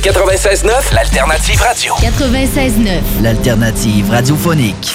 96.9, l'alternative radio. 96.9. L'alternative radiophonique.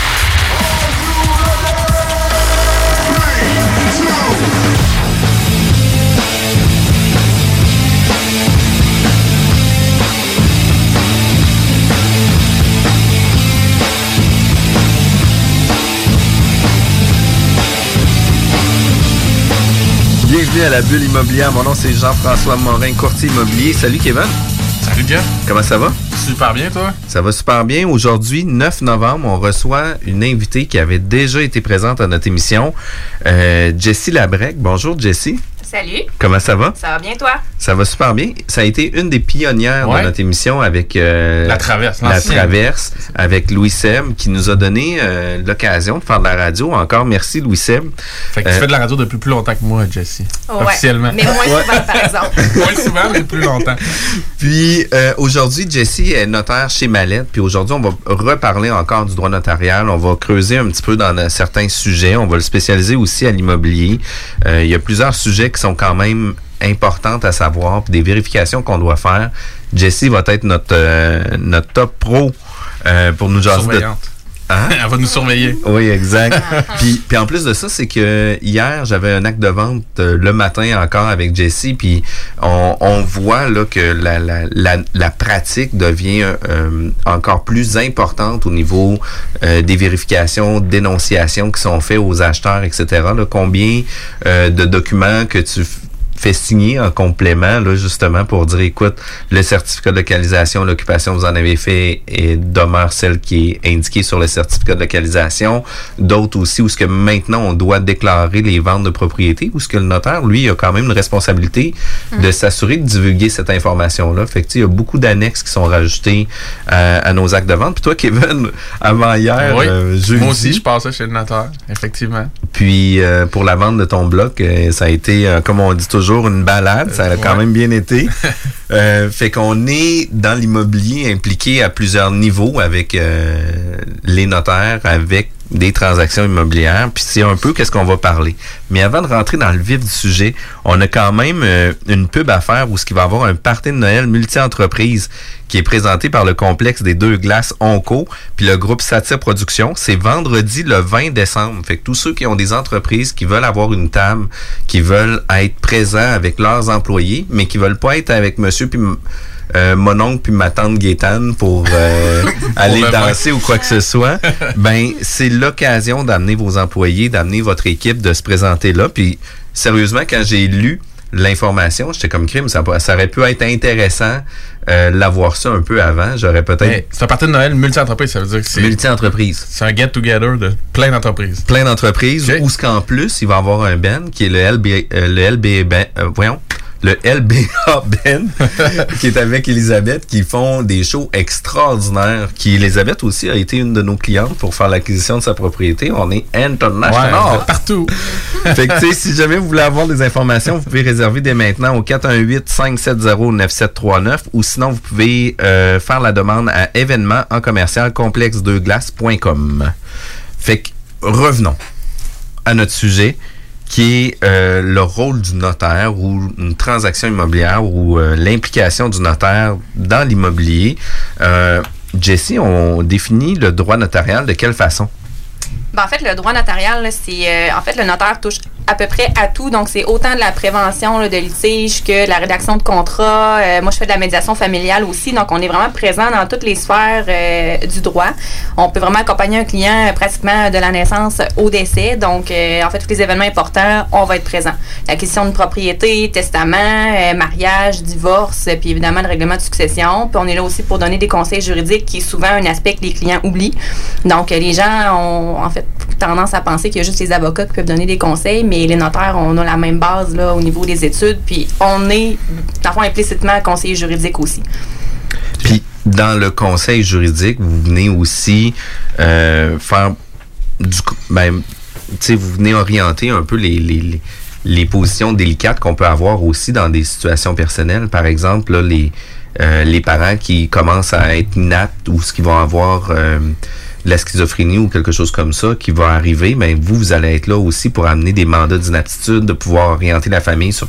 Bienvenue à la bulle immobilière. Mon nom c'est Jean-François Morin, courtier immobilier. Salut Kevin. Salut Jeff. Comment ça va? Super bien toi? Ça va super bien. Aujourd'hui, 9 novembre, on reçoit une invitée qui avait déjà été présente à notre émission, euh, Jessie Labrec. Bonjour Jessie. Salut. Comment ça va? Ça va bien, toi? Ça va super bien. Ça a été une des pionnières Ouais. de notre émission avec euh, La Traverse, La. Traverse, avec Louis Seb, qui nous a donné euh, l'occasion de faire de la radio. Encore merci Louis Seb. Fait que tu Euh, fais de la radio depuis plus longtemps que moi, Jessie. Ouais. Officiellement. Mais moins souvent, par exemple. Moins souvent, mais plus longtemps. Puis euh, aujourd'hui, Jessie est notaire chez Mallette. Puis aujourd'hui, on va reparler encore du droit notarial. On va creuser un petit peu dans certains sujets. On va le spécialiser aussi à l'immobilier. Euh, il y a plusieurs sujets qui sont quand même importantes à savoir, puis des vérifications qu'on doit faire. Jessie va être notre, euh, notre top pro euh, pour nous jaser de. Hein? Elle va nous surveiller. Oui, exact. puis, puis en plus de ça, c'est que hier, j'avais un acte de vente euh, le matin encore avec Jessie, puis on, on voit là que la, la, la, la pratique devient euh, encore plus importante au niveau euh, des vérifications, dénonciations qui sont faites aux acheteurs, etc. Là, combien euh, de documents que tu fait signer en complément, là, justement, pour dire, écoute, le certificat de localisation, l'occupation, vous en avez fait et demeure celle qui est indiquée sur le certificat de localisation. D'autres aussi, où ce que maintenant, on doit déclarer les ventes de propriété, où ce que le notaire, lui, a quand même une responsabilité de s'assurer de divulguer cette information-là. Fait que, tu sais, il y a beaucoup d'annexes qui sont rajoutées à, à nos actes de vente. Puis toi, Kevin, avant hier, oui. euh, jeudi, Moi aussi, je passais chez le notaire, effectivement. puis euh, pour la vente de ton bloc, euh, ça a été, euh, comme on dit toujours, une balade. Ça a quand même bien été. Euh, fait qu'on est dans l'immobilier impliqué à plusieurs niveaux avec euh, les notaires, avec des transactions immobilières. Puis c'est un peu qu'est-ce qu'on va parler. Mais avant de rentrer dans le vif du sujet, on a quand même euh, une pub à faire où ce qui va avoir un party de Noël multi-entreprise qui est présenté par le complexe des deux glaces Onco puis le groupe Satire Productions. C'est vendredi le 20 décembre. Fait que tous ceux qui ont des entreprises qui veulent avoir une table, qui veulent être présents avec leurs employés, mais qui veulent pas être avec monsieur puis euh, mon oncle puis ma tante Gaétane pour euh, aller danser ou quoi que ce soit, ben c'est l'occasion d'amener vos employés, d'amener votre équipe, de se présenter là. Puis sérieusement, quand j'ai lu l'information, j'étais comme crime, ça, ça aurait pu être intéressant euh, l'avoir ça un peu avant. J'aurais peut-être C'est un parti de Noël multi-entreprise, ça veut dire que c'est multi-entreprise. c'est un get-together de plein d'entreprises. Plein d'entreprises Ok. où ce qu'en plus, il va y avoir un Ben qui est le LB, euh, le LB ben, euh, voyons, le LBA Ben, qui est avec Elisabeth, qui font des shows extraordinaires. Qui, Elisabeth aussi, a été une de nos clientes pour faire l'acquisition de sa propriété. On est international. de partout. fait que, tu sais, si jamais vous voulez avoir des informations, vous pouvez réserver dès maintenant au 418-570-9739 ou sinon, vous pouvez euh, faire la demande à événement en commercial complexe2glace.com. Fait que, revenons à notre sujet qui est euh, le rôle du notaire ou une transaction immobilière ou euh, l'implication du notaire dans l'immobilier. Euh, Jessie, on définit le droit notarial de quelle façon? Ben, en fait, le droit notarial, c'est. euh, en fait, le notaire touche à peu près à tout. Donc, c'est autant de la prévention là, de litige que de la rédaction de contrats. Euh, moi, je fais de la médiation familiale aussi. Donc, on est vraiment présent dans toutes les sphères euh, du droit. On peut vraiment accompagner un client pratiquement de la naissance au décès. Donc, en fait, tous les événements importants, on va être présent. La question de propriété, testament, mariage, divorce, puis évidemment le règlement de succession. Puis, on est là aussi pour donner des conseils juridiques, qui est souvent un aspect que les clients oublient. Donc, les gens ont en fait tendance à penser qu'il y a juste les avocats qui peuvent donner des conseils, mais les notaires, on a la même base là, au niveau des études, puis on est, parfois implicitement, conseiller juridique aussi. Puis, dans le conseil juridique, vous venez aussi euh, faire du. Ben, vous venez orienter un peu les, les, les positions délicates qu'on peut avoir aussi dans des situations personnelles. Par exemple, là, les, euh, les parents qui commencent à être inaptes ou ce qui vont avoir euh, la schizophrénie ou quelque chose comme ça qui va arriver, mais ben, vous, vous allez être là aussi pour amener des mandats d'inaptitude, de pouvoir orienter la famille sur,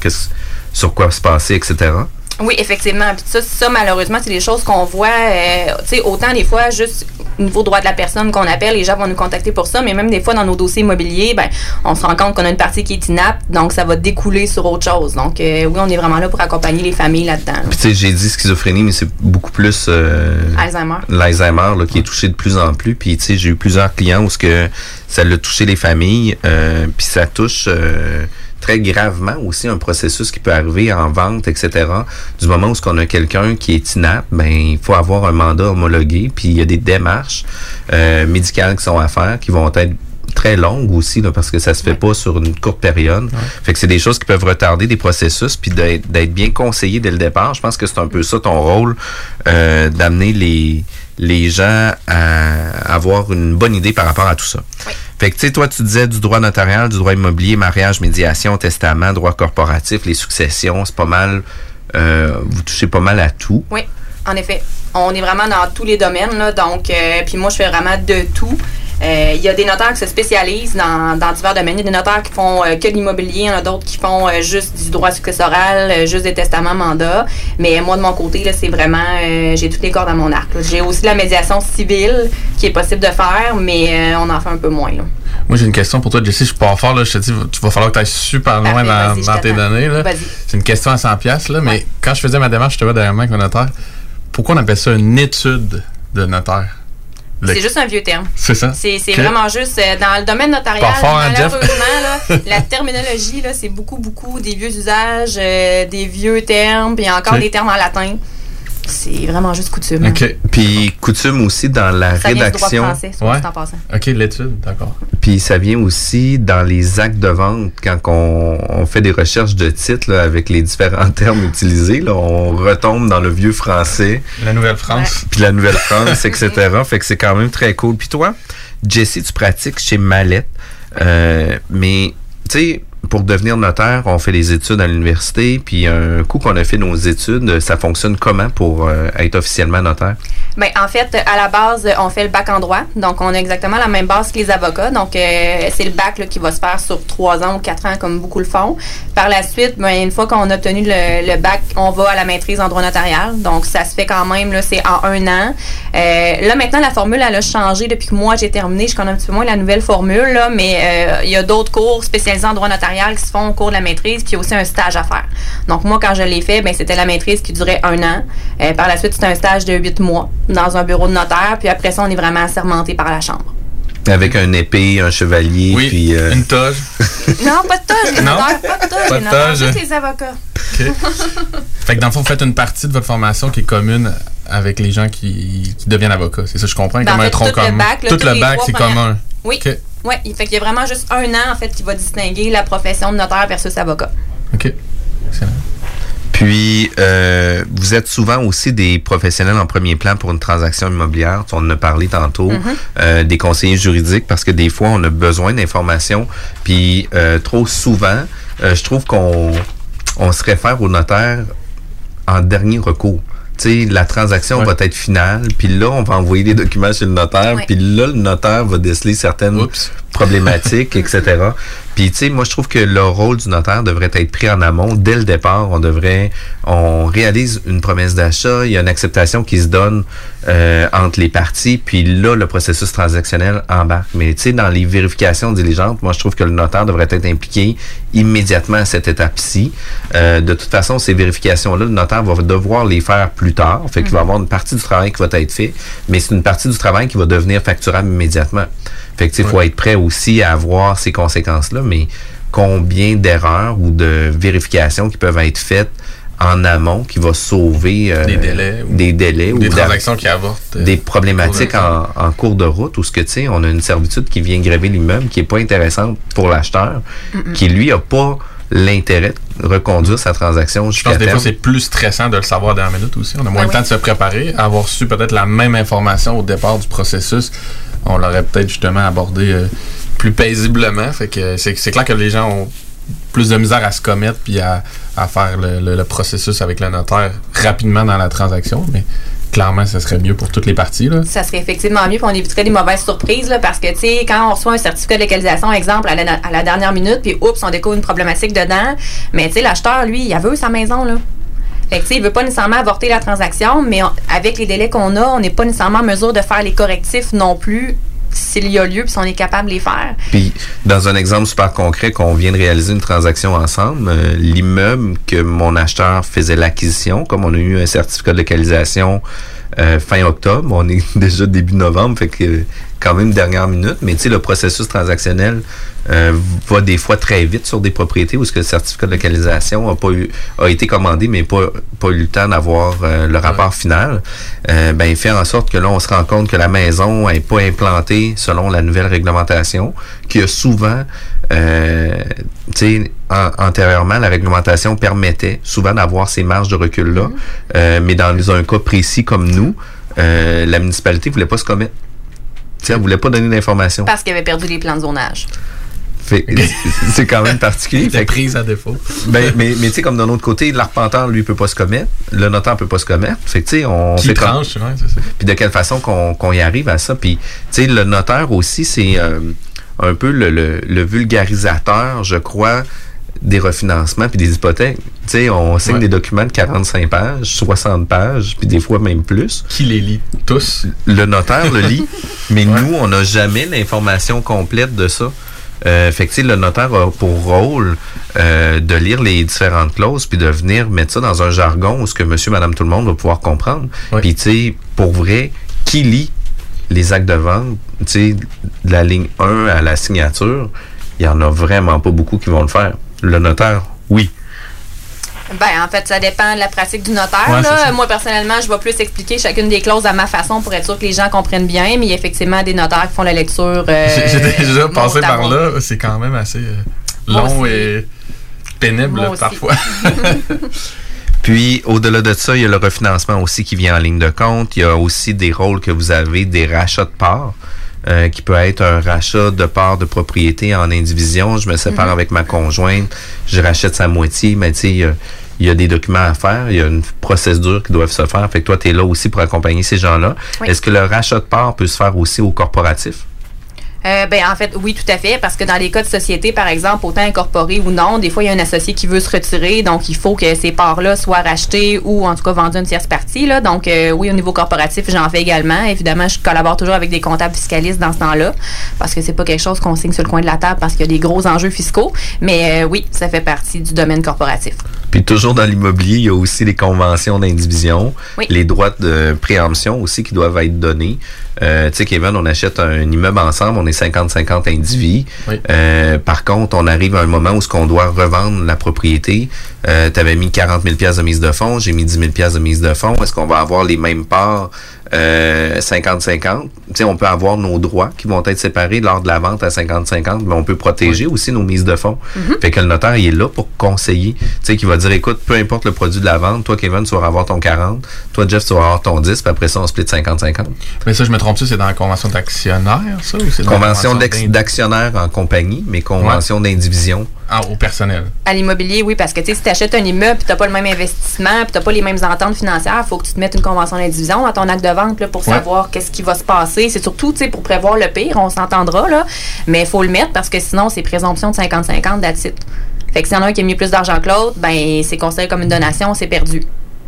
sur quoi se passer, etc. Oui, effectivement. Puis ça, ça malheureusement, c'est des choses qu'on voit, euh, tu sais, autant des fois, juste au niveau droit de la personne qu'on appelle, les gens vont nous contacter pour ça, mais même des fois, dans nos dossiers immobiliers, ben, on se rend compte qu'on a une partie qui est inapte, donc ça va découler sur autre chose. Donc, euh, oui, on est vraiment là pour accompagner les familles là-dedans. Puis, tu sais, j'ai dit schizophrénie, mais c'est beaucoup plus... Euh, Alzheimer. L'Alzheimer, là, qui est touché de plus en plus. Puis, tu sais, j'ai eu plusieurs clients où ce que ça l'a touché les familles, puis ça touche très gravement aussi un processus qui peut arriver en vente, etc. Du moment où on a quelqu'un qui est inapte, ben il faut avoir un mandat homologué, puis il y a des démarches euh, médicales qui sont à faire, qui vont être très longues aussi, là, parce que ça se fait pas sur une courte période. Fait que c'est des choses qui peuvent retarder des processus, puis d'être bien conseillé dès le départ. Je pense que c'est un peu ça ton rôle, euh, d'amener les les gens à avoir une bonne idée par rapport à tout ça. Fait que, tu sais, toi, tu disais du droit notarial, du droit immobilier, mariage, médiation, testament, droit corporatif, les successions, c'est pas mal, euh, vous touchez pas mal à tout. Oui, en effet. On est vraiment dans tous les domaines, là, donc, euh, puis moi, je fais vraiment de tout. Euh, il y a des notaires qui se spécialisent dans, divers domaines. Il y a des notaires qui font euh, que de l'immobilier, il y en a d'autres qui font euh, juste du droit successoral, juste des testaments, mandats. Mais moi, de mon côté, c'est vraiment, j'ai toutes les cordes à mon arc. J'ai aussi la médiation civile qui est possible de faire, mais on en fait un peu moins. Moi, j'ai une question pour toi, Jessie. Je pas fort, là, je te dis, tu vas falloir que tu ailles super loin dans, tes données. C'est une question à 100$, là, mais quand je faisais ma démarche, je te vois derrière moi avec notaire. Pourquoi on appelle ça une étude de notaire? C'est juste un vieux terme. C'est ça. C'est vraiment juste euh, dans le domaine notarial. Hein, malheureusement, la terminologie, c'est beaucoup, beaucoup des vieux usages, euh, des vieux termes, puis encore des termes en latin. C'est vraiment juste coutume. OK. Puis coutume aussi dans la ça rédaction. Vient du droit français, en passant. OK, l'étude, d'accord. Puis ça vient aussi dans les actes de vente quand on, fait des recherches de titres avec les différents termes utilisés. Là, on retombe dans le vieux français. La Nouvelle-France. Puis la Nouvelle-France, etc. fait que c'est quand même très cool. Puis toi, Jessie, tu pratiques chez Mallette. Euh, mais, tu sais, pour devenir notaire, on fait les études à l'université, puis un coup qu'on a fait nos études, ça fonctionne comment pour euh, être officiellement notaire? Bien, en fait, à la base, on fait le bac en droit. Donc, on a exactement la même base que les avocats. Donc, euh, c'est le bac qui va se faire sur trois ans ou quatre ans, comme beaucoup le font. Par la suite, bien, une fois qu'on a obtenu le, bac, on va à la maîtrise en droit notarial. Donc, ça se fait quand même, c'est en un an. Euh, là, maintenant, la formule, elle a changé depuis que moi, j'ai terminé. Je connais un petit peu moins la nouvelle formule, mais il y a d'autres cours spécialisés en droit notarial qui se font au cours de la maîtrise, puis il y a aussi un stage à faire. Donc, moi, quand je l'ai fait, ben, c'était la maîtrise qui durait un an. Euh, par la suite, c'était un stage de huit mois dans un bureau de notaire, puis après ça, on est vraiment assermenté par la Chambre. Avec un épée, un chevalier, oui, puis... Euh, une toge. non, pas de toge, les notaires, pas de toge, pas de toge. juste les avocats. OK. fait que dans le fond, vous faites une partie de votre formation qui est commune avec les gens qui, deviennent avocats. C'est ça, je comprends, ben, comme un tronc commun. Tout le bac, c'est commun. Oui. Oui, fait qu'il y a vraiment juste un an, en fait, qui va distinguer la profession de notaire versus avocat. OK. Excellent. Puis, euh, vous êtes souvent aussi des professionnels en premier plan pour une transaction immobilière. On en a parlé tantôt, mm-hmm. euh, des conseillers juridiques, parce que des fois, on a besoin d'informations. Puis, euh, trop souvent, je trouve qu'on on se réfère au notaire en dernier recours la transaction va être finale, puis là, on va envoyer des documents chez le notaire, puis là, le notaire va déceler certaines problématiques, etc. Puis, tu sais, moi, je trouve que le rôle du notaire devrait être pris en amont. Dès le départ, on devrait, on réalise une promesse d'achat, il y a une acceptation qui se donne euh, entre les parties, puis là, le processus transactionnel embarque. Mais, tu sais, dans les vérifications diligentes, moi, je trouve que le notaire devrait être impliqué immédiatement à cette étape-ci. Euh, de toute façon, ces vérifications-là, le notaire va devoir les faire plus tard. Fait qu'il va mm-hmm. avoir une partie du travail qui va être fait, mais c'est une partie du travail qui va devenir facturable immédiatement. Fait que, il faut être prêt aussi à avoir ces conséquences-là, mais combien d'erreurs ou de vérifications qui peuvent être faites en amont qui va sauver euh, des délais, ou, des, délais ou, des transactions qui avortent. Euh, des problématiques en, cours de route ou ce que tu sais, on a une servitude qui vient gréver l'immeuble qui est pas intéressante pour l'acheteur, qui lui a pas l'intérêt de reconduire sa transaction jusqu'à Je pense que des fois, c'est plus stressant de le savoir dans la minute aussi. On a moins de temps de se préparer. Avoir su peut-être la même information au départ du processus, on l'aurait peut-être justement abordé euh, plus paisiblement. C'est clair que les gens ont plus de misère à se commettre puis à, faire le, processus avec le notaire rapidement dans la transaction. Mais clairement, ça serait mieux pour toutes les parties. Là. Ça serait effectivement mieux, puis on éviterait des mauvaises surprises, là, parce que, tu sais, quand on reçoit un certificat de localisation, exemple, à la, dernière minute, puis oups, on découvre une problématique dedans, mais tu l'acheteur, lui, il a vu sa maison, là. Fait que, il veut pas nécessairement avorter la transaction, mais avec les délais qu'on a, on n'est pas nécessairement en mesure de faire les correctifs non plus s'il y a lieu, puis si on est capable de les faire. Puis, dans un exemple super concret, qu'on vient de réaliser une transaction ensemble, euh, l'immeuble que mon acheteur faisait l'acquisition, comme on a eu un certificat de localisation euh, fin octobre, on est déjà début novembre, fait que quand même dernière minute, mais tu sais, le processus transactionnel euh, va des fois très vite sur des propriétés où ce que le certificat de localisation a pas eu a été commandé mais pas pas eu le temps d'avoir euh, le rapport final. Euh, ben fait en sorte que là on se rend compte que la maison est pas implantée selon la nouvelle réglementation que souvent euh, tu sais antérieurement la réglementation permettait souvent d'avoir ces marges de recul là mm-hmm. mais dans un cas précis comme nous la municipalité voulait pas se commettre elle voulait pas donner d'informations. Parce qu'elle avait perdu les plans de zonage. c'est quand même particulier. fait prise à défaut. ben, mais mais tu sais, comme d'un autre côté, l'arpenteur, lui, peut pas se commettre. Le notaire peut pas se commettre. Fait que, tu sais, on Qui fait tranche, c'est ça. Puis de quelle façon qu'on y arrive à ça? Puis, tu sais, le notaire aussi, c'est euh, un peu le, le, vulgarisateur, je crois, des refinancements puis des hypothèques. Tu sais, on signe des documents de 45 pages, 60 pages, puis des fois même plus. Qui les lit? Tous? Le notaire le lit, mais nous, on n'a jamais l'information complète de ça. Euh, fait que, le notaire a pour rôle euh, de lire les différentes clauses puis de venir mettre ça dans un jargon où ce que monsieur, madame, tout le monde va pouvoir comprendre. Puis, tu sais, pour vrai, qui lit les actes de vente, tu sais, de la ligne 1 à la signature, il y en a vraiment pas beaucoup qui vont le faire. Le notaire, oui. Ben, en fait, ça dépend de la pratique du notaire. Moi, personnellement, je vais plus expliquer chacune des clauses à ma façon pour être sûr que les gens comprennent bien, mais il y a effectivement des notaires qui font la lecture. Euh, J'ai déjà passé par là. C'est quand même assez euh, long et pénible parfois. Puis, au-delà de ça, il y a le refinancement aussi qui vient en ligne de compte. Il y a aussi des rôles que vous avez, des rachats de parts. Euh, qui peut être un rachat de parts de propriété en indivision. Je me sépare mhm. avec ma conjointe, je rachète sa moitié, mais tu sais, il y a des documents à faire, il y a une procédure qui doit se faire. Fait que toi, tu es là aussi pour accompagner ces gens-là. Est-ce que le rachat de parts peut se faire aussi au corporatif? Euh, ben, en fait, oui, tout à fait, parce que dans les cas de société, par exemple, autant incorporé ou non, des fois, il y a un associé qui veut se retirer, donc il faut que ces parts-là soient rachetées ou en tout cas vendues à une tierce partie. Là. Donc, euh, oui, au niveau corporatif, j'en fais également. Évidemment, je collabore toujours avec des comptables fiscalistes dans ce temps-là, parce que c'est pas quelque chose qu'on signe sur le coin de la table parce qu'il y a des gros enjeux fiscaux. Mais euh, oui, ça fait partie du domaine corporatif. Puis toujours dans l'immobilier, il y a aussi les conventions d'indivision, les droits de préemption aussi qui doivent être donnés. Euh, tu sais, Kevin, on achète un immeuble ensemble, on est 50-50 individus. Euh, par contre, on arrive à un moment où ce qu'on doit revendre la propriété. Euh, tu avais mis 40 000 de mise de fonds, j'ai mis 10 000 de mise de fonds. Est-ce qu'on va avoir les mêmes parts 50-50. Euh, on peut avoir nos droits qui vont être séparés lors de la vente à 50-50, mais on peut protéger aussi nos mises de fonds. Mm-hmm. Fait que le notaire, il est là pour conseiller. Tu sais, qui va dire, écoute, peu importe le produit de la vente, toi, Kevin, tu vas avoir ton 40, toi, Jeff, tu vas avoir ton 10, puis après ça, on split 50-50. Mais ça, je me trompe c'est dans la convention d'actionnaire, ça? Ou convention, convention d'actionnaire en compagnie, mais convention d'indivision au personnel? À l'immobilier, oui, parce que si tu achètes un immeuble et tu n'as pas le même investissement, puis tu n'as pas les mêmes ententes financières, il faut que tu te mettes une convention d'indivision dans ton acte de vente là, pour savoir qu'est-ce qui va se passer. C'est surtout pour prévoir le pire, on s'entendra, là, mais il faut le mettre parce que sinon, c'est présomption de 50-50 d'attitude. Fait que s'il y en a un qui a mis plus d'argent que l'autre, ben c'est considéré comme une donation, c'est perdu.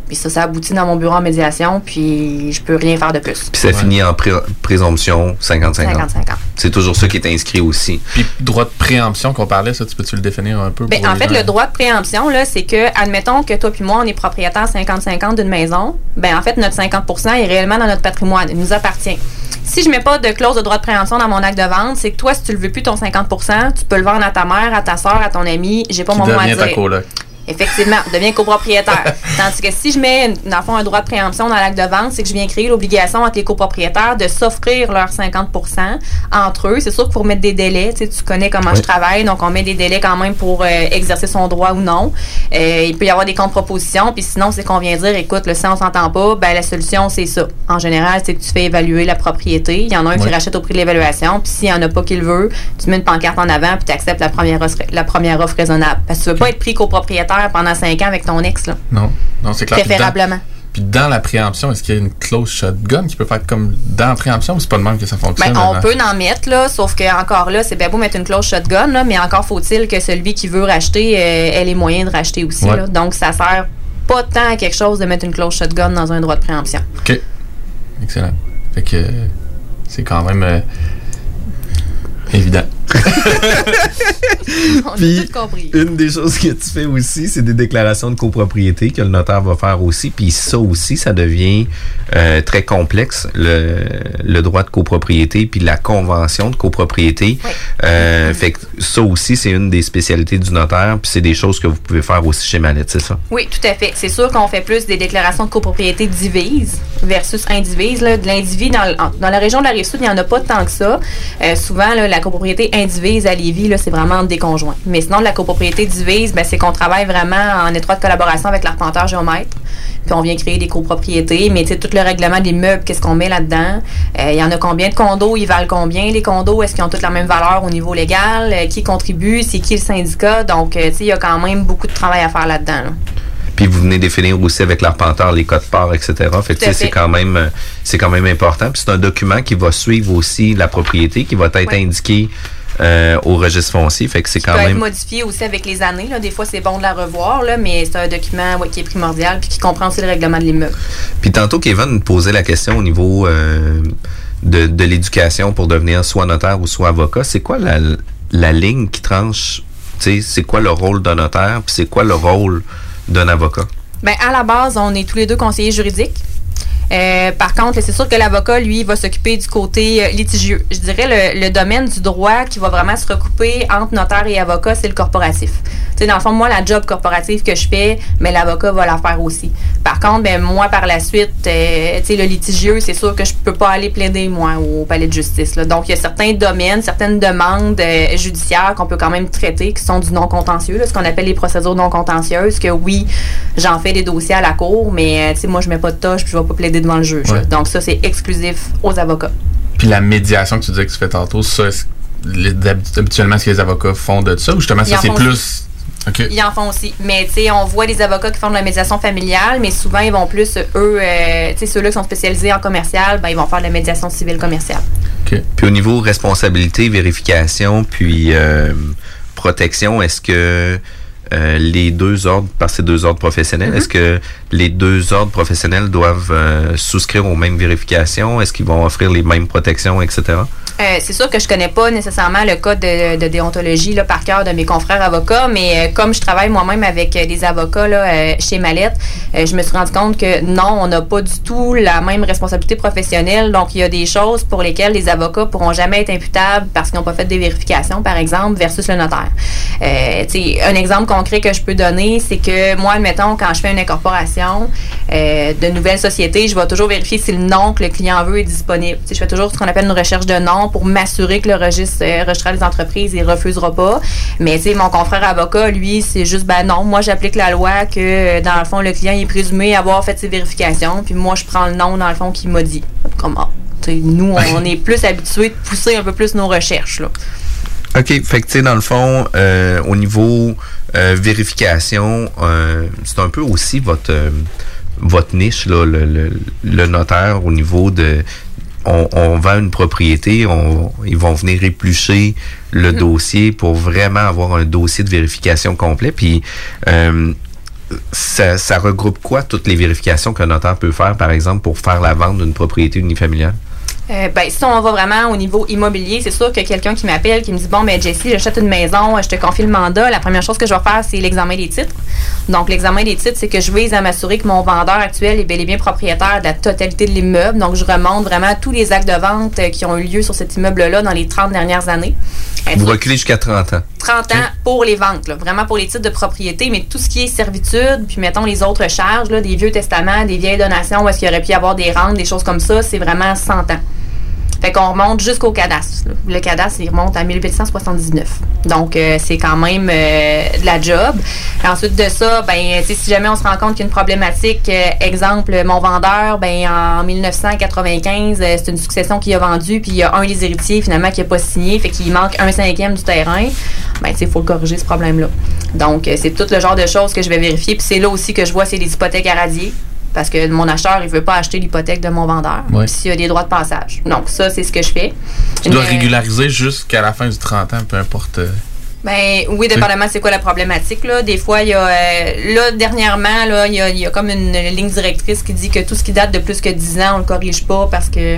Puis ça, ça aboutit dans mon bureau en médiation, puis je peux rien faire de plus. Puis ça finit en présomption 50-50. C'est toujours ça qui est inscrit aussi. Puis droit de préemption qu'on parlait, ça, tu peux-tu le définir un peu? Bien, en fait, le droit de préemption, là, c'est que, admettons que toi puis moi, on est propriétaire 50-50 d'une maison, ben en fait, notre 50% est réellement dans notre patrimoine, il nous appartient. Si je mets pas de clause de droit de préemption dans mon acte de vente, c'est que toi, si tu le veux plus ton 50% tu peux le vendre à ta mère, à ta soeur, à ton ami, j'ai pas mon mot à dire. Effectivement, devient copropriétaire. Tandis que si je mets, dans le fond, un droit de préemption dans l'acte de vente, c'est que je viens créer l'obligation entre les copropriétaires de s'offrir leurs 50% entre eux. C'est sûr qu'il faut mettre des délais. Tu, sais, tu connais comment je travaille, donc on met des délais quand même pour euh, exercer son droit ou non. Euh, il peut y avoir des contre-propositions, puis sinon, c'est qu'on vient dire, écoute, le si on s'entend pas, ben la solution, c'est ça. En général, c'est que tu fais évaluer la propriété. Il y en a un qui rachète au prix de l'évaluation, puis s'il n'y en a pas qui le veut, tu mets une pancarte en avant, puis tu acceptes la première, offre, la première offre raisonnable. Parce que tu veux pas être pris copropriétaire pendant cinq ans avec ton ex. Là. Non, non c'est clair. Préférablement. Puis dans la préemption, est-ce qu'il y a une clause shotgun qui peut faire comme dans la préemption ou c'est pas de même que ça fonctionne? Ben, on peut en mettre, là, sauf que encore là, c'est bien beau mettre une clause shotgun, là, mais encore faut-il que celui qui veut racheter euh, ait les moyens de racheter aussi. Là. Donc, ça sert pas tant à quelque chose de mettre une clause shotgun dans un droit de préemption. OK. Excellent. Fait que c'est quand même euh, évident. puis, une des choses que tu fais aussi, c'est des déclarations de copropriété que le notaire va faire aussi. Puis ça aussi, ça devient euh, très complexe, le, droit de copropriété, puis la convention de copropriété. Euh, fait que ça aussi, c'est une des spécialités du notaire, puis c'est des choses que vous pouvez faire aussi chez Manette, c'est ça? Oui, tout à fait. C'est sûr qu'on fait plus des déclarations de copropriété divises versus indivises. De l'individu, dans, dans, la région de la Rive-Sud, il n'y en a pas tant que ça. Euh, souvent, la copropriété indivise à Lévis, c'est vraiment des conjoints. Mais sinon, la copropriété divise, ben, c'est qu'on travaille vraiment en étroite collaboration avec l'arpenteur géomètre. Puis on vient créer des copropriétés. Mais tout le règlement des meubles, qu'est-ce qu'on met là-dedans? Euh, il y en a combien de condos? Ils valent combien, les condos? Est-ce qu'ils ont toutes la même valeur au niveau légal? Euh, qui contribue? C'est qui le syndicat? Donc, euh, il y a quand même beaucoup de travail à faire là-dedans. Puis vous venez définir aussi avec l'arpenteur les codes parts, etc. Fait que c'est quand même c'est quand même important. Puis c'est un document qui va suivre aussi la propriété, qui va être indiqué euh, au registre foncier. Fait que c'est quand peut même. être modifié aussi avec les années. Là. Des fois, c'est bon de la revoir, là, mais c'est un document qui est primordial puis qui comprend aussi le règlement de l'immeuble. Puis tantôt, Kevin nous posait la question au niveau euh, de, de l'éducation pour devenir soit notaire ou soit avocat. C'est quoi la, la ligne qui tranche? C'est quoi le rôle d'un notaire puis c'est quoi le rôle d'un avocat? Bien, à la base, on est tous les deux conseillers juridiques. Euh, par contre, c'est sûr que l'avocat, lui, va s'occuper du côté euh, litigieux. Je dirais le, domaine du droit qui va vraiment se recouper entre notaire et avocat, c'est le corporatif. sais, dans le fond, moi, la job corporative que je fais, mais l'avocat va la faire aussi. Par contre, ben, moi, par la suite, euh, le litigieux, c'est sûr que je peux pas aller plaider, moi, au palais de justice. Donc, il y a certains domaines, certaines demandes euh, judiciaires qu'on peut quand même traiter, qui sont du non-contentieux, ce qu'on appelle les procédures non contentieuses, que oui, j'en fais des dossiers à la cour, mais moi, je mets pas de tâche, je vais pas plaider devant le juge. Donc ça, c'est exclusif aux avocats. Puis la médiation que tu disais que tu fais tantôt, ça, habituellement, ce que les avocats font de ça, ou justement, ça, c'est plus... Ils en font aussi. Mais tu sais, on voit des avocats qui font de la médiation familiale, mais souvent, ils vont plus, eux, euh, tu sais, ceux-là qui sont spécialisés en commercial, ben, ils vont faire de la médiation civile commerciale. OK. Puis au niveau responsabilité, vérification, puis euh, protection, est-ce que euh, les deux ordres, par ces deux ordres professionnels, mm-hmm. est-ce que les deux ordres professionnels doivent euh, souscrire aux mêmes vérifications? Est-ce qu'ils vont offrir les mêmes protections, etc.? Euh, c'est sûr que je connais pas nécessairement le code de, déontologie par cœur de mes confrères avocats, mais comme je travaille moi-même avec des avocats là, chez Mallette, je me suis rendu compte que non, on n'a pas du tout la même responsabilité professionnelle. Donc, il y a des choses pour lesquelles les avocats pourront jamais être imputables parce qu'ils n'ont pas fait des vérifications, par exemple, versus le notaire. un exemple concret que je peux donner, c'est que moi, admettons, quand je fais une incorporation euh, de nouvelles sociétés, je vais toujours vérifier si le nom que le client veut est disponible. je fais toujours ce qu'on appelle une recherche de nom pour m'assurer que le registre euh, des entreprises, il refusera pas. Mais mon confrère avocat, lui, c'est juste, ben non, moi, j'applique la loi que, dans le fond, le client est présumé avoir fait ses vérifications, puis moi, je prends le nom, dans le fond, qu'il m'a dit. Comment? nous, on est plus habitués de pousser un peu plus nos recherches. Là. OK. Fait que, tu sais, dans le fond, euh, au niveau euh, vérification, euh, c'est un peu aussi votre, votre niche, là, le, le, notaire, au niveau de. On, on vend une propriété, on, ils vont venir éplucher le mm-hmm. dossier pour vraiment avoir un dossier de vérification complet. Puis, ça, ça regroupe quoi toutes les vérifications qu'un notaire peut faire, par exemple, pour faire la vente d'une propriété unifamiliale? Euh, ben, si on va vraiment au niveau immobilier, c'est sûr que quelqu'un qui m'appelle, qui me dit Bon, ben, Jessie, j'achète une maison, je te confie le mandat. La première chose que je vais faire, c'est l'examen des titres. Donc, l'examen des titres, c'est que je vise à m'assurer que mon vendeur actuel est bel et bien propriétaire de la totalité de l'immeuble. Donc, je remonte vraiment tous les actes de vente euh, qui ont eu lieu sur cet immeuble-là dans les 30 dernières années. Vous reculez jusqu'à 30 ans. 30 ans pour les ventes, vraiment pour les titres de propriété, mais tout ce qui est servitude, puis mettons les autres charges, là, des vieux testaments, des vieilles donations, où est-ce qu'il aurait pu y avoir des rentes, des choses comme ça, c'est vraiment 100 ans. Fait qu'on remonte jusqu'au cadastre. Le cadastre, il remonte à 1879. Donc, euh, c'est quand même euh, de la job. ensuite de ça, ben, si jamais on se rend compte qu'il y a une problématique, euh, exemple, mon vendeur, ben, en 1995, c'est une succession qui a vendu, puis il y a un des héritiers, finalement, qui n'a pas signé, fait qu'il manque un cinquième du terrain, ben, il faut corriger, ce problème-là. Donc, c'est tout le genre de choses que je vais vérifier. Puis c'est là aussi que je vois, c'est les hypothèques à radier parce que mon acheteur, il veut pas acheter l'hypothèque de mon vendeur s'il y a des droits de passage. Donc, ça, c'est ce que je fais. Tu dois régulariser jusqu'à la fin du 30 ans, peu importe. Euh, ben oui, dépendamment c'est quoi la problématique. Là. Des fois, il y a euh, là, dernièrement, là, il y a, y a, comme une ligne directrice qui dit que tout ce qui date de plus que 10 ans, on le corrige pas parce que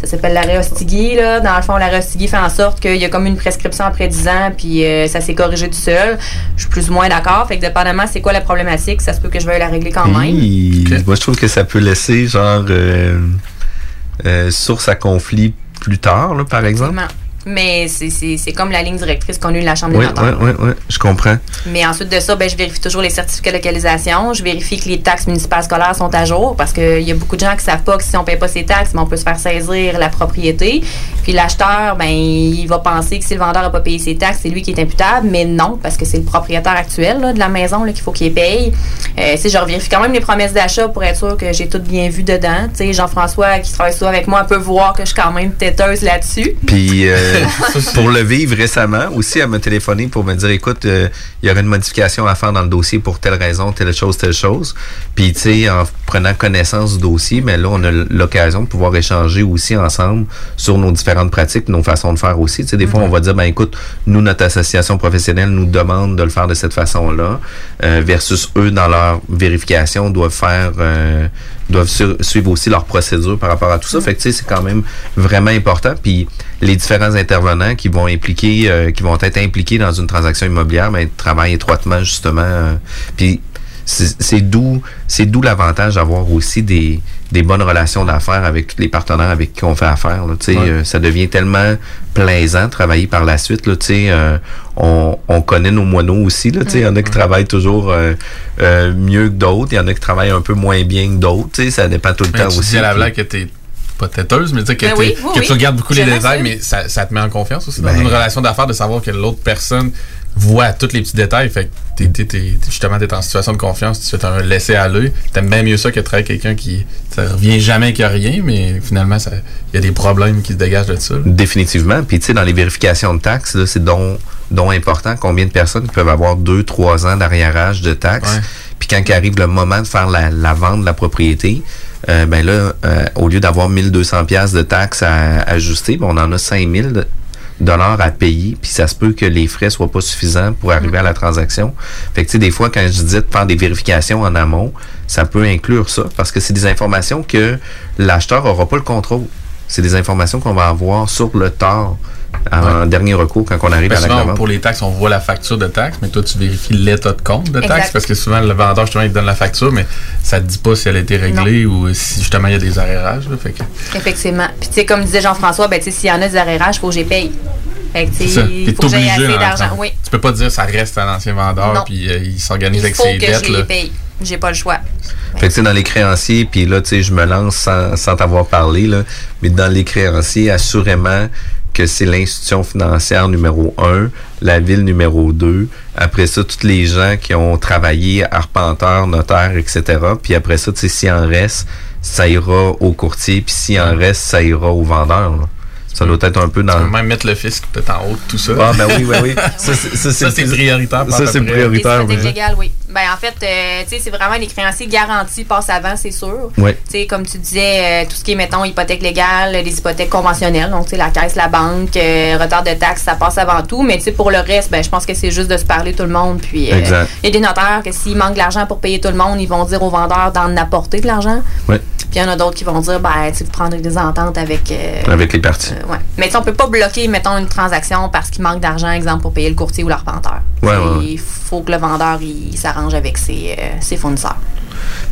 ça s'appelle l'arrêt Ostigui. Là. Dans le fond, l'arrêt Ostigui fait en sorte qu'il y a comme une prescription après 10 ans, puis euh, ça s'est corrigé tout seul. Je suis plus ou moins d'accord. Fait que dépendamment c'est quoi la problématique, ça se peut que je veuille la régler quand même. Moi, je trouve que ça peut laisser genre euh, euh, source à conflit plus tard, là, par exemple mais c'est comme la ligne directrice qu'on a eu de la Chambre des oui, Oui, oui, oui, je comprends. Mais ensuite de ça, ben, je vérifie toujours les certificats de localisation. Je vérifie que les taxes municipales scolaires sont à jour parce qu'il y a beaucoup de gens qui ne savent pas que si on ne paye pas ses taxes, ben, on peut se faire saisir la propriété. Puis l'acheteur, ben, il va penser que si le vendeur n'a pas payé ses taxes, c'est lui qui est imputable, mais non, parce que c'est le propriétaire actuel de la maison qu'il faut qu'il paye. Euh, si je revérifie quand même les promesses d'achat pour être sûr que j'ai tout bien vu dedans. Jean-François, qui travaille souvent avec moi, peut voir que je suis quand même têteuse là-dessus. Puis. Euh, pour le vivre récemment, aussi, elle m'a téléphoné pour me dire, écoute, euh, il y aurait une modification à faire dans le dossier pour telle raison, telle chose, telle chose. Puis, tu sais, en prenant connaissance du dossier, mais là, on a l'occasion de pouvoir échanger aussi ensemble sur nos différentes pratiques, nos façons de faire aussi. Tu sais, des fois, on va dire, ben écoute, nous, notre association professionnelle nous demande de le faire de cette façon-là, euh, versus eux, dans leur vérification, doivent faire... Euh, doivent suivre aussi leur procédure par rapport à tout ça. Fait c'est quand même vraiment important. Puis les différents intervenants qui vont impliquer, euh, qui vont être impliqués dans une transaction immobilière, mais ben, travaillent étroitement justement. Euh, puis c'est d'où c'est d'où l'avantage d'avoir aussi des, des bonnes relations d'affaires avec tous les partenaires avec qui on fait affaire. Là, sais euh, ça devient tellement plaisant de travailler par la suite. Là, euh, on, on connaît nos moineaux aussi. Là, Il y en a qui travaillent toujours euh, mieux que d'autres. Il y en a qui travaillent un peu moins bien que d'autres. Ça dépend tout le temps tu aussi. la blague que t'es pas têteuse, mais dire que, ben que tu regardes beaucoup les détails, mais ça, ça, te met en confiance aussi dans ben une relation d'affaires de savoir que l'autre personne voit tous les petits détails. Fait que t'es, t'es, justement, t'es en situation de confiance, tu fais un laisser aller. T'aimes bien mieux ça que de travailler avec quelqu'un qui ça revient jamais qu'il a rien, mais finalement, il y a des problèmes qui se dégagent de ça. Définitivement. Puis, tu sais, dans les vérifications de taxes, là, c'est donc, important combien de personnes peuvent avoir deux, trois ans d'arriérage de taxes. Puis, quand arrive le moment de faire la, la vente de la propriété, euh, ben là, euh, au lieu d'avoir 1200 pièces de taxes à, ajuster, ben on en a 5000 dollars à payer, puis ça se peut que les frais soient pas suffisants pour arriver à la transaction. Fait que tu sais, des fois, quand je disais de faire des vérifications en amont, ça peut inclure ça, parce que c'est des informations que l'acheteur aura pas le contrôle. C'est des informations qu'on va avoir sur le tard en dernier recours quand on arrive à la souvent, Pour les taxes, on voit la facture de taxes, mais toi, tu vérifies l'état de compte de taxes parce que souvent, le vendeur, justement, il te donne la facture, mais ça te dit pas si elle a été réglée ou si justement il y a des arrérages. fait Effectivement. Puis, tu sais, comme disait Jean-François, ben, s'il y en a des arrérages, il faut que j'y paye. Fait que, il faut que assez d'argent. Oui. Tu peux pas dire ça reste un ancien vendeur puis euh, il s'organise avec ses dettes. Il faut que je les paye. J'ai pas le choix. Fait que, tu sais, dans les créanciers, puis là, tu sais, je me lance sans, sans t'avoir parlé, là, mais dans les créanciers, assurément, que c'est l'institution financière numéro un, la ville numéro deux. Après ça, tous les gens qui ont travaillé, arpenteurs, notaires, etc. Puis après ça, tu sais, s'il en reste, ça ira au courtier. Puis s'il en reste, ça ira au vendeur. Ça doit être un peu dans. Tu peux même mettre le fisc peut-être en haut de tout ça. Ah, ben oui, oui, oui. Ça, c'est prioritaire. Ça, c'est prioritaire. Les légales, oui. Ben, en fait, euh, tu sais, c'est vraiment les créanciers garantis passent avant, c'est sûr. Oui. Tu sais, comme tu disais, euh, tout ce qui est, mettons, hypothèque légale, les hypothèques conventionnelles, donc, tu sais, la caisse, la banque, euh, retard de taxes, ça passe avant tout. Mais, tu sais, pour le reste, ben, je pense que c'est juste de se parler tout le monde. Puis, il y a des notaires que s'il manque de l'argent pour payer tout le monde, ils vont dire aux vendeurs d'en apporter de l'argent. Oui. Puis, il y en a d'autres qui vont dire, ben, tu prendrais des ententes avec. avec les parties. Ouais. Mais, on peut pas bloquer, mettons, une transaction parce qu'il manque d'argent, exemple, pour payer le courtier ou l'arpenteur. Il faut que le vendeur il, s'arrange avec ses, euh, ses, fournisseurs.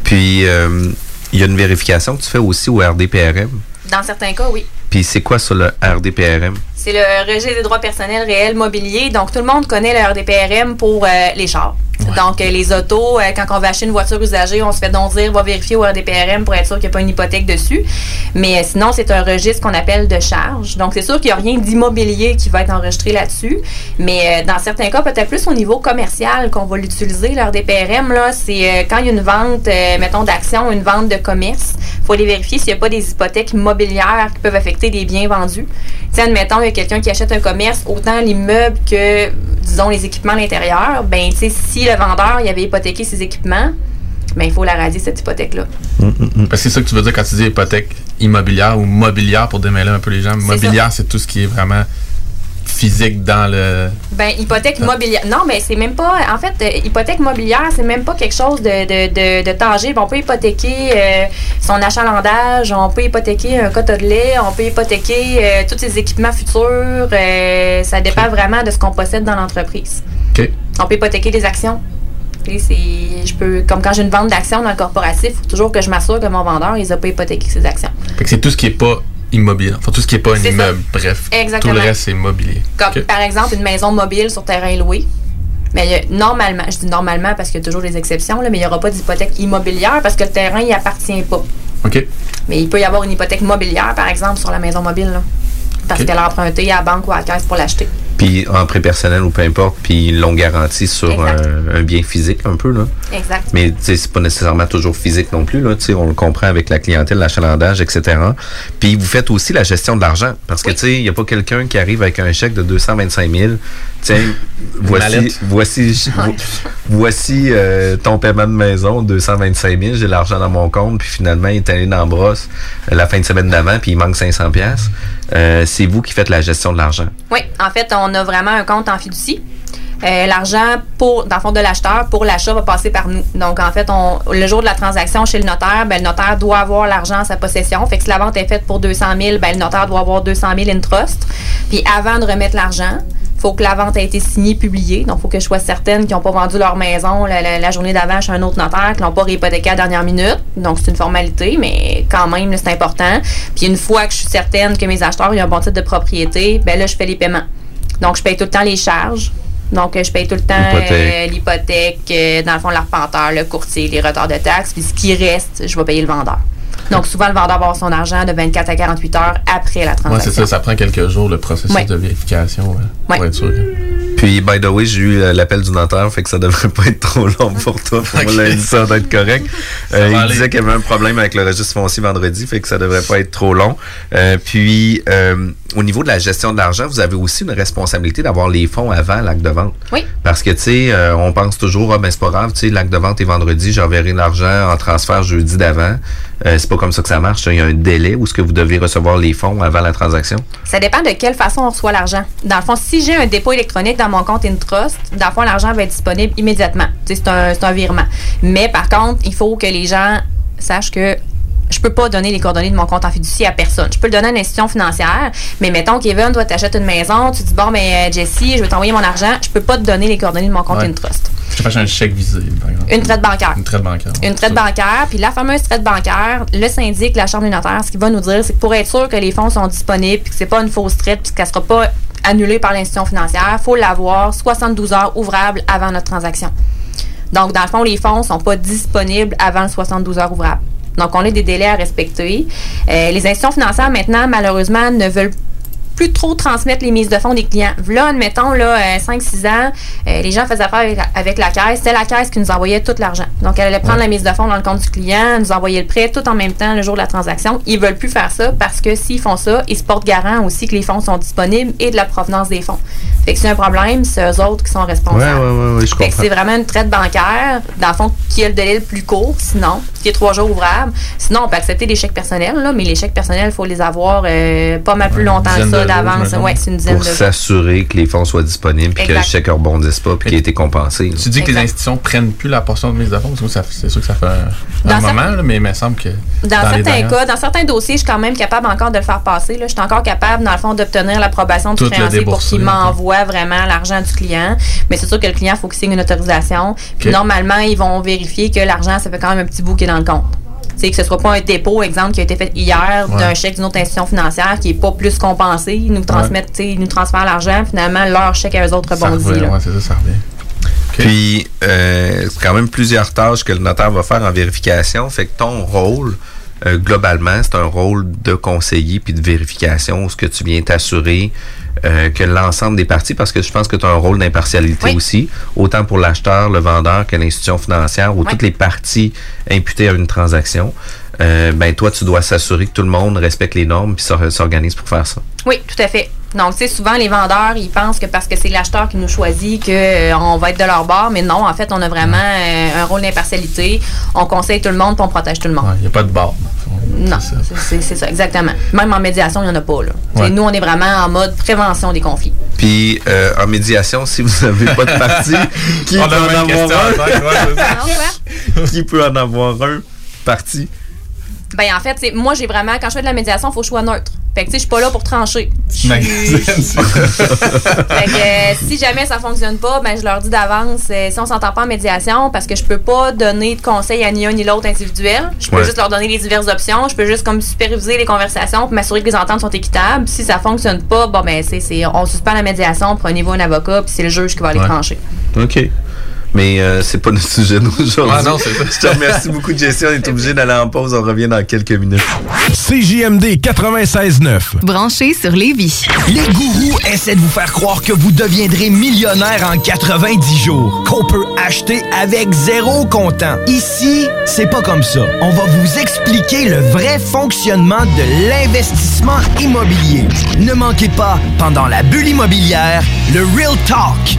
Puis, euh, il y a une vérification que tu fais aussi au RDPRM? Dans certains cas, oui. Puis c'est quoi sur le RDPRM? C'est le registre des droits personnels réels mobiliers. Donc, tout le monde connaît le RDPRM pour euh, les chars. Donc, euh, les autos, euh, quand on va acheter une voiture usagée, on se fait donc dire, va vérifier au RDPRM pour être sûr qu'il n'y a pas une hypothèque dessus. Mais sinon, c'est un registre qu'on appelle de charge. Donc, c'est sûr qu'il n'y a rien d'immobilier qui va être enregistré là-dessus. Mais dans certains cas, peut-être plus au niveau commercial qu'on va l'utiliser, le RDPRM. Là, c'est quand il y a une vente, mettons, d'actions, une vente de commerce. Il faut aller vérifier s'il n'y a pas des hypothèques immobilières qui peuvent affecter des biens vendus. Tiens, admettons, il y a quelqu'un qui achète un commerce, autant l'immeuble que, disons, les équipements à l'intérieur. Ben, tu sais, si le vendeur il avait hypothéqué ses équipements, ben, il faut la radier, cette hypothèque-là. Mm, mm, mm. c'est ça que tu veux dire quand tu dis hypothèque immobilière ou mobilière pour démêler un peu les gens. Mobilière, c'est tout ce qui est vraiment physique dans le. Ben, hypothèque mobilière. Non, mais c'est même pas. En fait, euh, hypothèque mobilière, c'est même pas quelque chose de, de, de, tangible. On peut hypothéquer euh, son achalandage, on peut hypothéquer un coteau de lait, on peut hypothéquer euh, tous ses équipements futurs. ça dépend vraiment de ce qu'on possède dans l'entreprise. OK. On peut hypothéquer des actions. je peux, comme quand j'ai une vente d'actions dans le corporatif, il faut toujours que je m'assure que mon vendeur, il n'a pas hypothéqué ses actions. c'est tout ce qui n'est pas immobilier. Enfin, tout ce qui n'est pas un immeuble. Bref. Exactement. Tout le reste, c'est immobilier. Comme par exemple une maison mobile sur terrain loué. Mais normalement, je dis normalement parce qu'il y a toujours des exceptions, là, mais il n'y aura pas d'hypothèque immobilière parce que le terrain n'y appartient pas. OK. Mais il peut y avoir une hypothèque mobilière, par exemple, sur la maison mobile. Là, parce qu'elle a emprunté à la banque ou à la caisse pour l'acheter puis en prêt personnel ou peu importe, puis ils l'ont garantie sur un, bien physique un peu. Là. Exact. Mais c'est pas nécessairement toujours physique non plus. Là, on le comprend avec la clientèle, l'achalandage, etc. Puis vous faites aussi la gestion de l'argent. Parce que il n'y a pas quelqu'un qui arrive avec un chèque de 225 000. Tiens, voici, voici, voici euh, ton paiement de maison, 225 000, j'ai l'argent dans mon compte, puis finalement, il est allé dans la brosse euh, la fin de semaine d'avant, puis il manque 500 pièces. C'est vous qui faites la gestion de l'argent. Oui, en fait, on on a vraiment un compte en fiducie. Euh, l'argent pour dans le fond de l'acheteur pour l'achat va passer par nous. Donc en fait, on, le jour de la transaction chez le notaire, ben, le notaire doit avoir l'argent en sa possession. Fait que si la vente est faite pour 200 000, ben, le notaire doit avoir 200 000 in trust. Puis avant de remettre l'argent, faut que la vente ait été signée, publiée. Donc, il faut que je sois certaine qu'ils n'ont pas vendu leur maison la, journée d'avant chez un autre notaire, qu'ils n'ont pas réhypothéqué à la dernière minute. Donc, c'est une formalité, mais quand même, c'est important. Puis, une fois que je suis certaine que mes acheteurs ont un bon titre de propriété, ben là, je fais les paiements. Donc, je paye tout le temps les charges. Donc, je paye tout le temps l'hypothèque, euh, euh, dans le fond, l'arpenteur, le courtier, les retards de taxes. Puis, ce qui reste, je vais payer le vendeur. Donc, souvent, le vendeur va avoir son argent de 24 à 48 heures après la transaction. Oui, c'est ça. Ça prend quelques jours, le processus de vérification, pour être sûr. Puis, by the way, j'ai eu euh, l'appel du notaire, fait que ça devrait pas être trop long pour toi. Pour okay. lundi, ça doit être correct. Euh, il disait qu'il y avait un problème avec le registre foncier vendredi, fait que ça devrait pas être trop long. Euh, puis, au niveau de la gestion de l'argent, vous avez aussi une responsabilité d'avoir les fonds avant l'acte de vente. Oui. Parce que, tu sais, on pense toujours, ah ben c'est pas grave, tu sais, l'acte de vente est vendredi, j'enverrai l'argent en transfert jeudi d'avant. C'est pas comme ça que ça marche. Il y a un délai où ce que vous devez recevoir les fonds avant la transaction? Ça dépend de quelle façon on reçoit l'argent. Dans le fond, si j'ai un dépôt électronique dans mon compte InTrust, dans le fond, l'argent va être disponible immédiatement. C'est un, un virement. Mais par contre, il faut que les gens sachent que je peux pas donner les coordonnées de mon compte en fiducie à personne. Je peux le donner à une institution financière, mais mettons, Kevin, toi, t'achètes une maison, tu dis, bon, mais euh, Jessie, je vais t'envoyer mon argent, je peux pas te donner les coordonnées de mon compte InTrust. Je fais un chèque visé, par exemple. Une traite bancaire. Une traite bancaire. Une traite bancaire. Puis la fameuse traite bancaire, le syndic, la Chambre des notaires, ce qu'il va nous dire, c'est que pour être sûr que les fonds sont disponibles, puis que c'est pas une fausse traite, puis qu'elle sera pas annulée par l'institution financière, il faut l'avoir 72 heures ouvrables avant notre transaction. Donc, dans le fond, les fonds ne sont pas disponibles avant le 72 heures ouvrables. Donc, on a des délais à respecter. Euh, les institutions financières, maintenant, malheureusement, ne veulent plus trop transmettre les mises de fonds des clients. Là, admettons, là, 5-6 ans, les gens faisaient affaire avec, la caisse. C'était la caisse qui nous envoyait tout l'argent. Donc, elle allait prendre la mise de fonds dans le compte du client, nous envoyer le prêt tout en même temps le jour de la transaction. Ils veulent plus faire ça parce que s'ils font ça, ils se portent garant aussi que les fonds sont disponibles et de la provenance des fonds. Fait que c'est un problème, c'est eux autres qui sont responsables. Oui, oui, je comprends. c'est vraiment une traite bancaire, dans le fond, qui a le délai le plus court, sinon, qui est trois jours ouvrables. Sinon, on peut accepter des chèques personnels, là, mais les chèques personnels, il faut les avoir euh, pas mal plus longtemps que ça d'avance. Ouais, c'est une dizaine Pour s'assurer que les fonds soient disponibles, puis que le chèque ne rebondisse pas, puis qu'il ait été compensé. Tu dis que les institutions prennent plus la portion de mise de fonds, c'est sûr que ça fait un, moment, mais il me semble que. Dans, certains cas, dans certains dossiers, je suis quand même capable encore de le faire passer. Là. Je suis encore capable, dans le fond, d'obtenir l'approbation du créancier pour qu'il m'envoie vraiment l'argent du client. Mais c'est sûr que le client, il faut qu'il signe une autorisation. Puis normalement, ils vont vérifier que l'argent, ça fait quand même un petit bout qui est dans le compte. C'est que ce soit pas un dépôt, exemple, qui a été fait hier d'un chèque d'une autre institution financière qui n'est pas plus compensé. Ils nous transmettent, ils nous transfèrent l'argent, finalement, leur chèque à eux autres rebondit. c'est ça, ça revient. Puis, euh, c'est quand même plusieurs tâches que le notaire va faire en vérification. Fait que ton rôle, euh, globalement, c'est un rôle de conseiller puis de vérification, ce que tu viens t'assurer euh, que l'ensemble des parties, parce que je pense que tu as un rôle d'impartialité aussi, autant pour l'acheteur, le vendeur que l'institution financière ou toutes les parties imputées à une transaction. Euh, ben toi, tu dois s'assurer que tout le monde respecte les normes puis s'organise pour faire ça. Oui, tout à fait. Donc, tu sais, souvent, les vendeurs, ils pensent que parce que c'est l'acheteur qui nous choisit, qu'on euh, va être de leur bord. Mais non, en fait, on a vraiment euh, un rôle d'impartialité. On conseille tout le monde puis on protège tout le monde. Il n'y a pas de bord. Non, c'est ça. exactement. Même en médiation, il n'y en a pas. Là. Nous, on est vraiment en mode prévention des conflits. Puis, euh, en médiation, si vous n'avez pas de parti, qui peut en avoir un? qui peut en avoir un parti? Ben, en fait, moi, j'ai vraiment, quand je fais de la médiation, il faut que je sois neutre. Fait que, tu sais, je suis pas là pour trancher. Fait que, euh, si jamais ça fonctionne pas, ben, je leur dis d'avance, euh, si on s'entend pas en médiation, parce que je peux pas donner de conseils à ni un ni l'autre individuel. Je peux juste leur donner les diverses options. Je peux juste, comme, superviser les conversations pour m'assurer que les ententes sont équitables. Si ça fonctionne pas, bon, ben, c'est, on suspend la médiation, prenez-vous un avocat, puis c'est le juge qui va aller trancher. OK. Mais euh, c'est pas notre sujet d'aujourd'hui. Ah non, c'est Je te remercie beaucoup, Jesse. On est obligé d'aller en pause. On revient dans quelques minutes. CJMD 96.9. Branché sur Lévis. Les gourous essaient de vous faire croire que vous deviendrez millionnaire en 90 jours. Qu'on peut acheter avec zéro comptant. Ici, c'est pas comme ça. On va vous expliquer le vrai fonctionnement de l'investissement immobilier. Ne manquez pas, pendant la bulle immobilière, le Real Talk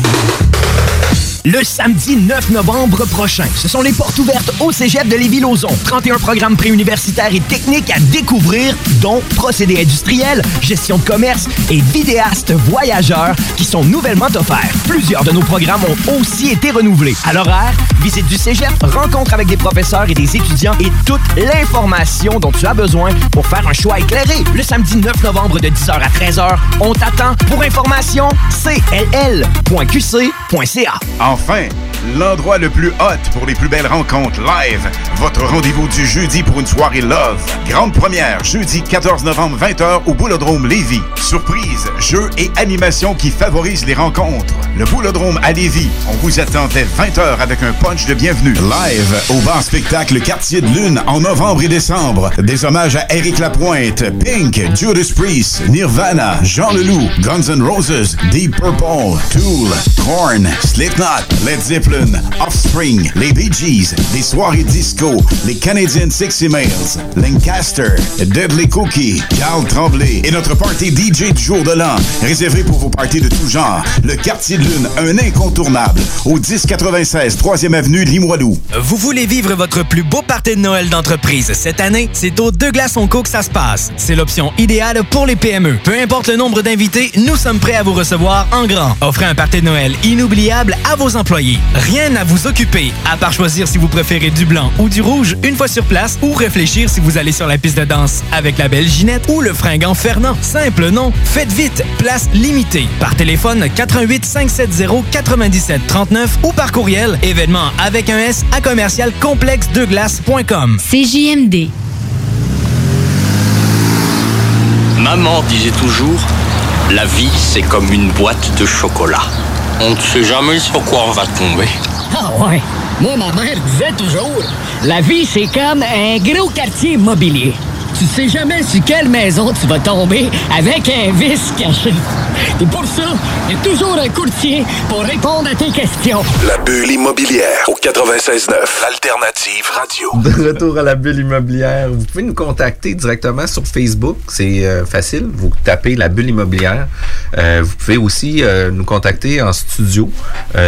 le samedi 9 novembre prochain. Ce sont les portes ouvertes au Cégep de Lévis-Lauzon. 31 programmes préuniversitaires et techniques à découvrir, dont procédés industriels, gestion de commerce et vidéastes voyageurs qui sont nouvellement offerts. Plusieurs de nos programmes ont aussi été renouvelés. À l'horaire, visite du Cégep, rencontre avec des professeurs et des étudiants et toute l'information dont tu as besoin pour faire un choix éclairé. Le samedi 9 novembre de 10h à 13h, on t'attend. Pour information, cll.qc.ca. Enfin, l'endroit le plus hot pour les plus belles rencontres live. Votre rendez-vous du jeudi pour une soirée love. Grande première, jeudi 14 novembre 20h au Boulodrome Lévis. Surprise, jeux et animations qui favorisent les rencontres. Le Boulodrome à Lévis. On vous attend dès 20h avec un punch de bienvenue. Live au bar spectacle Quartier de Lune en novembre et décembre. Des hommages à Eric Lapointe, Pink, Judas Priest, Nirvana, Jean Leloup, Guns N' Roses, Deep Purple, Tool, Korn, Slipknot, Led Zeppelin Zeppelin, Offspring, les Bee Gees, les soirées disco, les Canadian Sexy Males, Lancaster, Deadly Cookie, Carl Tremblay et notre party DJ du jour de l'an, réservé pour vos parties de tout genre. Le Quartier de Lune, un incontournable, au 1096 3e avenue Limoilou. Vous voulez vivre votre plus beau party de Noël d'entreprise cette année? C'est au Deux Glaces Co que ça se passe. C'est l'option idéale pour les PME. Peu importe le nombre d'invités, nous sommes prêts à vous recevoir en grand. Offrez un party de Noël inoubliable à vos employés. Rien à vous occuper, à part choisir si vous préférez du blanc ou du rouge une fois sur place ou réfléchir si vous allez sur la piste de danse avec la belle Ginette ou le fringant Fernand. Simple, non? Faites vite, place limitée. Par téléphone 88 570 97 39 ou par courriel événement avec un S à commercial complexe de glace.com. CJMD. Maman disait toujours, la vie c'est comme une boîte de chocolat. On ne sait jamais sur quoi on va tomber. Ah ouais. Moi, ma mère disait toujours, la vie c'est comme un gros quartier immobilier tu sais jamais sur quelle maison tu vas tomber avec un vice caché. Et pour ça, il y a toujours un courtier pour répondre à tes questions. La bulle immobilière au 96.9, Alternative Radio. De retour à la bulle immobilière, vous pouvez nous contacter directement sur Facebook. C'est euh, facile. Vous tapez la bulle immobilière. Euh, vous pouvez aussi euh, nous contacter en studio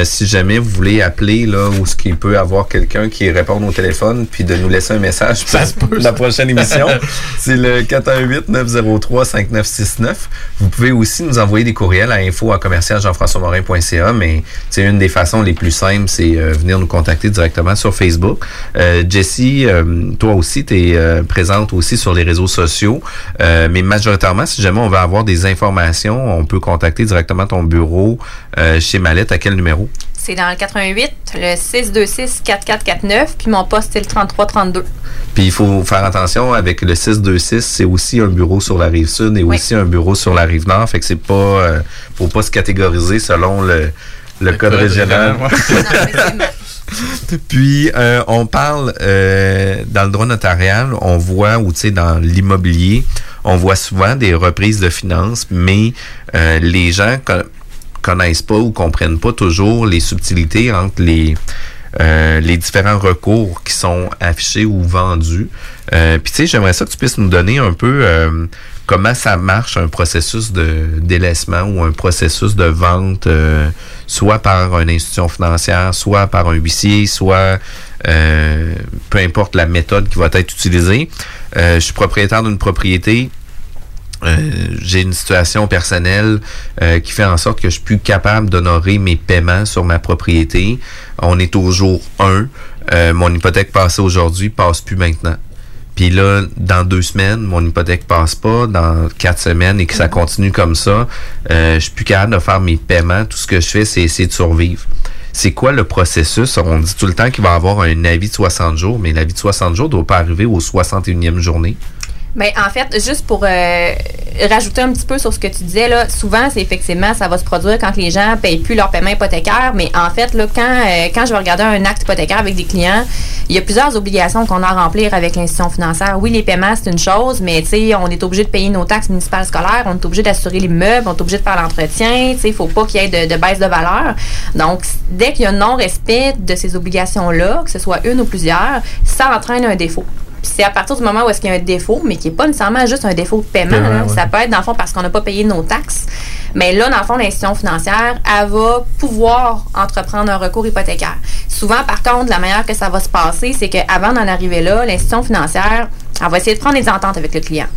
si jamais vous voulez appeler là où ce qu'il peut avoir quelqu'un qui répond au téléphone puis de nous laisser un message pour la prochaine émission. C'est le 418-903-5969. Vous pouvez aussi nous envoyer des courriels à info à commercial jean-françois-morin.ca, mais c'est une des façons les plus simples, c'est euh, venir nous contacter directement sur Facebook. Euh, Jessie, euh, toi aussi, tu es euh, présente aussi sur les réseaux sociaux, mais majoritairement, si jamais on veut avoir des informations, on peut contacter directement ton bureau chez Mallette. À quel numéro? C'est dans le 88, le 626-4449, puis mon poste, c'est le 3332. Puis il faut faire attention avec le 626, c'est aussi un bureau sur la rive sud et aussi un bureau sur la rive nord. Fait que c'est pas. Euh, faut pas se catégoriser selon le, le, code, régional. Puis euh, on parle euh, dans le droit notarial, on voit ou tu sais dans l'immobilier, on voit souvent des reprises de finances, mais les gens connaissent pas ou comprennent pas toujours les subtilités entre les euh, les différents recours qui sont affichés ou vendus. Euh, Puis tu sais, j'aimerais ça que tu puisses nous donner un peu euh, comment ça marche un processus de délaissement ou un processus de vente, soit par une institution financière, soit par un huissier, soit peu importe la méthode qui va être utilisée. je suis propriétaire d'une propriété j'ai une situation personnelle euh, qui fait en sorte que je suis plus capable d'honorer mes paiements sur ma propriété. On est au jour 1. Euh, mon hypothèque passée aujourd'hui passe plus maintenant. Puis là, dans deux semaines, mon hypothèque passe pas. Dans quatre semaines et que ça continue comme ça, je suis plus capable de faire mes paiements. Tout ce que je fais, c'est essayer de survivre c'est quoi le processus? On dit tout le temps qu'il va y avoir un avis de 60 jours, mais l'avis de 60 jours ne doit pas arriver aux 61e journée. Ben, en fait, juste pour euh, rajouter un petit peu sur ce que tu disais, là, souvent, c'est effectivement, ça va se produire quand les gens ne payent plus leur paiement hypothécaire. Mais en fait, là, quand, euh, quand je vais regarder un acte hypothécaire avec des clients, il y a plusieurs obligations qu'on a à remplir avec l'institution financière. Oui, les paiements, c'est une chose, mais on est obligé de payer nos taxes municipales scolaires, on est obligé d'assurer les meubles, on est obligé de faire l'entretien. Il faut pas qu'il y ait de, de, baisse de valeur. Donc, dès qu'il y a non-respect de ces obligations-là, que ce soit une ou plusieurs, ça entraîne un défaut c'est à partir du moment où est-ce qu'il y a un défaut, mais qui n'est pas nécessairement juste un défaut de paiement. Ça peut être, dans le fond, parce qu'on n'a pas payé nos taxes. Mais là, dans le fond, l'institution financière, elle va pouvoir entreprendre un recours hypothécaire. Souvent, par contre, la manière que ça va se passer, c'est qu'avant d'en arriver là, l'institution financière, elle va essayer de prendre des ententes avec le client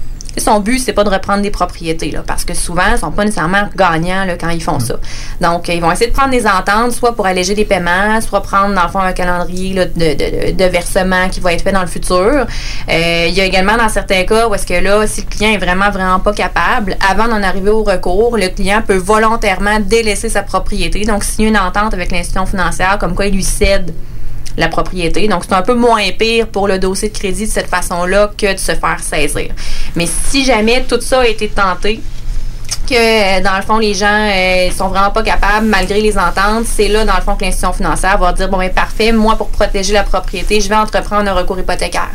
son but, c'est pas de reprendre des propriétés, là, parce que souvent, ils sont pas nécessairement gagnants là, quand ils font ça. Donc, ils vont essayer de prendre des ententes, soit pour alléger des paiements, soit prendre, dans le fond, un calendrier là, de, de, de, versement qui va être fait dans le futur. Euh, il y a également, dans certains cas, où est-ce que là, si le client est vraiment, vraiment pas capable, avant d'en arriver au recours, le client peut volontairement délaisser sa propriété. Donc, s'il y a une entente avec l'institution financière, comme quoi il lui cède la propriété. Donc, c'est un peu moins pire pour le dossier de crédit de cette façon-là que de se faire saisir. Mais si jamais tout ça a été tenté, que dans le fond les gens euh, sont vraiment pas capables malgré les ententes, c'est là dans le fond que l'institution financière va dire bon ben parfait, moi pour protéger la propriété, je vais entreprendre un recours hypothécaire.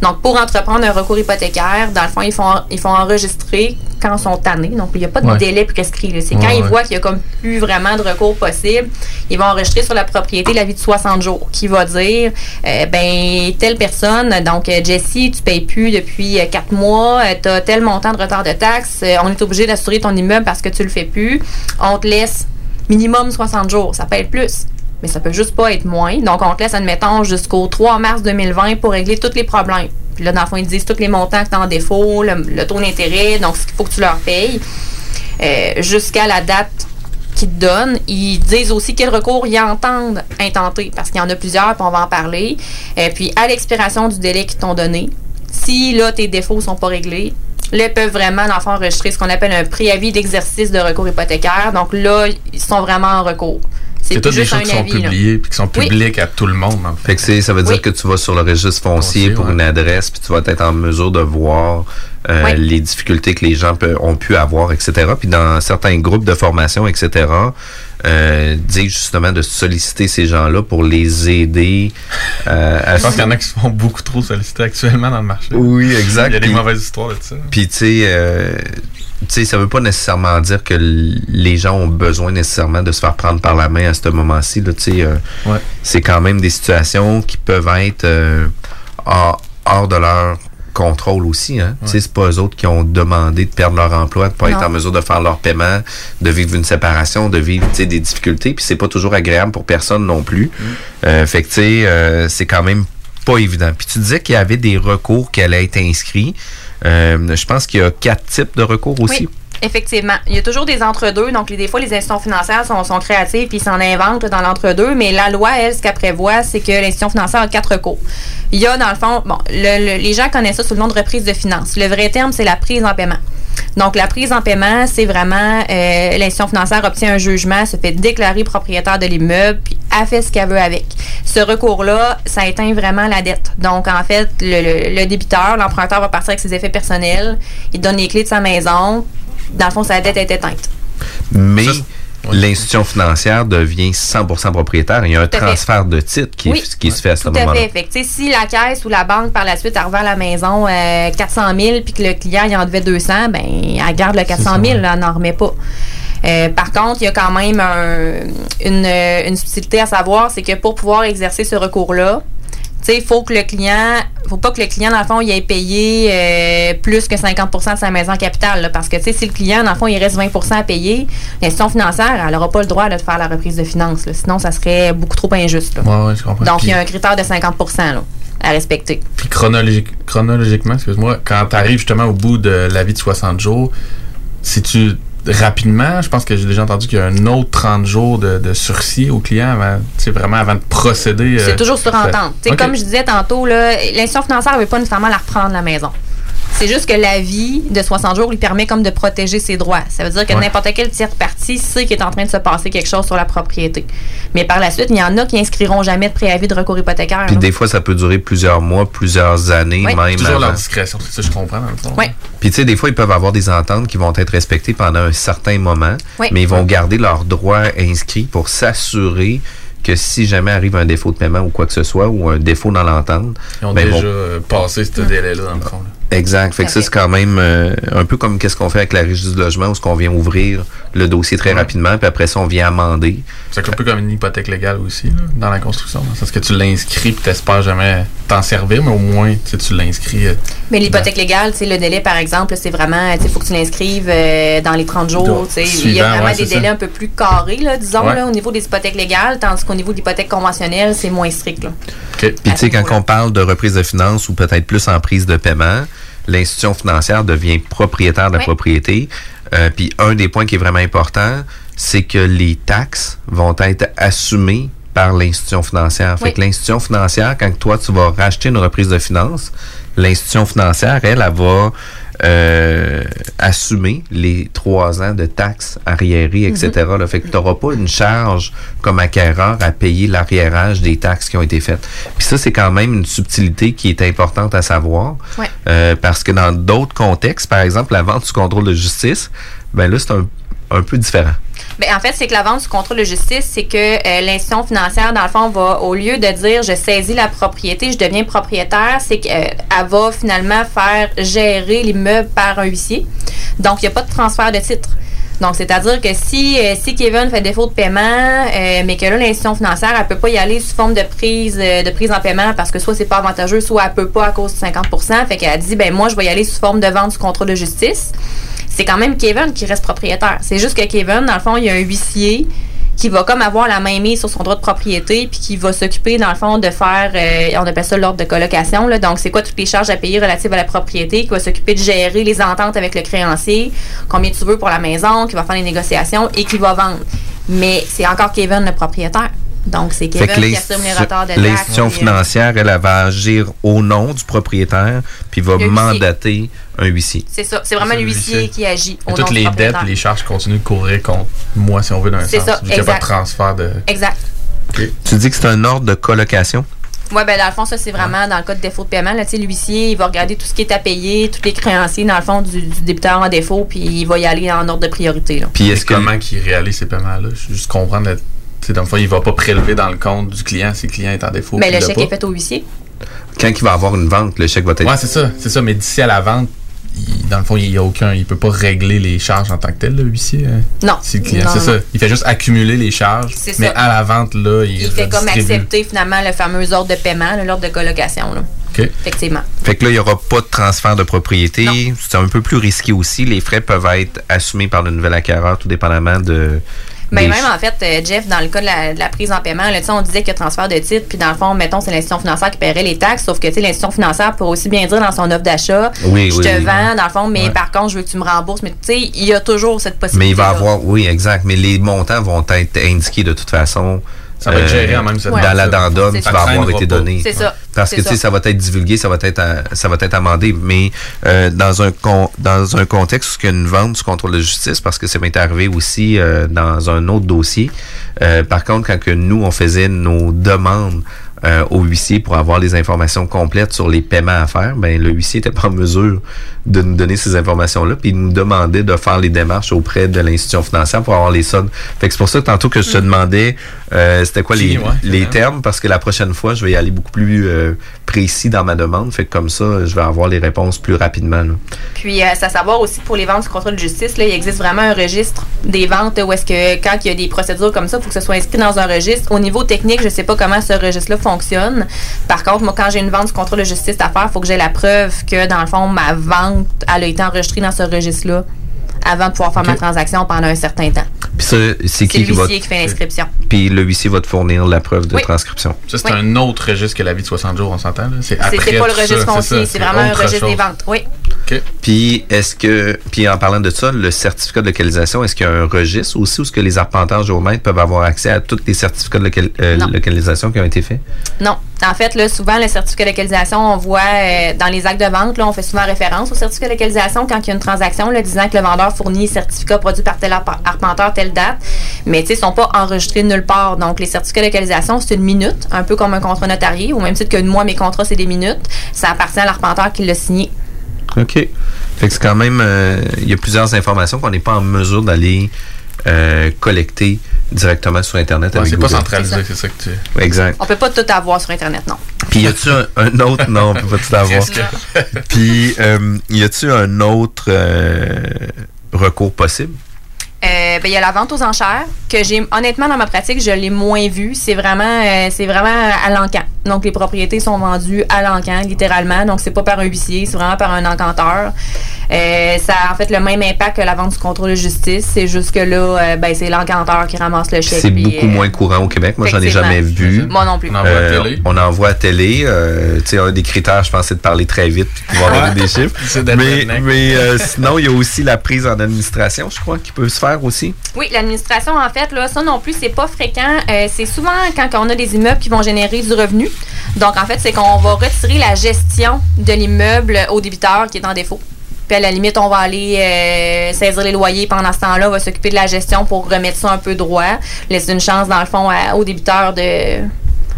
Donc pour entreprendre un recours hypothécaire, dans le fond ils font ils font enregistrer quand ils sont tannés. Donc, il n'y a pas de délai prescrit. C'est quand ils voient qu'il n'y a comme plus vraiment de recours possible, ils vont enregistrer sur la propriété l'avis de 60 jours qui va dire, euh, ben, telle personne, donc euh, Jessie, tu payes plus depuis 4 mois, tu as tel montant de retard de taxes, on est obligé d'assurer ton immeuble parce que tu le fais plus. On te laisse minimum 60 jours. Ça peut être plus mais ça peut juste pas être moins. Donc, on te laisse, admettons, jusqu'au 3 mars 2020 pour régler tous les problèmes. Puis là, dans le fond, ils disent tous les montants que tu as en défaut, le, taux d'intérêt, donc ce qu'il faut que tu leur payes, euh, jusqu'à la date qu'ils te donnent. Ils disent aussi quel recours ils entendent intenter, parce qu'il y en a plusieurs, puis on va en parler. Euh, puis, à l'expiration du délai qu'ils t'ont donné, si là, tes défauts sont pas réglés, là, ils peuvent vraiment, dans le fond, enregistrer ce qu'on appelle un préavis d'exercice de recours hypothécaire. Donc là, ils sont vraiment en recours. C'est toutes des choses qui sont publiées et qui sont publiques à tout le monde. En fait. ça veut dire que tu vas sur le registre foncier, pour une adresse, puis tu vas être en mesure de voir euh, les difficultés que les gens ont pu avoir, etc. Puis dans certains groupes de formation, etc., euh, disent justement de solliciter ces gens-là pour les aider. Euh, à Je pense qu'il y en a qui se font beaucoup trop solliciter actuellement dans le marché. Oui, exact. Il y a des mauvaises histoires de ça. Puis tu sais, euh, sais, ça veut pas nécessairement dire que les gens ont besoin nécessairement de se faire prendre par la main à ce moment-ci. Tu sais, euh, c'est quand même des situations qui peuvent être euh, hors, de leur contrôle aussi. Hein? sais, C'est pas eux autres qui ont demandé de perdre leur emploi, de pas être en mesure de faire leur paiement, de vivre une séparation, de vivre des difficultés. Puis c'est pas toujours agréable pour personne non plus. Mm. Euh, fait que tu sais, c'est quand même pas évident. Puis tu disais qu'il y avait des recours qui allaient être inscrits. Euh, je pense qu'il y a quatre types de recours aussi. Effectivement. Il y a toujours des entre-deux. Donc, des fois, les institutions financières sont, créatives puis s'en inventent dans l'entre-deux. Mais la loi, elle, ce qu'elle prévoit, c'est que l'institution financière a quatre recours. Il y a, dans le fond, bon, les gens connaissent ça sous le nom de reprise de finances. Le vrai terme, c'est la prise en paiement. Donc, la prise en paiement, c'est vraiment euh, l'institution financière obtient un jugement, se fait déclarer propriétaire de l'immeuble, puis a fait ce qu'elle veut avec. Ce recours-là, ça éteint vraiment la dette. Donc, en fait, le, débiteur, l'emprunteur va partir avec ses effets personnels, il donne les clés de sa maison, dans le fond, sa dette est éteinte. Mais l'institution financière devient 100% propriétaire. Il y a un transfert de titre qui, qui se fait à ce moment-là. Tout à fait. si la caisse ou la banque, par la suite, elle revend la maison 400 euh, 000 puis que le client il en devait 200, ben elle garde le 400 000, elle n'en remet pas. Euh, par contre, il y a quand même une, une subtilité à savoir, c'est que pour pouvoir exercer ce recours-là, il faut que le client, faut pas que le client, dans le fond, il ait payé euh, plus que 50% de sa maison capitale. parce que, si le client, dans le fond, il reste 20% à payer, l'institution financière, elle n'aura pas le droit de faire la reprise de finances. Sinon, ça serait beaucoup trop injuste. Donc, il y a un critère de 50% à respecter. Puis chronologiquement, excuse-moi, quand tu arrives justement au bout de la vie de 60 jours, si tu rapidement, je pense que j'ai déjà entendu qu'il y a un autre 30 jours de, sursis au client avant, vraiment avant de procéder. C'est euh, toujours sur entente. Comme je disais tantôt, l'institution financière ne veut pas nécessairement la reprendre la maison. C'est juste que la vie de 60 jours lui permet comme de protéger ses droits. Ça veut dire que n'importe quel tiers parti sait qu'il est en train de se passer quelque chose sur la propriété. Mais par la suite, il y en a qui inscriront jamais de préavis de recours hypothécaire. Puis des fois, ça peut durer plusieurs mois, plusieurs années, même. Toujours leur discrétion, c'est ça je comprends dans le fond. Oui. Puis tu sais, des fois, ils peuvent avoir des ententes qui vont être respectées pendant un certain moment, mais ils vont garder leurs droits inscrits pour s'assurer que si jamais arrive un défaut de paiement ou quoi que ce soit, ou un défaut dans l'entente... Ils ont ben, déjà passé ce délai-là, dans le fond. Exact. Fait que ça, c'est quand même euh, un peu comme qu'est-ce qu'on fait avec la régie du logement, où ce qu'on vient ouvrir le dossier très rapidement, puis après ça, on vient amender. C'est un peu comme une hypothèque légale aussi, dans la construction. Parce que tu l'inscris, puis t'espères jamais t'en servir, mais au moins, tu l'inscris. Euh, mais l'hypothèque légale, c'est le délai, par exemple, c'est vraiment, il faut que tu l'inscrives euh, dans les 30 jours. Il y a vraiment des délais un peu plus carrés, là, disons, là, au niveau des hypothèques légales, tandis qu'au niveau de l'hypothèque conventionnelle, c'est moins strict. Là. Puis, tu sais, quand on parle de reprise de finances ou peut-être plus en prise de paiement, l'institution financière devient propriétaire de la propriété. Euh, puis un des points qui est vraiment important, c'est que les taxes vont être assumées par l'institution financière. Fait que l'institution financière, quand toi, tu vas racheter une reprise de finances, l'institution financière, elle, elle va euh, assumer les trois ans de taxes arriérées, etc. Mm Fait que tu n'auras pas une charge comme acquéreur à payer l'arriérage des taxes qui ont été faites. Puis ça, c'est quand même une subtilité qui est importante à savoir. Euh, parce que dans d'autres contextes, par exemple, la vente sous contrôle de justice, ben là, c'est un, un peu différent. Bien, en fait, c'est que la vente sous contrôle de justice, c'est que euh, l'institution financière, dans le fond, va, au lieu de dire je saisis la propriété, je deviens propriétaire, c'est qu'elle va finalement faire gérer l'immeuble par un huissier. Donc, il n'y a pas de transfert de titre. Donc, c'est-à-dire que si, euh, si Kevin fait défaut de paiement, euh, mais que là, l'institution financière, elle peut pas y aller sous forme de prise euh, de prise en paiement parce que soit c'est pas avantageux, soit elle peut pas à cause de 50% fait qu'elle dit, ben moi, je vais y aller sous forme de vente sous contrôle de justice. C'est quand même Kevin qui reste propriétaire. C'est juste que Kevin, dans le fond, il y a un huissier qui va comme avoir la main mise sur son droit de propriété, puis qui va s'occuper, dans le fond, de faire, euh, on appelle ça l'ordre de colocation. Donc, c'est quoi toutes les charges à payer relatives à la propriété, qui va s'occuper de gérer les ententes avec le créancier, combien tu veux pour la maison, qui va faire les négociations et qui va vendre. Mais c'est encore Kevin le propriétaire. Donc, c'est Kevin qui assume les retards de L'institution financière, elle, va agir au nom du propriétaire, puis va mandater un huissier. C'est ça. C'est vraiment l'huissier qui agit au nom toutes les dettes, les charges continuent de courir contre moi, si on veut, dans un sens. Ça, il n'y a pas de transfert de... Exact. Tu dis que c'est un ordre de colocation? Oui, ben dans le fond, ça, c'est vraiment dans le cas de défaut de paiement. L'huissier, il va regarder tout ce qui est à payer, tous les créanciers, dans le fond, du, débiteur en défaut, puis il va y aller en ordre de priorité. Là. Puis est-ce comment qu'il réalise ces paiements-là? Juste comprendre dans le fond, il ne va pas prélever dans le compte du client si le client est en défaut. Mais le chèque est fait au huissier. Quand il va avoir une vente, le chèque va être. Oui, c'est ça. C'est ça. Mais d'ici à la vente, dans le fond, il ne aucun. Il peut pas régler les charges en tant que tel, le huissier. Hein? Non. Si le client. C'est ça. Il fait juste accumuler les charges. Mais à la vente, là, il. Il fait comme accepter finalement le fameux ordre de paiement, l'ordre de colocation. Là. Effectivement. Fait que là, il n'y aura pas de transfert de propriété. C'est un peu plus risqué aussi. Les frais peuvent être assumés par le nouvel acquéreur, tout dépendamment de ben, même en fait, euh, Jeff, dans le cas de la, prise en paiement, là, on disait que transfert de titre, puis dans le fond, mettons, c'est l'institution financière qui paierait les taxes, sauf que l'institution financière peut aussi bien dire dans son offre d'achat, oui, je te vends, dans le fond, mais par contre, je veux que tu me rembourses. Mais tu sais, il y a toujours cette possibilité. Mais il va avoir, oui, exact. Mais les montants vont être indiqués de toute façon ça va être géré en même temps. Dans l'addendum qui va avoir été donné. C'est ça. Parce que, tu sais, ça va être divulgué, ça va être, ça va être amendé. Mais euh, dans, un dans un contexte où il y a une vente sous contrôle de justice, parce que ça m'est arrivé aussi euh, dans un autre dossier. Euh, par contre, quand que nous, on faisait nos demandes au huissier pour avoir les informations complètes sur les paiements à faire, ben le huissier n'était pas en mesure de nous donner ces informations-là, puis il nous demandait de faire les démarches auprès de l'institution financière pour avoir les soldes. Fait que c'est pour ça que tantôt que je te mm. demandais euh, c'était quoi les, les termes, parce que la prochaine fois, je vais y aller beaucoup plus euh, précis dans ma demande. Fait que comme ça, je vais avoir les réponses plus rapidement. Puis, euh, ça savoir aussi pour les ventes du contrôle de justice, là, il existe vraiment un registre des ventes où est-ce que quand il y a des procédures comme ça, il faut que ce soit inscrit dans un registre. Au niveau technique, je sais pas comment ce registre-là fonctionne. Par contre, moi, quand j'ai une vente du contrôle de justice à faire, il faut que j'ai la preuve que, dans le fond, ma vente elle a été enregistrée dans ce registre-là avant de pouvoir faire ma transaction pendant un certain temps. Puis c'est qui qui, fait l'inscription. Puis le huissier va te fournir la preuve de transcription. Ça, c'est un autre registre que la vie de 60 jours, on s'entend? C'est pas le registre foncier, c'est vraiment un registre des ventes. Oui. Puis est-ce que, puis en parlant de ça, le certificat de localisation, est-ce qu'il y a un registre aussi où ce que les arpenteurs géomètres peuvent avoir accès à tous les certificats de euh, localisation qui ont été faits? Non. En fait, là, souvent, le certificat de localisation, on voit euh, dans les actes de vente, là, on fait souvent référence au certificat de localisation quand il y a une transaction, là, disant que le vendeur fournit certificat produit par tel arpenteur telle date. Mais ils sont pas enregistrés nulle part. Donc, les certificats de localisation, c'est une minute, un peu comme un contrat notarié, au même titre que moi, mes contrats, c'est des minutes. Ça appartient à l'arpenteur qui l'a signé. OK. Fait que c'est quand même. Euh, il y a plusieurs informations qu'on n'est pas en mesure d'aller euh, collecter directement sur Internet ouais, C'est pas centralisé, c'est ça que tu. Exact. On peut pas tout avoir sur Internet, non. Puis y a-tu un, autre? Non, on peut pas tout avoir. Puis euh, y a-tu un autre recours possible? Euh, ben, il y a la vente aux enchères que j'ai honnêtement dans ma pratique je l'ai moins vu c'est vraiment euh, c'est vraiment à l'encan donc les propriétés sont vendues à l'encan littéralement. Donc c'est pas par un huissier c'est vraiment par un encanteur. Euh, ça a en fait le même impact que la vente du contrôle de justice. C'est juste que là ben, c'est l'encanteur qui ramasse le chèque c'est beaucoup moins courant au Québec. Moi j'en ai jamais vu. Moi non plus. On envoie à télé. on envoie à télé. Tu sais un des critères je pense c'est de parler très vite puis pouvoir donner des chiffres. Mais, mais sinon il y a aussi la prise en administration je crois qui peut se faire aussi? Oui, l'administration, en fait, là, ça non plus, c'est pas fréquent. Euh, c'est souvent quand on a des immeubles qui vont générer du revenu. Donc, en fait, c'est qu'on va retirer la gestion de l'immeuble au débiteur qui est en défaut. Puis à la limite, on va aller euh, saisir les loyers pendant ce temps-là, on va s'occuper de la gestion pour remettre ça un peu droit, laisser une chance, dans le fond, au débiteur de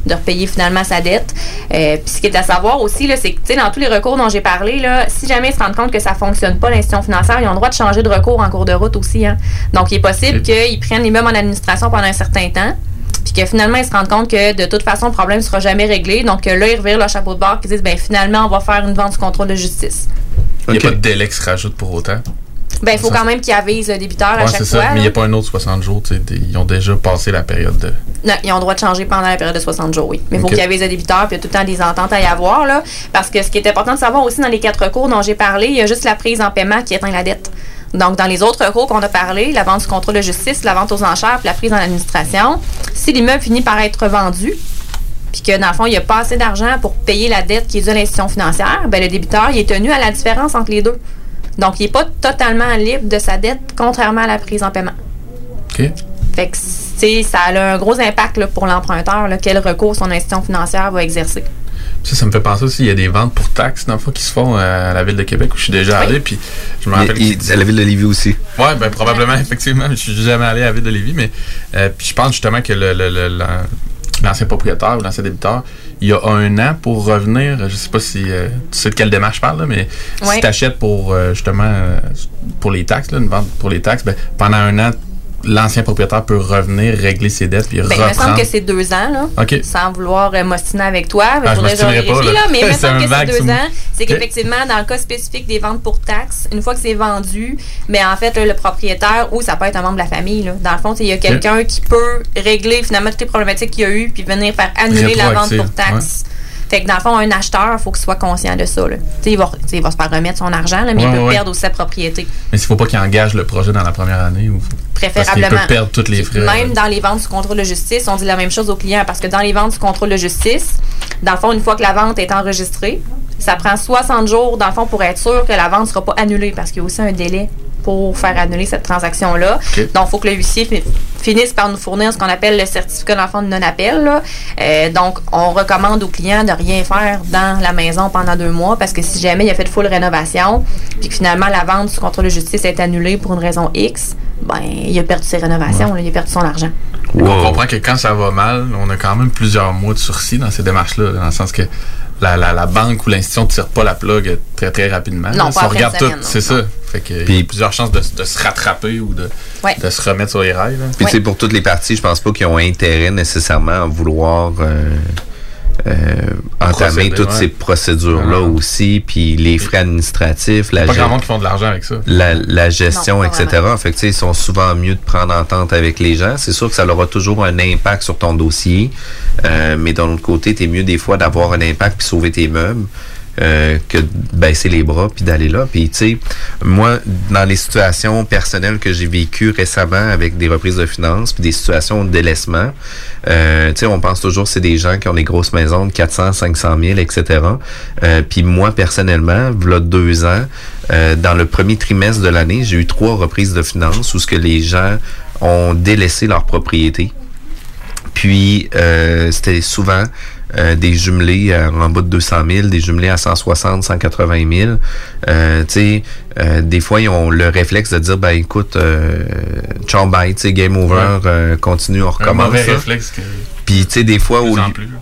de repayer finalement sa dette. Euh, puis ce qui est à savoir aussi, c'est que dans tous les recours dont j'ai parlé, là, si jamais ils se rendent compte que ça ne fonctionne pas, l'institution financière, ils ont le droit de changer de recours en cours de route aussi. Hein. Donc, il est possible qu'ils prennent l'immeuble en administration pendant un certain temps puis que finalement, ils se rendent compte que de toute façon, le problème ne sera jamais réglé. Donc là, ils revirent leur chapeau de bord et disent, ben finalement, on va faire une vente du contrôle de justice. Il n'y a pas de délai qui se rajoute pour autant. Ben, il faut quand même qu'ils avisent le débiteur à chaque fois. Mais il n'y a pas un autre 60 jours. Ils ont déjà passé la période de. Non, ils ont le droit de changer pendant la période de 60 jours, oui. Mais il faut qu'ils avisent le débiteur, puis il y a tout le temps des ententes à y avoir. Là, parce que ce qui est important de savoir aussi dans les quatre recours dont j'ai parlé, il y a juste la prise en paiement qui éteint la dette. Donc, dans les autres recours qu'on a parlé, la vente du contrôle de justice, la vente aux enchères, puis la prise en administration, si l'immeuble finit par être vendu, puis que dans le fond, il n'y a pas assez d'argent pour payer la dette qui est due à l'institution financière, ben, le débiteur, il est tenu à la différence entre les deux. Donc, il n'est pas totalement libre de sa dette, contrairement à la prise en paiement. OK. Fait que, ça a un gros impact pour l'emprunteur, quel recours son institution financière va exercer. Ça, ça me fait penser aussi, il y a des ventes pour taxes, dans le fond, qui se font à la ville de Québec, où je suis déjà allé, puis je me rappelle... à la ville de Lévis aussi. Oui, ben, probablement, effectivement. Je suis jamais allé à la ville de Lévis, mais euh, puis je pense justement que le, l'ancien propriétaire ou l'ancien débiteur, il y a un an pour revenir. Je sais pas si euh, tu sais de quelle démarche je parle, mais si tu achètes pour euh, justement pour les taxes, une vente pour les taxes, ben, pendant un an, l'ancien propriétaire peut revenir régler ses dettes puis reprendre. Ben, il me semble que c'est deux ans, là, sans vouloir euh, mostiner avec toi. Ah, je vérifier, pas, là. mais il me semble que c'est deux ans. C'est qu'effectivement, dans le cas spécifique des ventes pour taxes, une fois que c'est vendu, mais en fait, le propriétaire, ou ça peut être un membre de la famille, là, dans le fond, il y a quelqu'un qui peut régler finalement toutes les problématiques qu'il y a eu puis venir faire annuler la vente pour taxes. Fait que dans le fond, un acheteur, il faut qu'il soit conscient de ça. Il va, il va se faire remettre son argent, mais il peut perdre aussi sa propriété. Mais il ne faut pas qu'il engage le projet dans la première année ou préférablement. Parce peut perdre tous les frais. Même dans les ventes du contrôle de justice, on dit la même chose aux clients parce que dans les ventes du contrôle de justice, dans le fond, une fois que la vente est enregistrée, ça prend 60 jours, dans le fond, pour être sûr que la vente ne sera pas annulée parce qu'il y a aussi un délai pour faire annuler cette transaction-là. Donc, il faut que le huissier finisse par nous fournir ce qu'on appelle le certificat d'enfant de non-appel. Euh, donc, on recommande aux clients de rien faire dans la maison pendant deux mois parce que si jamais il a fait de full rénovation, puis que finalement la vente sous contrôle de justice est annulée pour une raison X, ben, il a perdu ses rénovations, il a perdu son argent. On comprend que quand ça va mal, on a quand même plusieurs mois de sursis dans ces démarches-là, dans le sens que la, la, banque ou l'institution ne tire pas la plug très très rapidement. Non, pas on regarde tout, c'est ça. Fait que il y a plusieurs chances de, se rattraper ou de, de, se remettre sur les rails. Puis tu sais, pour toutes les parties, je pense pas qu'ils ont intérêt nécessairement à vouloir euh, euh, entamer toutes ces procédures-là aussi, puis les frais administratifs. La pas grand monde qui font de l'argent avec ça. La, gestion, etc. Fait que, ils sont souvent mieux de prendre entente avec les gens. C'est sûr que ça aura toujours un impact sur ton dossier, euh, mais d'un autre côté, tu es mieux des fois d'avoir un impact puis sauver tes meubles. Euh, que de baisser les bras puis d'aller là. Puis tu sais, moi, dans les situations personnelles que j'ai vécues récemment avec des reprises de finances puis des situations de délaissement, euh, tu sais, on pense toujours c'est des gens qui ont des grosses maisons de 400, 500 000, etc. Euh, puis moi, personnellement, voilà deux ans, euh, dans le premier trimestre de l'année, j'ai eu trois reprises de finances où ce que les gens ont délaissé leur propriété. Puis, euh, c'était souvent euh, des jumelés euh, en bas de 200 000, des jumelés à 160, 180 000. Euh, tu sais, euh, des fois, ils ont le réflexe de dire, ben écoute, euh, ciao, bye, tu sais, game over, continue, on recommence. Un mauvais réflexe. Puis, tu sais, des fois, au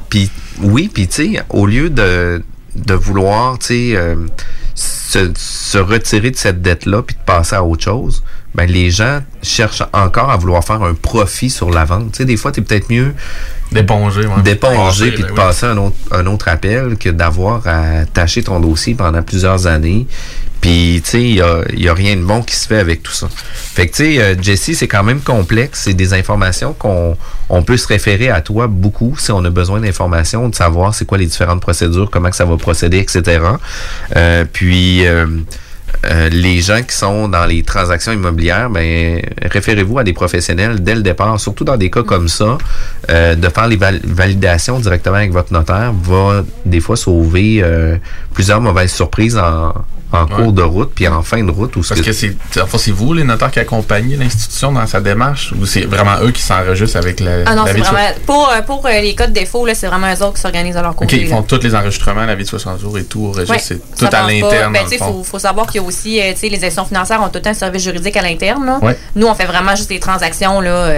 puis oui, puis tu sais, au lieu de, de vouloir, tu sais, se, se, retirer de cette dette-là puis de passer à autre chose, ben les gens cherchent encore à vouloir faire un profit sur la vente. Tu sais, des fois, tu es peut-être mieux d'éponger, d'éponger puis de ben passer un autre, un autre appel que d'avoir à tâcher ton dossier pendant plusieurs années. Puis, tu sais, il n'y a, rien de bon qui se fait avec tout ça. Fait que, tu sais, euh, Jesse, c'est quand même complexe. C'est des informations qu'on on peut se référer à toi beaucoup si on a besoin d'informations, de savoir c'est quoi les différentes procédures, comment que ça va procéder, etc. Euh, puis... Euh, euh, les gens qui sont dans les transactions immobilières, ben, référez-vous à des professionnels dès le départ, surtout dans des cas comme ça. Euh, de faire les validations directement avec votre notaire va des fois sauver euh, plusieurs mauvaises surprises en, en cours de route puis en fin de route. Parce que, c'est c'est vous, les notaires, qui accompagnez l'institution dans sa démarche ou c'est vraiment eux qui s'enregistrent avec la. Ah non, c'est vraiment. Pour, euh, pour euh, les codes défaut, c'est vraiment eux autres qui s'organisent à leur côté. OK, ils font tous les enregistrements, la vie de 60 jours et tout au registre. c'est tout à l'interne. Ben, il faut, faut, savoir qu'il y a aussi, euh, les institutions financières ont tout un service juridique à l'interne. Nous, on fait vraiment juste les transactions là,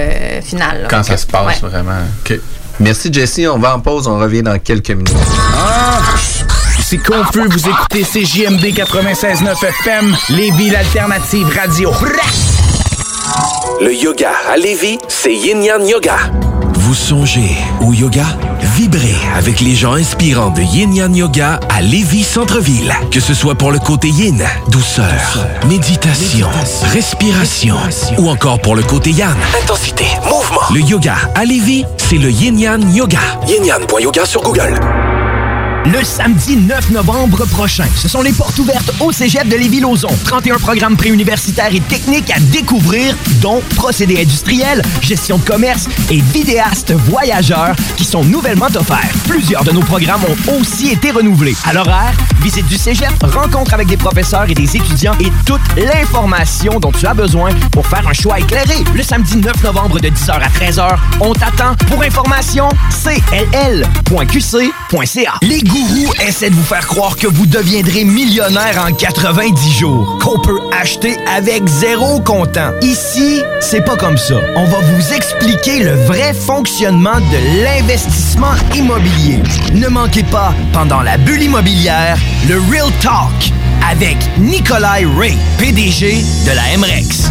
finales. Quand ça se passe vraiment. OK. Merci, Jesse. On va en pause. On revient dans quelques minutes. Ah! C'est confus, vous écoutez CJMD 96.9 FM, Lévis, l'alternative radio. Le yoga à Lévis, c'est Yin Yang Yoga. Vous songez au yoga? Vibrez avec les gens inspirants de Yin Yang Yoga à Lévis Centre-Ville. Que ce soit pour le côté yin, douceur, méditation, respiration, ou encore pour le côté yang, intensité, mouvement. Le yoga à Lévis, c'est le Yin Yang Yoga. Yin Yang.yoga sur Google. Le samedi 9 novembre prochain, ce sont les portes ouvertes au Cégep de Lévis-Lauzon. 31 programmes préuniversitaires et techniques à découvrir, dont procédés industriels, gestion de commerce et vidéastes voyageurs qui sont nouvellement offerts. Plusieurs de nos programmes ont aussi été renouvelés. À l'horaire, visite du Cégep, rencontre avec des professeurs et des étudiants et toute l'information dont tu as besoin pour faire un choix éclairé. Le samedi 9 novembre de 10h à 13h, on t'attend. Pour information, cll.qc.ca. gourous essaient de vous faire croire que vous deviendrez millionnaire en 90 jours, qu'on peut acheter avec zéro comptant. Ici, c'est pas comme ça. On va vous expliquer le vrai fonctionnement de l'investissement immobilier. Ne manquez pas, pendant la bulle immobilière, le Real Talk avec Nikolai Ray, PDG de la MREX.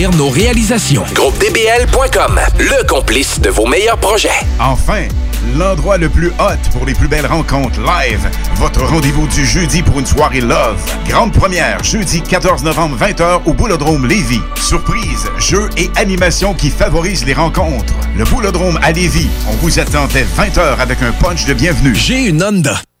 nos réalisations. GroupeDBL.com, le complice de vos meilleurs projets. Enfin, l'endroit le plus hot pour les plus belles rencontres live. Votre rendez-vous du jeudi pour une soirée love. Grande première, jeudi 14 novembre 20h au Boulodrome Lévis. Surprise, jeux et animations qui favorisent les rencontres. Le Boulodrome à Lévis. On vous attend dès 20h avec un punch de bienvenue. J'ai une Honda.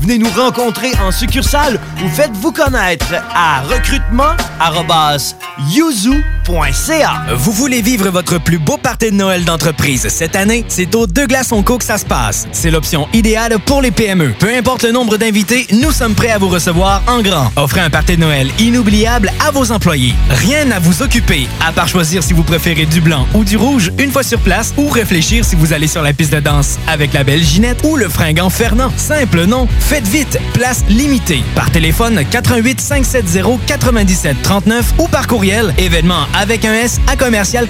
Venez nous rencontrer en succursale ou faites-vous connaître à recrutement.yuzu.ca. Vous voulez vivre votre plus beau party de Noël d'entreprise cette année? C'est au Deux Glaces Co que ça se passe. C'est l'option idéale pour les PME. Peu importe le nombre d'invités, nous sommes prêts à vous recevoir en grand. Offrez un party de Noël inoubliable à vos employés. Rien à vous occuper, à part choisir si vous préférez du blanc ou du rouge une fois sur place ou réfléchir si vous allez sur la piste de danse avec la belle Ginette ou le fringant Fernand. Simple, non? Faites vite, place limitée. Par téléphone 88 570 97 39 ou par courriel événement avec un S à commercial.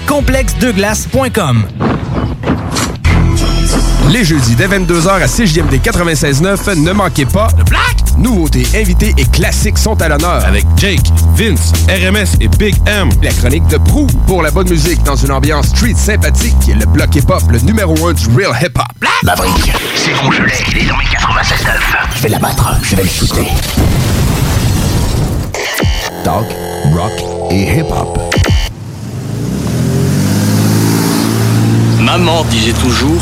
Les jeudis dès 22h à 6JMD 96.9, ne manquez pas le Black! Nouveautés, invités et classiques sont à l'honneur avec Jake, Vince, RMS et Big M. La chronique de Prou pour la bonne musique dans une ambiance street sympathique qui est le bloc hip-hop, le numéro 1 du real hip-hop. Maverick, c'est Rougelet, il est dans mes 96.9. Je vais l'abattre, je vais le shooter. Talk, rock et hip-hop. Maman disait toujours,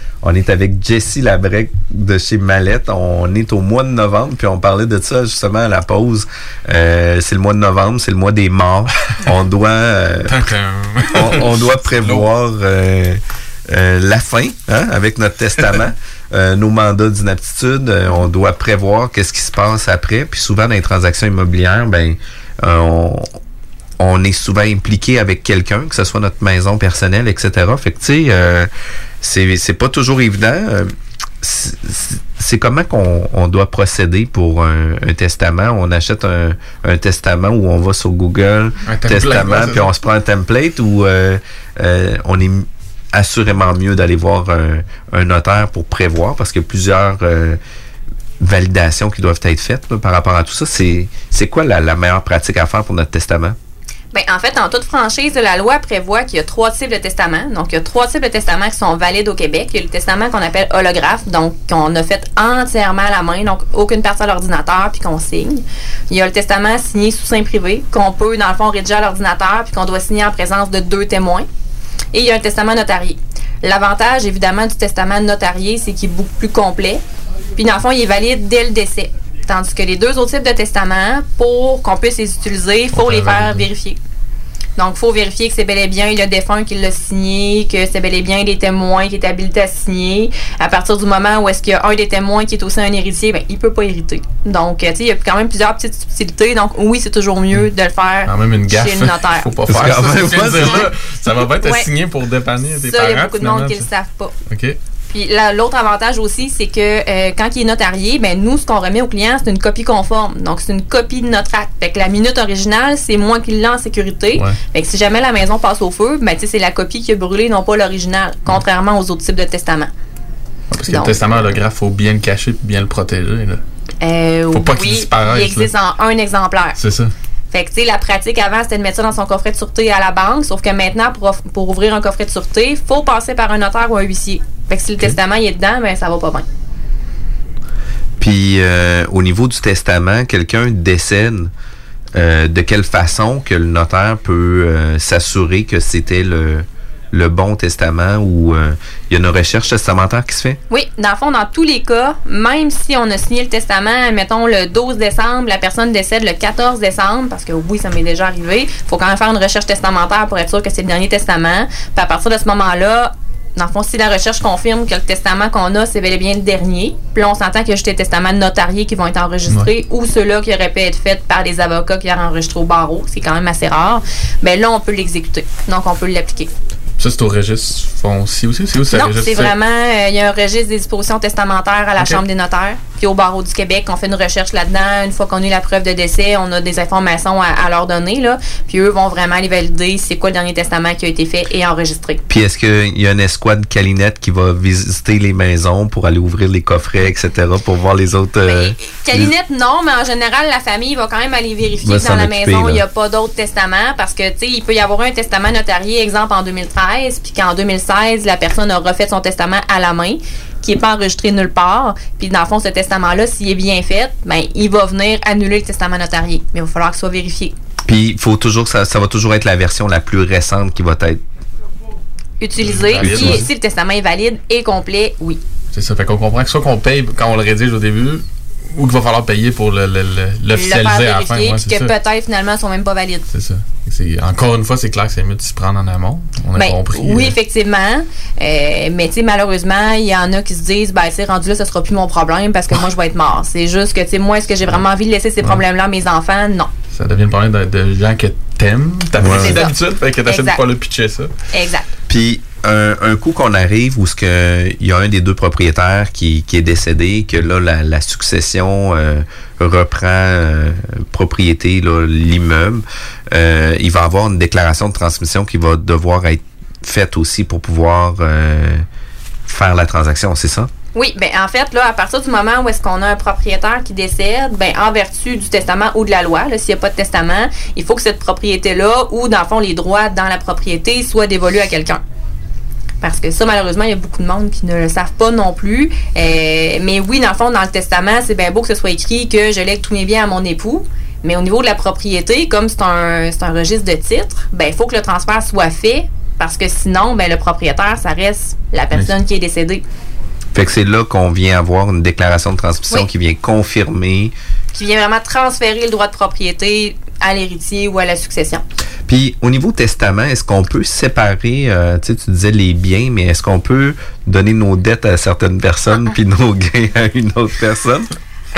On est avec Jessie Labrec de chez Mallette. On est au mois de novembre, puis on parlait de ça justement à la pause. Euh, c'est le mois de novembre, c'est le mois des morts. on doit, euh, on, doit prévoir euh, la fin hein, avec notre testament. nos mandats d'inaptitude, on doit prévoir qu'est-ce qui se passe après. Puis souvent dans les transactions immobilières, ben on, on est souvent impliqué avec quelqu'un, que ce soit notre maison personnelle, etc. Fait que, tu sais, c'est pas toujours évident. Euh, c'est comment qu'on on doit procéder pour un, testament. On achète un, testament où on va sur Google, testament, puis on se prend un template ou euh, euh, on est assurément mieux d'aller voir un, notaire pour prévoir parce qu'il y a plusieurs validations qui doivent être faites par rapport à tout ça. C'est quoi la meilleure pratique à faire pour notre testament? Bien, en fait, en toute franchise, la loi prévoit qu'il y a trois types de testaments. Donc, il y a trois types de testaments qui sont valides au Québec. Il y a le testament qu'on appelle holographe, donc qu'on a fait entièrement à la main, donc aucune personne à l'ordinateur, puis qu'on signe. Il y a le testament signé sous sein privé, qu'on peut, dans le fond, rédiger à l'ordinateur, puis qu'on doit signer en présence de deux témoins. Et il y a un testament notarié. L'avantage, évidemment, du testament notarié, c'est qu'il est beaucoup plus complet. Puis, dans le fond, il est valide dès le décès. Tandis que les deux autres types de testaments, pour qu'on puisse les utiliser, il faut les faire vérifier. Donc, il faut vérifier que c'est bel et bien le défunt qui l'a signé, que c'est bel et bien les témoins qui est habilité à signer. À partir du moment où est-ce qu'il y a un des témoins qui est aussi un héritier, ben, il peut pas hériter. Donc, tu sais, il y a quand même plusieurs petites subtilités. Donc, oui, c'est toujours mieux de le faire quand même une gaffe. chez le notaire. faut pas faire ça. ça va pas être signé pour dépanner tes parents. Ça, il y a beaucoup de monde qui le savent pas. OK. Puis l'autre avantage aussi, c'est que euh, quand il est notarié, ben nous, ce qu'on remet au client, c'est une copie conforme. Donc, c'est une copie de notre acte. Fait que la minute originale, c'est moi qui l'ai en sécurité. Fait que si jamais la maison passe au feu, ben c'est la copie qui a brûlé, non pas l'original, contrairement aux autres types de testaments. parce que le testament holographe, faut bien le cacher et bien le protéger. Là. Euh, faut pas qu'il disparaisse. Il existe en un exemplaire. C'est ça. Fait que, tu sais, la pratique avant, c'était de mettre ça dans son coffret de sûreté à la banque. Sauf que maintenant, pour, pour ouvrir un coffret de sûreté, il faut passer par un notaire ou un huissier. Fait que si le testament est dedans, ben ça va pas bien. Puis euh, au niveau du testament, quelqu'un décède. Euh, de quelle façon que le notaire peut euh, s'assurer que c'était le, le bon testament ou il y a une recherche testamentaire qui se fait? Oui, dans le fond, dans tous les cas, même si on a signé le testament, mettons le 12 décembre, la personne décède le 14 décembre, parce que oui, ça m'est déjà arrivé, il faut quand même faire une recherche testamentaire pour être sûr que c'est le dernier testament. Puis à partir de ce moment-là, dans le fond, si la recherche confirme que le testament qu'on a, c'est bel et bien le dernier, puis là, on s'entend qu'il y a juste des testaments notariés qui vont être enregistrés ou ceux-là qui auraient pu être faits par des avocats qui auraient enregistré au barreau, c'est quand même assez rare, mais là, on peut l'exécuter. Donc, on peut l'appliquer. Ça, c'est au registre foncier aussi? C'est où Non, c'est vraiment... Euh, il y a un registre des dispositions testamentaires à la Chambre des notaires. Puis au barreau du Québec, on fait une recherche là-dedans. Une fois qu'on a la preuve de décès, on a des informations à, leur donner. Là. Puis eux vont vraiment aller valider c'est quoi le dernier testament qui a été fait et enregistré. Puis est-ce qu'il y a une escouade Calinette qui va visiter les maisons pour aller ouvrir les coffrets, etc., pour voir les autres... Euh, ben, Calinette, non, mais en général, la famille va quand même aller vérifier dans la maison, il n'y a pas d'autres testaments parce que, tu sais, il peut y avoir un testament notarié, exemple, en 2013, puis qu'en 2016, la personne a refait son testament à la main qui n'est pas enregistré nulle part. Puis dans le fond, ce testament-là, s'il est bien fait, ben, il va venir annuler le testament notarié. Mais il va falloir qu'il soit vérifié. Puis il faut toujours ça, ça va toujours être la version la plus récente qui va être utilisée. Si, si, le testament est valide et complet, oui. C'est ça. Fait qu'on comprend que soit qu'on paye quand on le rédige au début, ou qu'il va falloir payer pour l'officialiser à la fin. Ouais, que peut-être finalement sont même pas valides. C'est ça. Encore une fois, c'est clair que c'est mieux de s'y prendre en amont. On a ben, compris. Oui, euh. effectivement. Euh, mais malheureusement, il y en a qui se disent ben, c'est rendu là, ce sera plus mon problème parce que moi, je vais être mort. C'est juste que, moi, est-ce que j'ai vraiment envie de laisser ces problèmes-là à mes enfants? Non. Ça devient le problème de, gens que t'aimes. T'as ouais. d'habitude, fait que t'essaies de pas le pitcher ça. Exact. Puis, un, coup qu'on arrive où il y a un des deux propriétaires qui, est décédé, que là, la, succession euh, reprend euh, propriété, l'immeuble, euh, il va avoir une déclaration de transmission qui va devoir être faite aussi pour pouvoir faire la transaction, c'est ça? Oui, ben en fait, là, à partir du moment où est-ce qu'on a un propriétaire qui décède, ben en vertu du testament ou de la loi, s'il n'y a pas de testament, il faut que cette propriété-là, ou dans le fond les droits dans la propriété, soient dévolus à quelqu'un. Parce que ça, malheureusement, il y a beaucoup de monde qui ne le savent pas non plus. Euh, mais oui, dans le fond, dans le testament, c'est bien beau que ce soit écrit que je lègue tous mes biens à mon époux. Mais au niveau de la propriété, comme c'est un, un registre de titres, ben il faut que le transfert soit fait parce que sinon, ben, le propriétaire, ça reste la personne qui est décédée. Fait que c'est là qu'on vient avoir une déclaration de transmission qui vient confirmer. Qui vient vraiment transférer le droit de propriété à l'héritier ou à la succession. Puis au niveau testament, est-ce qu'on peut séparer, euh, tu sais, tu disais les biens, mais est-ce qu'on peut donner nos dettes à certaines personnes puis nos gains à une autre personne?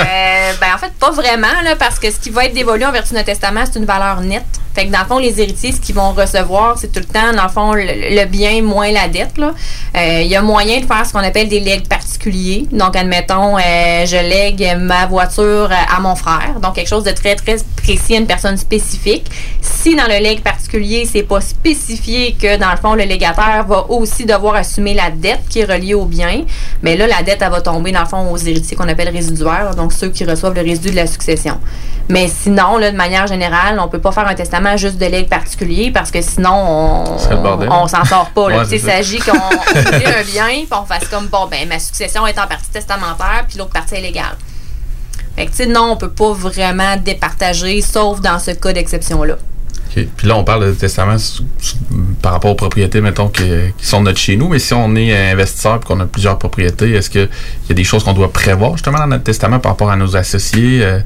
Euh, ben, en fait, pas vraiment, là, parce que ce qui va être dévolu en vertu de notre testament, c'est une valeur nette. Fait que dans le fond, les héritiers, ce qu'ils vont recevoir, c'est tout le temps, dans le fond, le, bien moins la dette. Euh, il y a moyen de faire ce qu'on appelle des legs particuliers. Donc, admettons, euh, je lègue ma voiture à mon frère. Donc, quelque chose de très, très précis à une personne spécifique. Si dans le leg particulier, c'est pas spécifié que, dans le fond, le légataire va aussi devoir assumer la dette qui est reliée au bien, mais là, la dette, elle va tomber, dans le fond, aux héritiers qu'on appelle résiduaires, ceux qui reçoivent le résidu de la succession. Mais sinon, là, de manière générale, on peut pas faire un testament juste de legs particulier parce que sinon, on, on, s'en sort pas. il s'agit qu'on ait un bien, puis on fasse comme, bon, ben, ma succession est en partie testamentaire, puis l'autre partie est légale. Fait que, non, on peut pas vraiment départager, sauf dans ce cas d'exception-là. Puis là, on parle de testament par rapport aux propriétés, mettons, qui, sont notre chez nous. Mais si on est investisseur et qu'on a plusieurs propriétés, est-ce qu'il y a des choses qu'on doit prévoir justement dans notre testament par rapport à nos associés? Euh,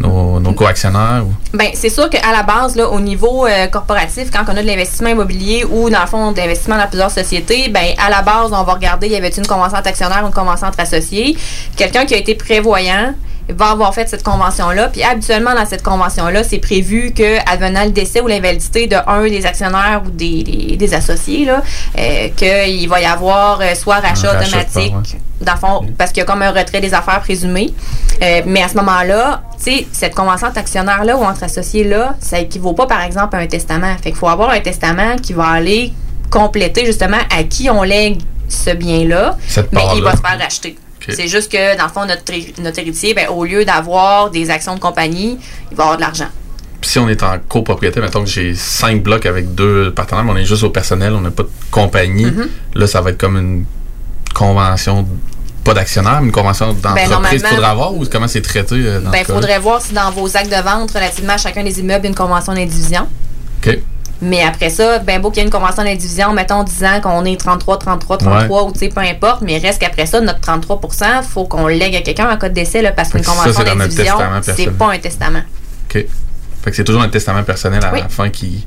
nos, nos co-actionnaires? Bien, c'est sûr qu'à la base, là, au niveau euh, corporatif, quand on a de l'investissement immobilier ou dans le fond d'investissement dans plusieurs sociétés, ben à la base, on va regarder y avait-il une convention entre actionnaires ou une convention entre associés. Quelqu'un qui a été prévoyant, va avoir fait cette convention-là. Puis habituellement, dans cette convention-là, c'est prévu que, advenant le décès ou l'invalidité de un des actionnaires ou des, des, associés, là, euh, qu'il va y avoir euh, soit rachat automatique, dans fond, parce qu'il y a comme un retrait des affaires présumées. Euh, mais à ce moment-là, tu sais, cette convention entre actionnaires-là ou entre associés-là, ça équivaut pas, par exemple, à un testament. Fait qu'il faut avoir un testament qui va aller compléter justement à qui on lègue ce bien-là, mais il va se faire racheter. C'est juste que, dans le fond, notre, notre héritier, ben, au lieu d'avoir des actions de compagnie, il va avoir de l'argent. si on est en copropriété, mettons que j'ai cinq blocs avec deux partenaires, mais on est juste au personnel, on n'a pas de compagnie, mm-hmm. là, ça va être comme une convention pas d'actionnaire, mais une convention ben, d'entreprise qu'il faudra avoir ou comment c'est traité? Euh, ben, il faudrait voir si dans vos actes de vente relativement à chacun des immeubles, il y a une convention d'indivision. OK. Mais après ça, ben beau qu'il y ait une convention d'indivision, mettons disant qu'on est 33, 33, 33 ou tu sais, peu importe, mais reste qu'après ça, notre 33% il faut qu'on lègue à quelqu'un en cas de décès là, parce qu'une convention d'indivision, c'est pas un testament. OK. Fait que c'est toujours un testament personnel à la fin qui,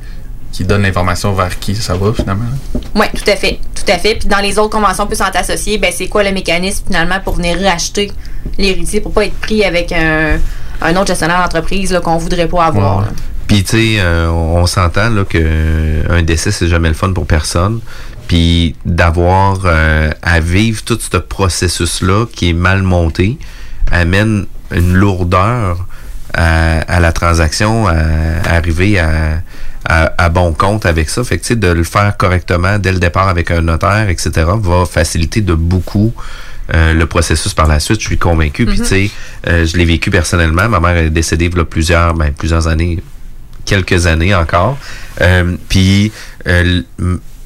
qui donne l'information vers qui ça va finalement. Oui, tout à fait. Tout à fait. Puis dans les autres conventions plus associées, ben c'est quoi le mécanisme finalement pour venir racheter l'héritier pour pas être pris avec un, un autre gestionnaire d'entreprise qu'on voudrait pas avoir. Puis, tu sais, euh, on s'entend là que euh, un décès, c'est jamais le fun pour personne. Puis, d'avoir euh, à vivre tout ce processus-là qui est mal monté amène une lourdeur à, la transaction, à, arriver à, à, bon compte avec ça. Fait que, tu sais, de le faire correctement dès le départ avec un notaire, etc., va faciliter de beaucoup le processus par la suite, je suis convaincu. Puis, mm-hmm. tu sais, je l'ai vécu personnellement. Ma mère est décédée il y a plusieurs, ben, plusieurs années, quelques années encore. Euh, puis euh,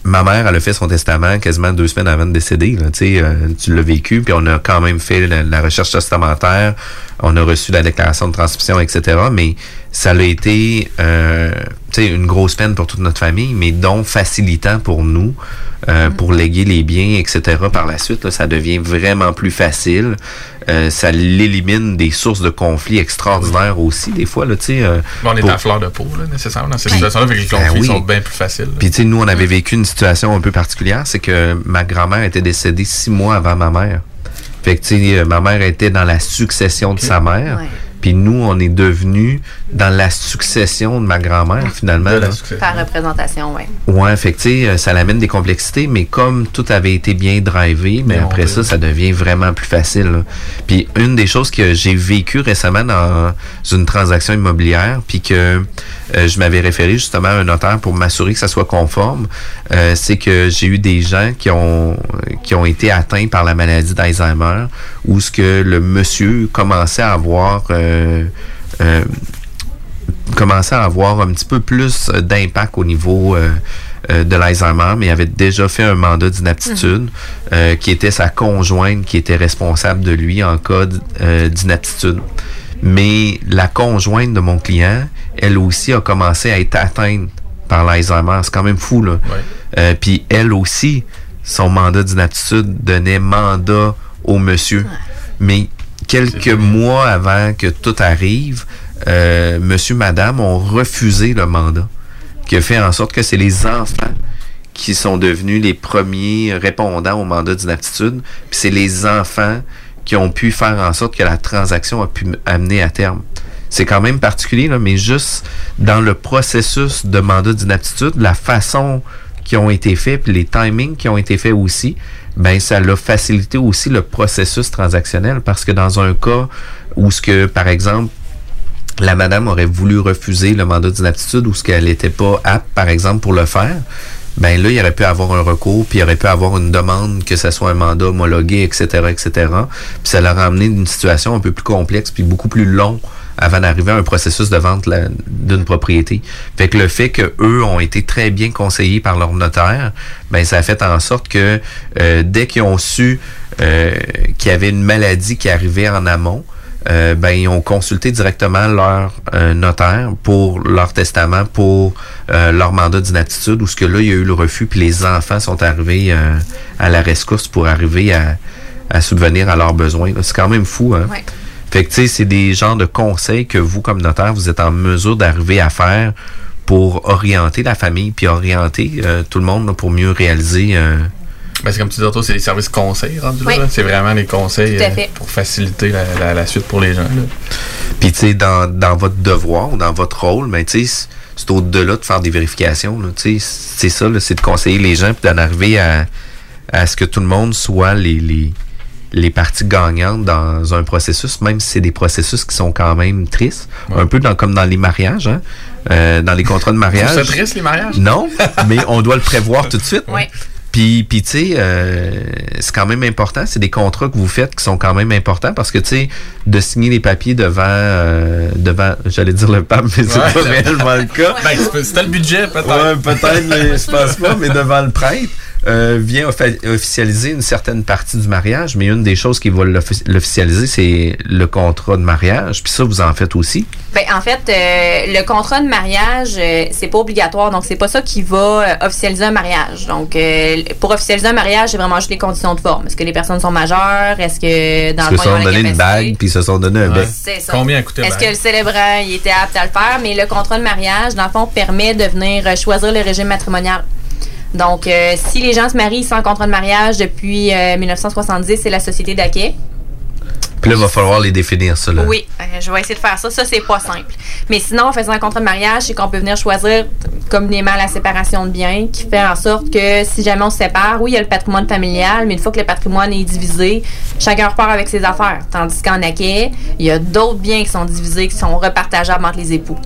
ma mère, elle a fait son testament quasiment deux semaines avant de décéder. Là, euh, tu l'as vécu, puis on a quand même fait la, recherche testamentaire, on a reçu la déclaration de transmission, etc. Mais ça a été euh, une grosse peine pour toute notre famille, mais donc facilitant pour nous, euh, mm-hmm. pour léguer les biens, etc. Par la suite, ça devient vraiment plus facile. Euh, ça l'élimine des sources de conflits extraordinaires aussi, des fois. Là, euh, on est à fleur de peau, là, nécessairement, dans cette situation-là, les ben conflits sont bien plus faciles. Puis, nous, on avait vécu une situation un peu particulière, c'est que ma grand-mère était décédée six mois avant ma mère. Fait que, tu sais, ma mère était dans la succession de sa mère. Puis nous, on est devenus dans la succession de ma grand-mère, finalement. Par représentation, oui. Ouais, fait que, ça l'amène des complexités, mais comme tout avait été bien drivé, mais après ça, ça devient vraiment plus facile. Puis une des choses que j'ai vécu récemment dans une transaction immobilière, puis que euh, je m'avais référé justement à un notaire pour m'assurer que ça soit conforme, euh, c'est que j'ai eu des gens qui ont qui ont été atteints par la maladie d'Alzheimer, où ce que le monsieur commençait à avoir euh, commençait à avoir un petit peu plus d'impact au niveau de l'Alzheimer, mais il avait déjà fait un mandat d'inaptitude, mhm. qui était sa conjointe qui était responsable de lui en cas d'inaptitude. Mais la conjointe de mon client, elle aussi a commencé à être atteinte par l'Alzheimer. C'est quand même fou, là. Euh, puis elle aussi, son mandat d'inaptitude donnait mandat au monsieur. Mais quelques mois avant que tout arrive, euh, monsieur, madame ont refusé le mandat, qui a fait en sorte que c'est les enfants qui sont devenus les premiers répondants au mandat d'inaptitude, puis c'est les enfants qui ont pu faire en sorte que la transaction a pu amener à terme. C'est quand même particulier, là, mais juste dans le processus de mandat d'inaptitude, la façon qui ont été faits, puis les timings qui ont été faits aussi, ben ça l'a facilité aussi le processus transactionnel parce que dans un cas où ce que, par exemple, la madame aurait voulu refuser le mandat d'inaptitude ou ce qu'elle n'était pas apte, par exemple, pour le faire, ben là, il aurait pu avoir un recours, puis il aurait pu avoir une demande que ce soit un mandat homologué, etc., etc. Puis ça leur a amené une situation un peu plus complexe, puis beaucoup plus long avant d'arriver à un processus de vente d'une propriété. Fait que le fait que eux ont été très bien conseillés par leur notaire, ben ça a fait en sorte que euh, dès qu'ils ont su euh, qu'il y avait une maladie qui arrivait en amont, euh, ben ils ont consulté directement leur euh, notaire pour leur testament, pour euh, leur mandat d'inaptitude, où ce que là il y a eu le refus, puis les enfants sont arrivés à la rescousse pour arriver à, à subvenir à leurs besoins. C'est quand même fou, hein? Fait que tu sais, c'est des genres de conseils que vous, comme notaire, vous êtes en mesure d'arriver à faire pour orienter la famille, puis orienter tout le monde pour mieux réaliser ben, c'est comme tu dis, c'est des services conseils rendus là. C'est vraiment des conseils euh, pour faciliter la, suite pour les gens. Puis, tu sais, dans, votre devoir ou dans votre rôle, ben, tu sais, c'est au-delà de faire des vérifications. C'est ça, c'est de conseiller les gens puis d'en arriver à, à ce que tout le monde soit les, les, les parties gagnantes dans un processus, même si c'est des processus qui sont quand même tristes. Un peu dans, comme dans les mariages, hein? Euh, dans les contrats de mariage. C'est triste, les mariages? Non, mais on doit le prévoir tout de suite. Puis, puis tu sais, euh, c'est quand même important. C'est des contrats que vous faites qui sont quand même importants parce que, tu sais, de signer les papiers devant, euh, devant j'allais dire le pape, mais c'est pas réellement le cas. Ben, c'était le budget, peut-être. Ouais, peut-être, mais je pense pas, mais devant le prêtre. Euh, vient officialiser une certaine partie du mariage, mais une des choses qui va l'officialiser, c'est le contrat de mariage. Puis ça, vous en faites aussi? Ben, en fait, euh, le contrat de mariage, euh, c'est pas obligatoire, donc c'est pas ça qui va officialiser un mariage. Donc, pour officialiser un mariage, c'est vraiment juste les conditions de forme. Est-ce que les personnes sont majeures? Est-ce que dans le se sont donné une bague puis se sont donné un bec? C'est ça. Combien coûtait Est-ce que le célébrant il était apte à le faire? Mais le contrat de mariage, dans le fond, permet de venir choisir le régime matrimonial. Donc, euh, si les gens se marient sans contrat de mariage depuis 1970, euh, c'est la société d'Aquet. Puis là, il va falloir les définir, ça. Là. Oui, euh, je vais essayer de faire ça. Ça, c'est pas simple. Mais sinon, en faisant un contrat de mariage, c'est qu'on peut venir choisir communément la séparation de biens, qui fait en sorte que si jamais on se sépare, oui, il y a le patrimoine familial, mais une fois que le patrimoine est divisé, chacun repart avec ses affaires. Tandis qu'en Aquet, il y a d'autres biens qui sont divisés, qui sont repartageables entre les époux.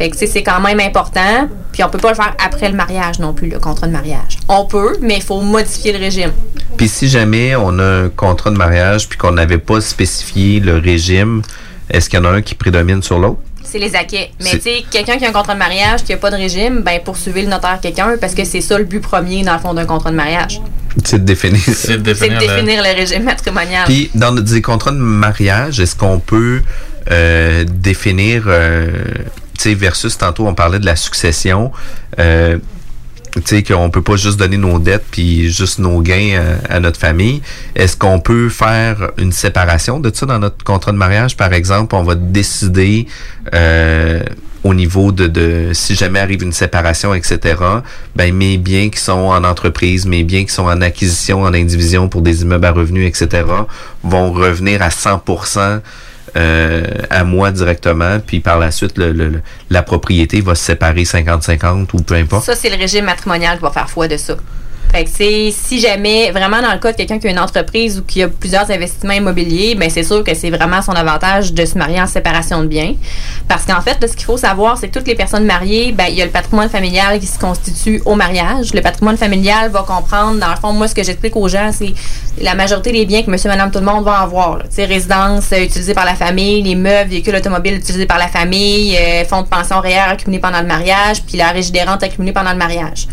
Fait que c'est quand même important. Puis on peut pas le faire après le mariage non plus, le contrat de mariage. On peut, mais il faut modifier le régime. Puis si jamais on a un contrat de mariage puis qu'on n'avait pas spécifié le régime, est-ce qu'il y en a un qui prédomine sur l'autre? C'est les acquis. Mais tu sais, quelqu'un qui a un contrat de mariage, qui n'a pas de régime, ben poursuivez le notaire quelqu'un parce que c'est ça le but premier, dans le fond, d'un contrat de mariage. C'est de définir, c'est de définir, le... régime matrimonial. Puis, dans des contrats de mariage, est-ce qu'on peut euh, définir euh, versus tantôt on parlait de la succession. Euh, tu sais qu'on peut pas juste donner nos dettes puis juste nos gains euh, à, notre famille. Est-ce qu'on peut faire une séparation de ça dans notre contrat de mariage, par exemple, on va décider euh, au niveau de, de, si jamais arrive une séparation, etc. Ben mes biens qui sont en entreprise, mes biens qui sont en acquisition, en indivision pour des immeubles à revenus, etc. vont revenir à 100% euh, à moi directement, puis par la suite, le, la propriété va se séparer 50-50 ou peu importe. Ça, c'est le régime matrimonial qui va faire foi de ça. Fait que c'est si jamais vraiment dans le cas de quelqu'un qui a une entreprise ou qui a plusieurs investissements immobiliers, ben c'est sûr que c'est vraiment son avantage de se marier en séparation de biens. Parce qu'en fait, ce qu'il faut savoir, c'est que toutes les personnes mariées, ben il y a le patrimoine familial qui se constitue au mariage. Le patrimoine familial va comprendre, dans le fond, moi ce que j'explique aux gens, c'est la majorité des biens que monsieur, madame, tout le monde va avoir. Tu résidence euh, utilisée par la famille, les meubles, véhicules automobiles utilisés par la famille, euh, fonds de pension réel accumulés pendant le mariage, puis la régie des rentes accumulée pendant le mariage.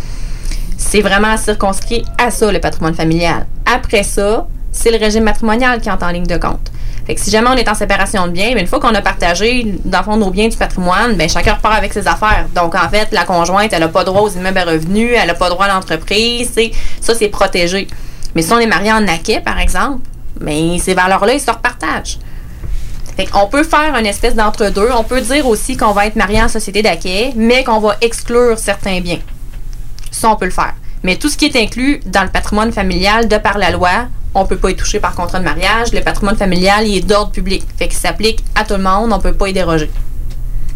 C'est vraiment circonscrit à ça, le patrimoine familial. Après ça, c'est le régime matrimonial qui entre en ligne de compte. Fait si jamais on est en séparation de biens, une fois qu'on a partagé, dans fond, nos biens du patrimoine, ben, chacun repart avec ses affaires. Donc, en fait, la conjointe, elle n'a pas droit aux immeubles à revenus, elle n'a pas droit à l'entreprise. Ça, c'est protégé. Mais si on est marié en naquet, par exemple, mais ces valeurs-là, ils se repartagent. On peut faire une espèce d'entre-deux. On peut dire aussi qu'on va être marié en société d'acquet, mais qu'on va exclure certains biens. Ça, on peut le faire. Mais tout ce qui est inclus dans le patrimoine familial, de par la loi, on ne peut pas y toucher par contrat de mariage. Le patrimoine familial, il est d'ordre public. Fait qu'il s'applique à tout le monde, on ne peut pas y déroger.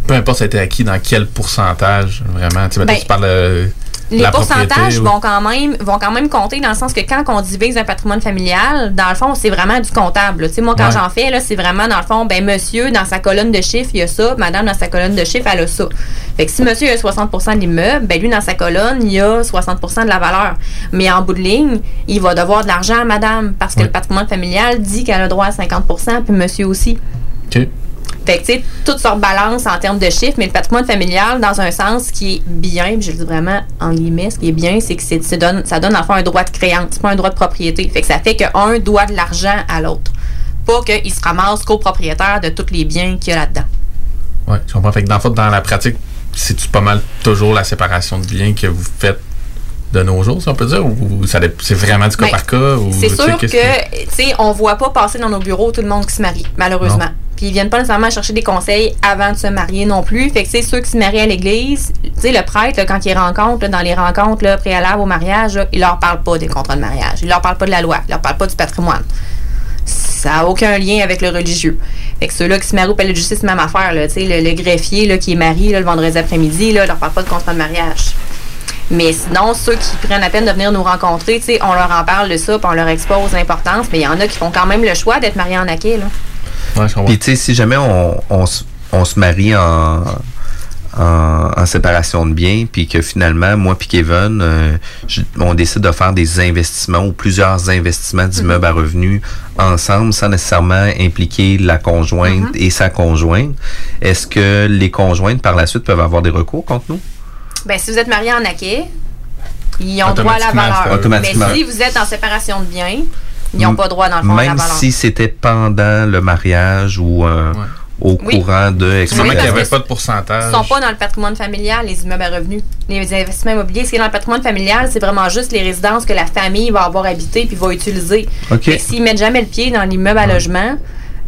Peu importe ça a été acquis dans quel pourcentage, vraiment. Tu, ben, tu parles euh, les pourcentages vont quand même vont quand même compter dans le sens que quand on divise un patrimoine familial, dans le fond, c'est vraiment du comptable. Tu sais, moi, quand j'en fais, là, c'est vraiment dans le fond, ben monsieur, dans sa colonne de chiffres, il y a ça, madame, dans sa colonne de chiffres, elle a ça. Fait que si monsieur a 60% de l'immeuble, ben lui, dans sa colonne, il y a 60% de la valeur. Mais en bout de ligne, il va devoir de l'argent à madame parce que le patrimoine familial dit qu'elle a droit à 50% puis monsieur aussi. Fait que, tu sais, tout sort balance en termes de chiffres, mais le patrimoine familial, dans un sens qui est bien, je le dis vraiment en guillemets, ce qui est bien, c'est que ça donne, ça donne enfin un droit de créance, c'est pas un droit de propriété. Fait que ça fait qu'un doit de l'argent à l'autre. Pas qu'il se ramasse copropriétaire de tous les biens qu'il y a là-dedans. Oui, je comprends. Fait que dans, dans la pratique, c'est-tu pas mal toujours la séparation de biens que vous faites de nos jours, si on peut dire, ou c'est vraiment du cas ben, par cas? C'est sûr que, tu sais, on voit pas passer dans nos bureaux tout le monde qui se marie, malheureusement. Puis ils viennent pas nécessairement chercher des conseils avant de se marier non plus. Fait que c'est ceux qui se marient à l'église, tu sais, le prêtre, quand il rencontre, dans les rencontres là, préalables au mariage, il leur parle pas des contrats de mariage. Il leur parle pas de la loi. Il leur parle pas du patrimoine. Ça n'a aucun lien avec le religieux. Fait que ceux-là qui se marient au palais de justice, même affaire. Là, le, le greffier là, qui est marié le vendredi après-midi, là, leur parle pas de contrat de mariage. Mais sinon, ceux qui prennent la peine de venir nous rencontrer, on leur en parle de ça, puis on leur expose l'importance. Mais il y en a qui font quand même le choix d'être mariés en acquis. Là. puis, tu sais, si jamais on, on, se marie en, en, séparation de biens, puis que finalement, moi puis Kevin, euh, on décide de faire des investissements ou plusieurs investissements d'immeubles à revenus ensemble sans nécessairement impliquer la conjointe mm-hmm. et sa conjointe. Est-ce que les conjointes par la suite peuvent avoir des recours contre nous? Ben, si vous êtes marié en acquis, ils ont droit à la valeur. Mais si vous êtes en séparation de biens, ils n'ont pas droit dans le fond à la valeur. Même si c'était pendant le mariage ou euh, au courant de... qu'il n'y avait pas de pourcentage. Ils ne sont pas dans le patrimoine familial, les immeubles à revenus. Les investissements immobiliers, ce qui est dans le patrimoine familial, c'est vraiment juste les résidences que la famille va avoir habité puis va utiliser. Okay. S'ils mettent jamais le pied dans l'immeuble à logement,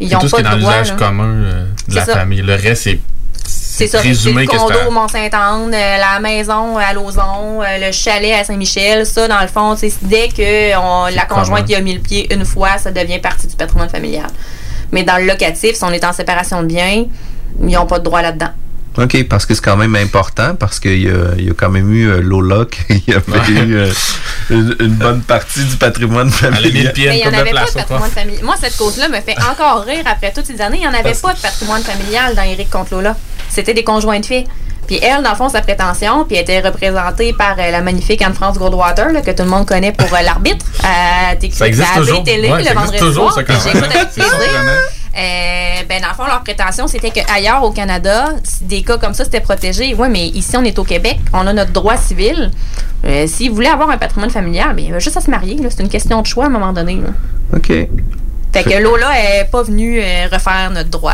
ils n'ont pas de droit. Tout ce qui est dans l'usage commun euh, de la famille. Le reste, c'est c'est ça. C'est le condo au Mont-Saint-Anne, euh, la maison à Lauson, euh, le chalet à Saint-Michel. Ça, dans le fond, dès que la conjointe y a mis le pied une fois, ça devient partie du patrimoine familial. Mais dans le locatif, si on est en séparation de biens, ils n'ont pas de droit là-dedans. OK, parce que c'est quand même important, parce qu'il y, y, a quand même eu euh, Lola qui a fait euh, une, bonne partie du patrimoine familial. Mais il n'y en avait pas de patrimoine familial. Moi, cette cause-là me fait encore rire après toutes ces années. Il n'y en avait pas de patrimoine familial dans Eric contre Lola. C'était des conjoints de filles. Puis elle, dans le fond, sa prétention, puis elle était représentée par euh, la magnifique Anne-France Goldwater, là, que tout le monde connaît pour euh, l'arbitre. ça existe toujours. Télé, ouais, le vendredi toujours, soir. Plaisir. Euh, ben dans le fond, leur prétention, c'était qu'ailleurs au Canada, des cas comme ça, c'était protégé. Oui, mais ici, on est au Québec, on a notre droit civil. Euh, S'ils voulaient avoir un patrimoine familial, ben, il juste à se marier. C'est une question de choix à un moment donné. OK. Fait que Lola n'est pas venue euh, refaire notre droit.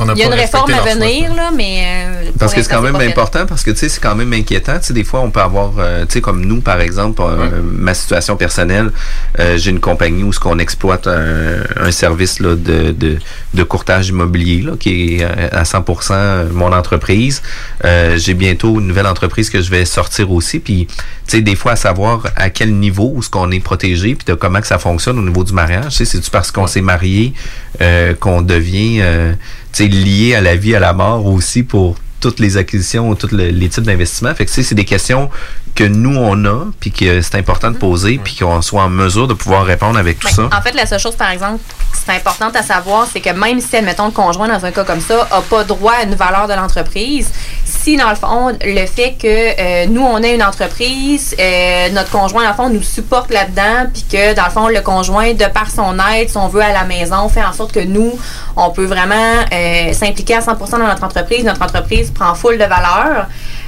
Euh, il y a une réforme à venir, là, mais. Euh, parce que c'est quand même important, parce que tu sais, c'est quand même inquiétant. Tu sais, des fois, on peut avoir, tu sais, comme nous, par exemple, ma situation personnelle, j'ai une compagnie où ce qu'on exploite un, service là, de, de, de, courtage immobilier, là, qui est à 100% mon entreprise. j'ai bientôt une nouvelle entreprise que je vais sortir aussi. Puis, tu sais, des fois, à savoir à quel niveau est-ce qu'on est protégé, puis de comment que ça fonctionne au niveau du mariage. Tu sais, c'est-tu parce qu'on s'est marié, euh, qu'on devient euh, lié à la vie, à la mort aussi pour toutes les acquisitions, tous les types d'investissements. Fait que c'est des questions que nous on a, puis que c'est important de poser, puis qu'on soit en mesure de pouvoir répondre avec tout ben, ça. En fait, la seule chose, par exemple, c'est important à savoir, c'est que même si, admettons, le conjoint, dans un cas comme ça, n'a pas droit à une valeur de l'entreprise, si, dans le fond, le fait que euh, nous, on ait une entreprise, euh, notre conjoint, dans le fond, nous supporte là-dedans, puis que, dans le fond, le conjoint, de par son aide, son vœu à la maison, fait en sorte que nous, on peut vraiment euh, s'impliquer à 100% dans notre entreprise. Notre entreprise prend full de valeur.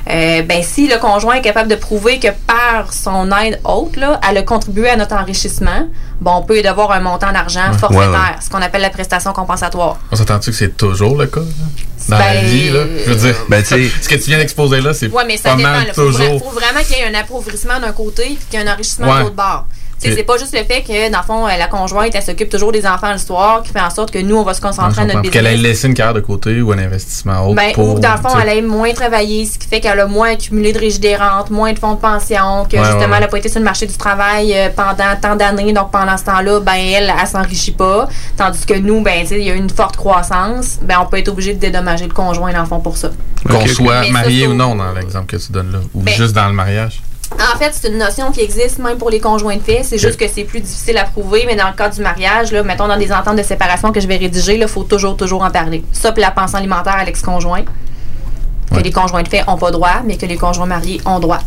Euh, ben si le conjoint est capable de prouver que par son aide haute, là, elle a contribué à notre enrichissement, bon, on peut y devoir un montant d'argent forfaitaire, ce qu'on appelle la prestation compensatoire. On s'entend-tu que c'est toujours le cas? Dans la ben, vie, là? Je veux dire, ben, ce que tu viens d'exposer là, c'est ouais, mais ça pas dépend, mal toujours. Il faut, vraiment qu'il y ait un appauvrissement d'un côté et qu'il y ait un enrichissement de l'autre bord. C'est pas juste le fait que, dans le fond, la conjointe, elle s'occupe toujours des enfants le soir, qui fait en sorte que nous, on va se concentrer à notre business. Qu'elle ait laissé une carrière de côté ou un investissement autre. Ben, ou dans le fond, elle ait moins travaillé, ce qui fait qu'elle a moins accumulé de riches des rentes, moins de fonds de pension, que justement, elle n'a pas été sur le marché du travail euh, pendant tant d'années. Donc, pendant ce temps-là, ben, elle, elle, s'enrichit pas. Tandis que nous, ben, il y a une forte croissance. Ben, on peut être obligé de dédommager le conjoint, dans le fond, pour ça. Qu'on soit marié ou non, dans l'exemple que tu donnes là. Ou ben, juste dans le mariage. En fait, c'est une notion qui existe même pour les conjoints de fait. C'est juste que c'est plus difficile à prouver, mais dans le cas du mariage, là, mettons dans des ententes de séparation que je vais rédiger, il faut toujours, toujours en parler. Ça, puis la pension alimentaire à l'ex-conjoint. Que les conjoints de fait n'ont pas droit, mais que les conjoints mariés ont droit.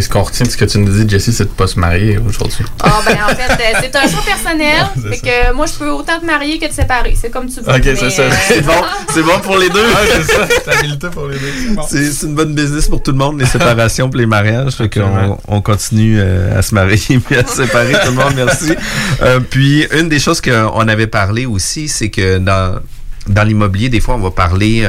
Ce qu'on retient de ce que tu nous dis, Jessie, c'est de ne pas se marier aujourd'hui. Ah, ben en fait, euh, c'est un choix personnel. fait que moi, je peux autant te marier que te séparer. C'est comme tu veux. Ok, c'est ça. Euh, c'est bon. C'est bon pour les deux. c'est ça. T'as pour les deux. C'est une bonne business pour tout le monde, les séparations pour les mariages. Fait qu'on on continue euh, à se marier et à se séparer. Tout le monde, merci. puis, une des choses qu'on avait parlé aussi, c'est que dans, dans l'immobilier, des fois, on va parler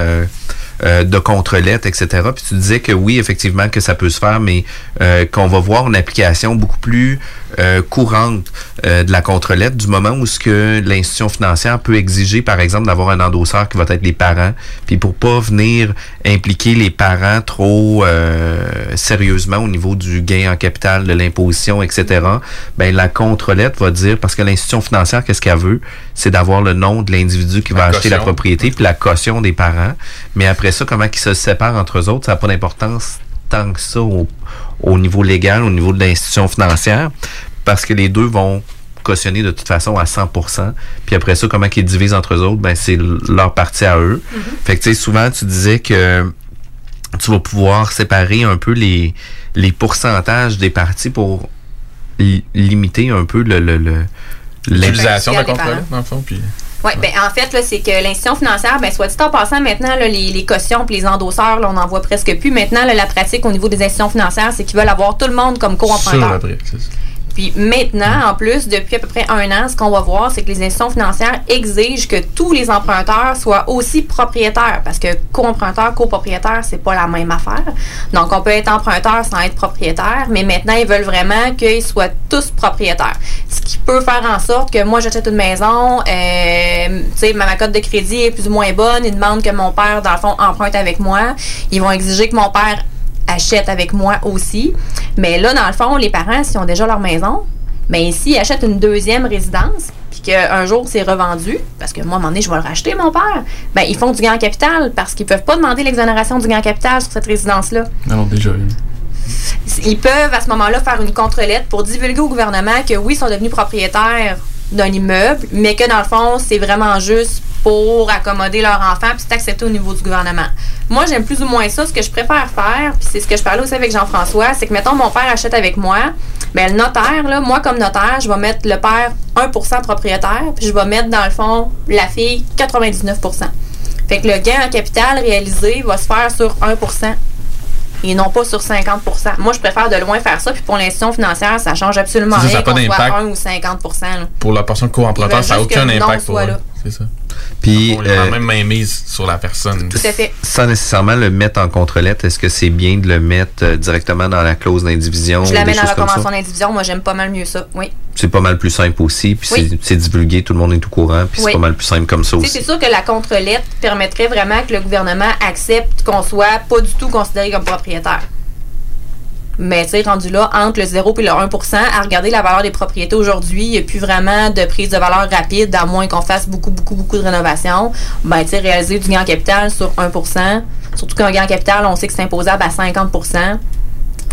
euh, de contre-lettres, etc. Puis tu disais que oui, effectivement, que ça peut se faire, mais euh, qu'on va voir une application beaucoup plus euh, courante de la contre-lettre du moment où ce que l'institution financière peut exiger, par exemple, d'avoir un endosseur qui va être les parents, puis pour pas venir impliquer les parents trop sérieusement au niveau du gain en capital, de l'imposition, etc. Ben la contre-lettre va dire parce que l'institution financière, qu'est-ce qu'elle veut, c'est d'avoir le nom de l'individu qui va acheter la propriété puis la caution des parents, mais après ça, comment ils se séparent entre eux autres, ça n'a pas d'importance tant que ça au, niveau légal, au niveau de l'institution financière, parce que les deux vont cautionner de toute façon à 100%. Puis après ça, comment ils divisent entre eux autres, ben c'est leur partie à eux. Mm-hmm. Fait que tu sais, souvent tu disais que tu vas pouvoir séparer un peu les, les pourcentages des parties pour limiter un peu le, l'utilisation de la contrôle, dans le fond. Puis... Oui, ben en fait, là, c'est que l'institution financière, ben, soit dit en passant, maintenant, là, les, les cautions et les endosseurs, là, on n'en voit presque plus. Maintenant, là, la pratique au niveau des institutions financières, c'est qu'ils veulent avoir tout le monde comme co-emprunteur. Puis maintenant, en plus, depuis à peu près un an, ce qu'on va voir, c'est que les institutions financières exigent que tous les emprunteurs soient aussi propriétaires, parce que co-emprunteur, copropriétaire, c'est pas la même affaire. Donc, on peut être emprunteur sans être propriétaire, mais maintenant, ils veulent vraiment qu'ils soient tous propriétaires. Ce qui peut faire en sorte que moi, j'achète une maison, euh, tu sais, ma cote de crédit est plus ou moins bonne, ils demandent que mon père, dans le fond, emprunte avec moi. Ils vont exiger que mon père achètent avec moi aussi. Mais là, dans le fond, les parents, s'ils ont déjà leur maison, mais ben, s'ils achètent une deuxième résidence, puis qu'un jour c'est revendu, parce que moi, à un moment donné, je vais le racheter, mon père, ben, ils font du gain en capital parce qu'ils peuvent pas demander l'exonération du gain en capital sur cette résidence-là. Non, déjà. Ils peuvent à ce moment-là faire une contre-lettre pour divulguer au gouvernement que oui, ils sont devenus propriétaires d'un immeuble, mais que dans le fond, c'est vraiment juste pour accommoder leur enfant, puis c'est accepté au niveau du gouvernement. Moi, j'aime plus ou moins ça. Ce que je préfère faire, puis c'est ce que je parlais aussi avec Jean-François, c'est que, mettons, mon père achète avec moi, mais le notaire, moi, comme notaire, je vais mettre le père 1% propriétaire, puis je vais mettre, dans le fond, la fille 99% Fait que le gain en capital réalisé va se faire sur 1 et non pas sur 50% Moi, je préfère de loin faire ça. Puis pour l'institution financière, ça change absolument rien qu'on soit 1 ou 50 Pour la personne co-emprunteur, ça n'a aucun impact pour eux. C'est ça. Puis, on euh, même mainmise sur la personne. Tout à fait. Sans nécessairement le mettre en contre-lettre, est-ce que c'est bien de le mettre euh, directement dans la clause d'indivision? Je la mets dans la convention d'indivision. Moi, j'aime pas mal mieux ça. Oui. C'est pas mal plus simple aussi. Puis c'est divulgué, tout le monde est au courant. Puis c'est pas mal plus simple comme ça aussi. C'est sûr que la contre-lettre permettrait vraiment que le gouvernement accepte qu'on soit pas du tout considéré comme propriétaire. Mais tu sais, rendu là, entre le 0 et le 1% à regarder la valeur des propriétés aujourd'hui, il n'y a plus vraiment de prise de valeur rapide, à moins qu'on fasse beaucoup, beaucoup, beaucoup de rénovations. Ben, tu sais, réaliser du gain en capital sur 1 surtout qu'un gain en capital, on sait que c'est imposable à 50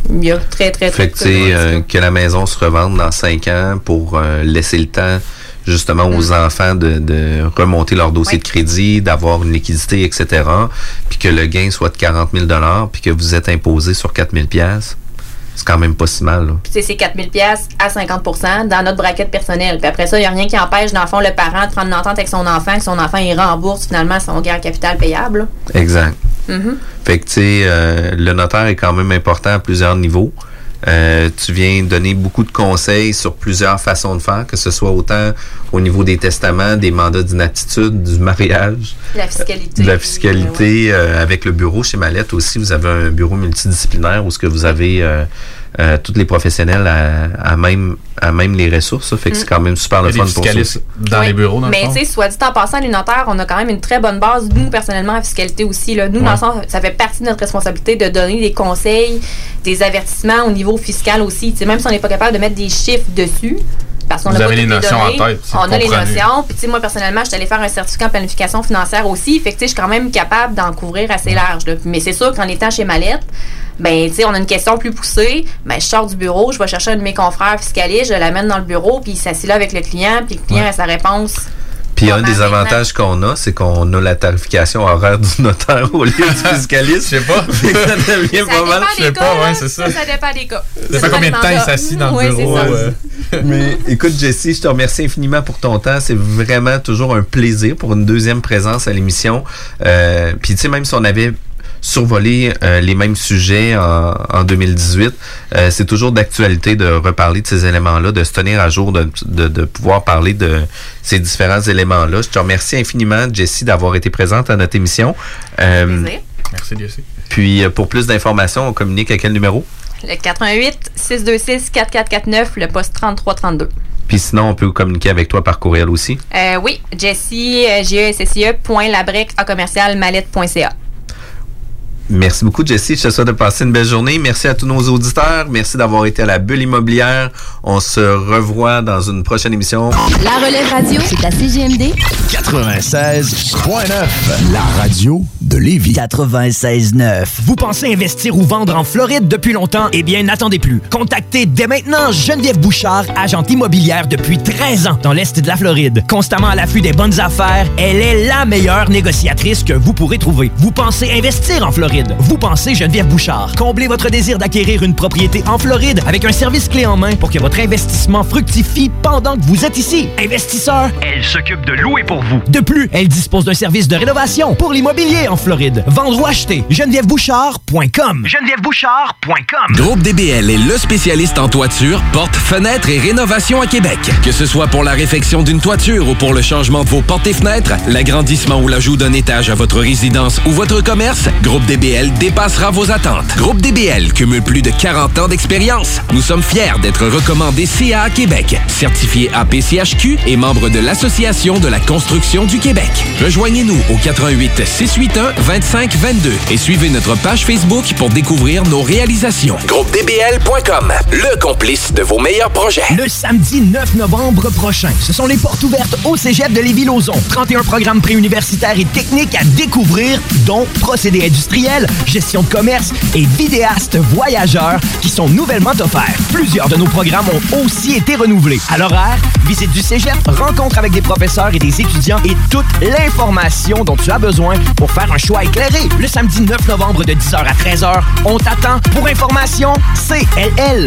il y a très, très, très... Fait que, euh, que la maison se revende dans 5 ans pour euh, laisser le temps justement aux mm. enfants de, remonter leur dossier de crédit, d'avoir une liquidité, etc., puis que le gain soit de 40 000 puis que vous êtes imposé sur 4 000 c'est quand même pas si mal. C'est 4000 pièces à 50% dans notre braquette personnelle. Puis après ça, il n'y a rien qui empêche, dans le fond, le parent de prendre une entente avec son enfant, que son enfant il rembourse finalement son gain capital payable. Exact. Mm-hmm. Fait que, tu sais, euh, le notaire est quand même important à plusieurs niveaux. Euh, tu viens donner beaucoup de conseils sur plusieurs façons de faire, que ce soit autant au niveau des testaments, des mandats d'inaptitude, du mariage. La fiscalité. de la fiscalité euh, avec le bureau chez Mallette aussi. Vous avez un bureau multidisciplinaire où ce que vous avez euh, tous les professionnels à, même à même les ressources. Ça fait que c'est mm. quand même super le fun pour ça. dans les bureaux, dans Mais tu sais, soit dit en passant, les notaires, on a quand même une très bonne base, nous, personnellement, en fiscalité aussi. Là. Nous, dans le sens, ça fait partie de notre responsabilité de donner des conseils, des avertissements au niveau fiscal aussi. sais même si on n'est pas capable de mettre des chiffres dessus, parce qu'on a avez les notions en tête. On a les notions. Puis, tu sais, moi, personnellement, je suis allée faire un certificat en planification financière aussi. Fait que, tu sais, je suis quand même capable d'en couvrir assez large. Mais c'est sûr qu'en étant chez Mallette, ben, tu sais, on a une question plus poussée. Ben, je sors du bureau, je vais chercher un de mes confrères fiscalistes, je l'amène dans le bureau, puis il s'assied là avec le client, puis le client a sa réponse puis un des avantages qu'on a, c'est qu'on a la tarification horaire du notaire au lieu du fiscaliste. Je sais pas. ça devient pas mal. Je sais pas, ouais, c'est ça. Ça dépend des cas. Ça fait combien de temps il s'assit dans le bureau? Euh? Mais écoute, Jessie, je te remercie infiniment pour ton temps. C'est vraiment toujours un plaisir pour une deuxième présence à l'émission. Euh, puis tu sais, même si on avait survoler euh, les mêmes sujets en, en 2018. Euh, c'est toujours d'actualité de reparler de ces éléments-là, de se tenir à jour, de, de, pouvoir parler de ces différents éléments-là. Je te remercie infiniment, Jessie, d'avoir été présente à notre émission. Euh, Merci, Jessie. Puis, pour plus d'informations, on communique à quel numéro? Le 88 626 4449, le poste 3332. Puis sinon, on peut communiquer avec toi par courriel aussi? oui, Jessie, g e à commercial, mallette.ca. Merci beaucoup, Jessie. Je te souhaite de passer une belle journée. Merci à tous nos auditeurs. Merci d'avoir été à la bulle immobilière. On se revoit dans une prochaine émission. La relève radio, c'est à CGMD 96.9. La radio de Lévis. 96.9. Vous pensez investir ou vendre en Floride depuis longtemps? Eh bien, n'attendez plus. Contactez dès maintenant Geneviève Bouchard, agente immobilière depuis 13 ans dans l'Est de la Floride. Constamment à l'affût des bonnes affaires, elle est la meilleure négociatrice que vous pourrez trouver. Vous pensez investir en Floride? Vous pensez Geneviève Bouchard. Comblez votre désir d'acquérir une propriété en Floride avec un service clé en main pour que votre investissement fructifie pendant que vous êtes ici. Investisseur, elle s'occupe de louer pour vous. De plus, elle dispose d'un service de rénovation pour l'immobilier en Floride. Vendre ou acheter, genevièvebouchard.com. genevièvebouchard.com. Groupe DBL est le spécialiste en toiture, portes, fenêtres et rénovation à Québec. Que ce soit pour la réfection d'une toiture ou pour le changement de vos portes et fenêtres, l'agrandissement ou l'ajout d'un étage à votre résidence ou votre commerce, Groupe DBL DBL dépassera vos attentes. Groupe DBL cumule plus de 40 ans d'expérience. Nous sommes fiers d'être recommandés CA Québec, certifié APCHQ et membre de l'Association de la construction du Québec. Rejoignez-nous au 88 681 25 22 et suivez notre page Facebook pour découvrir nos réalisations. Groupe DBL.com, le complice de vos meilleurs projets. Le samedi 9 novembre prochain, ce sont les portes ouvertes au Cégep de Lévis-Lauzon. 31 programmes préuniversitaires et techniques à découvrir, dont procédés industriels gestion de commerce et vidéastes voyageurs qui sont nouvellement offerts. Plusieurs de nos programmes ont aussi été renouvelés. À l'horaire, visite du cégep, rencontre avec des professeurs et des étudiants et toute l'information dont tu as besoin pour faire un choix éclairé. Le samedi 9 novembre de 10h à 13h, on t'attend pour information cll.qc.ca.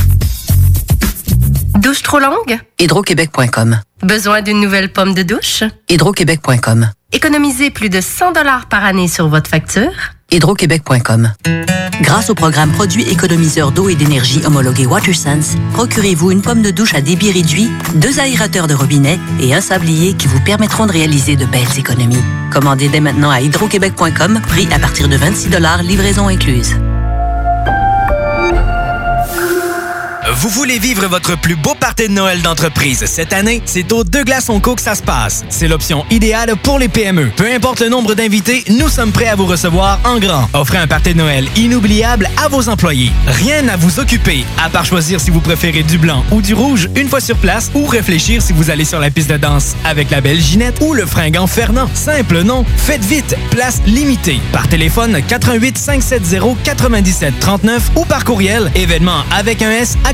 Douche trop longue? Hydroquebec.com. Besoin d'une nouvelle pomme de douche? Hydroquebec.com. Économisez plus de 100 dollars par année sur votre facture? Hydroquebec.com. Grâce au programme Produits économiseurs d'eau et d'énergie homologué WaterSense, procurez-vous une pomme de douche à débit réduit, deux aérateurs de robinet et un sablier qui vous permettront de réaliser de belles économies. Commandez dès maintenant à hydroquebec.com, prix à partir de 26 dollars, livraison incluse. Vous voulez vivre votre plus beau party de Noël d'entreprise cette année? C'est au Deux Glaçons Co que ça se passe. C'est l'option idéale pour les PME. Peu importe le nombre d'invités, nous sommes prêts à vous recevoir en grand. Offrez un party de Noël inoubliable à vos employés. Rien à vous occuper, à part choisir si vous préférez du blanc ou du rouge une fois sur place ou réfléchir si vous allez sur la piste de danse avec la belle Ginette ou le fringant Fernand. Simple, non? Faites vite, place limitée. Par téléphone 88 570 97 39 ou par courriel événement avec un S à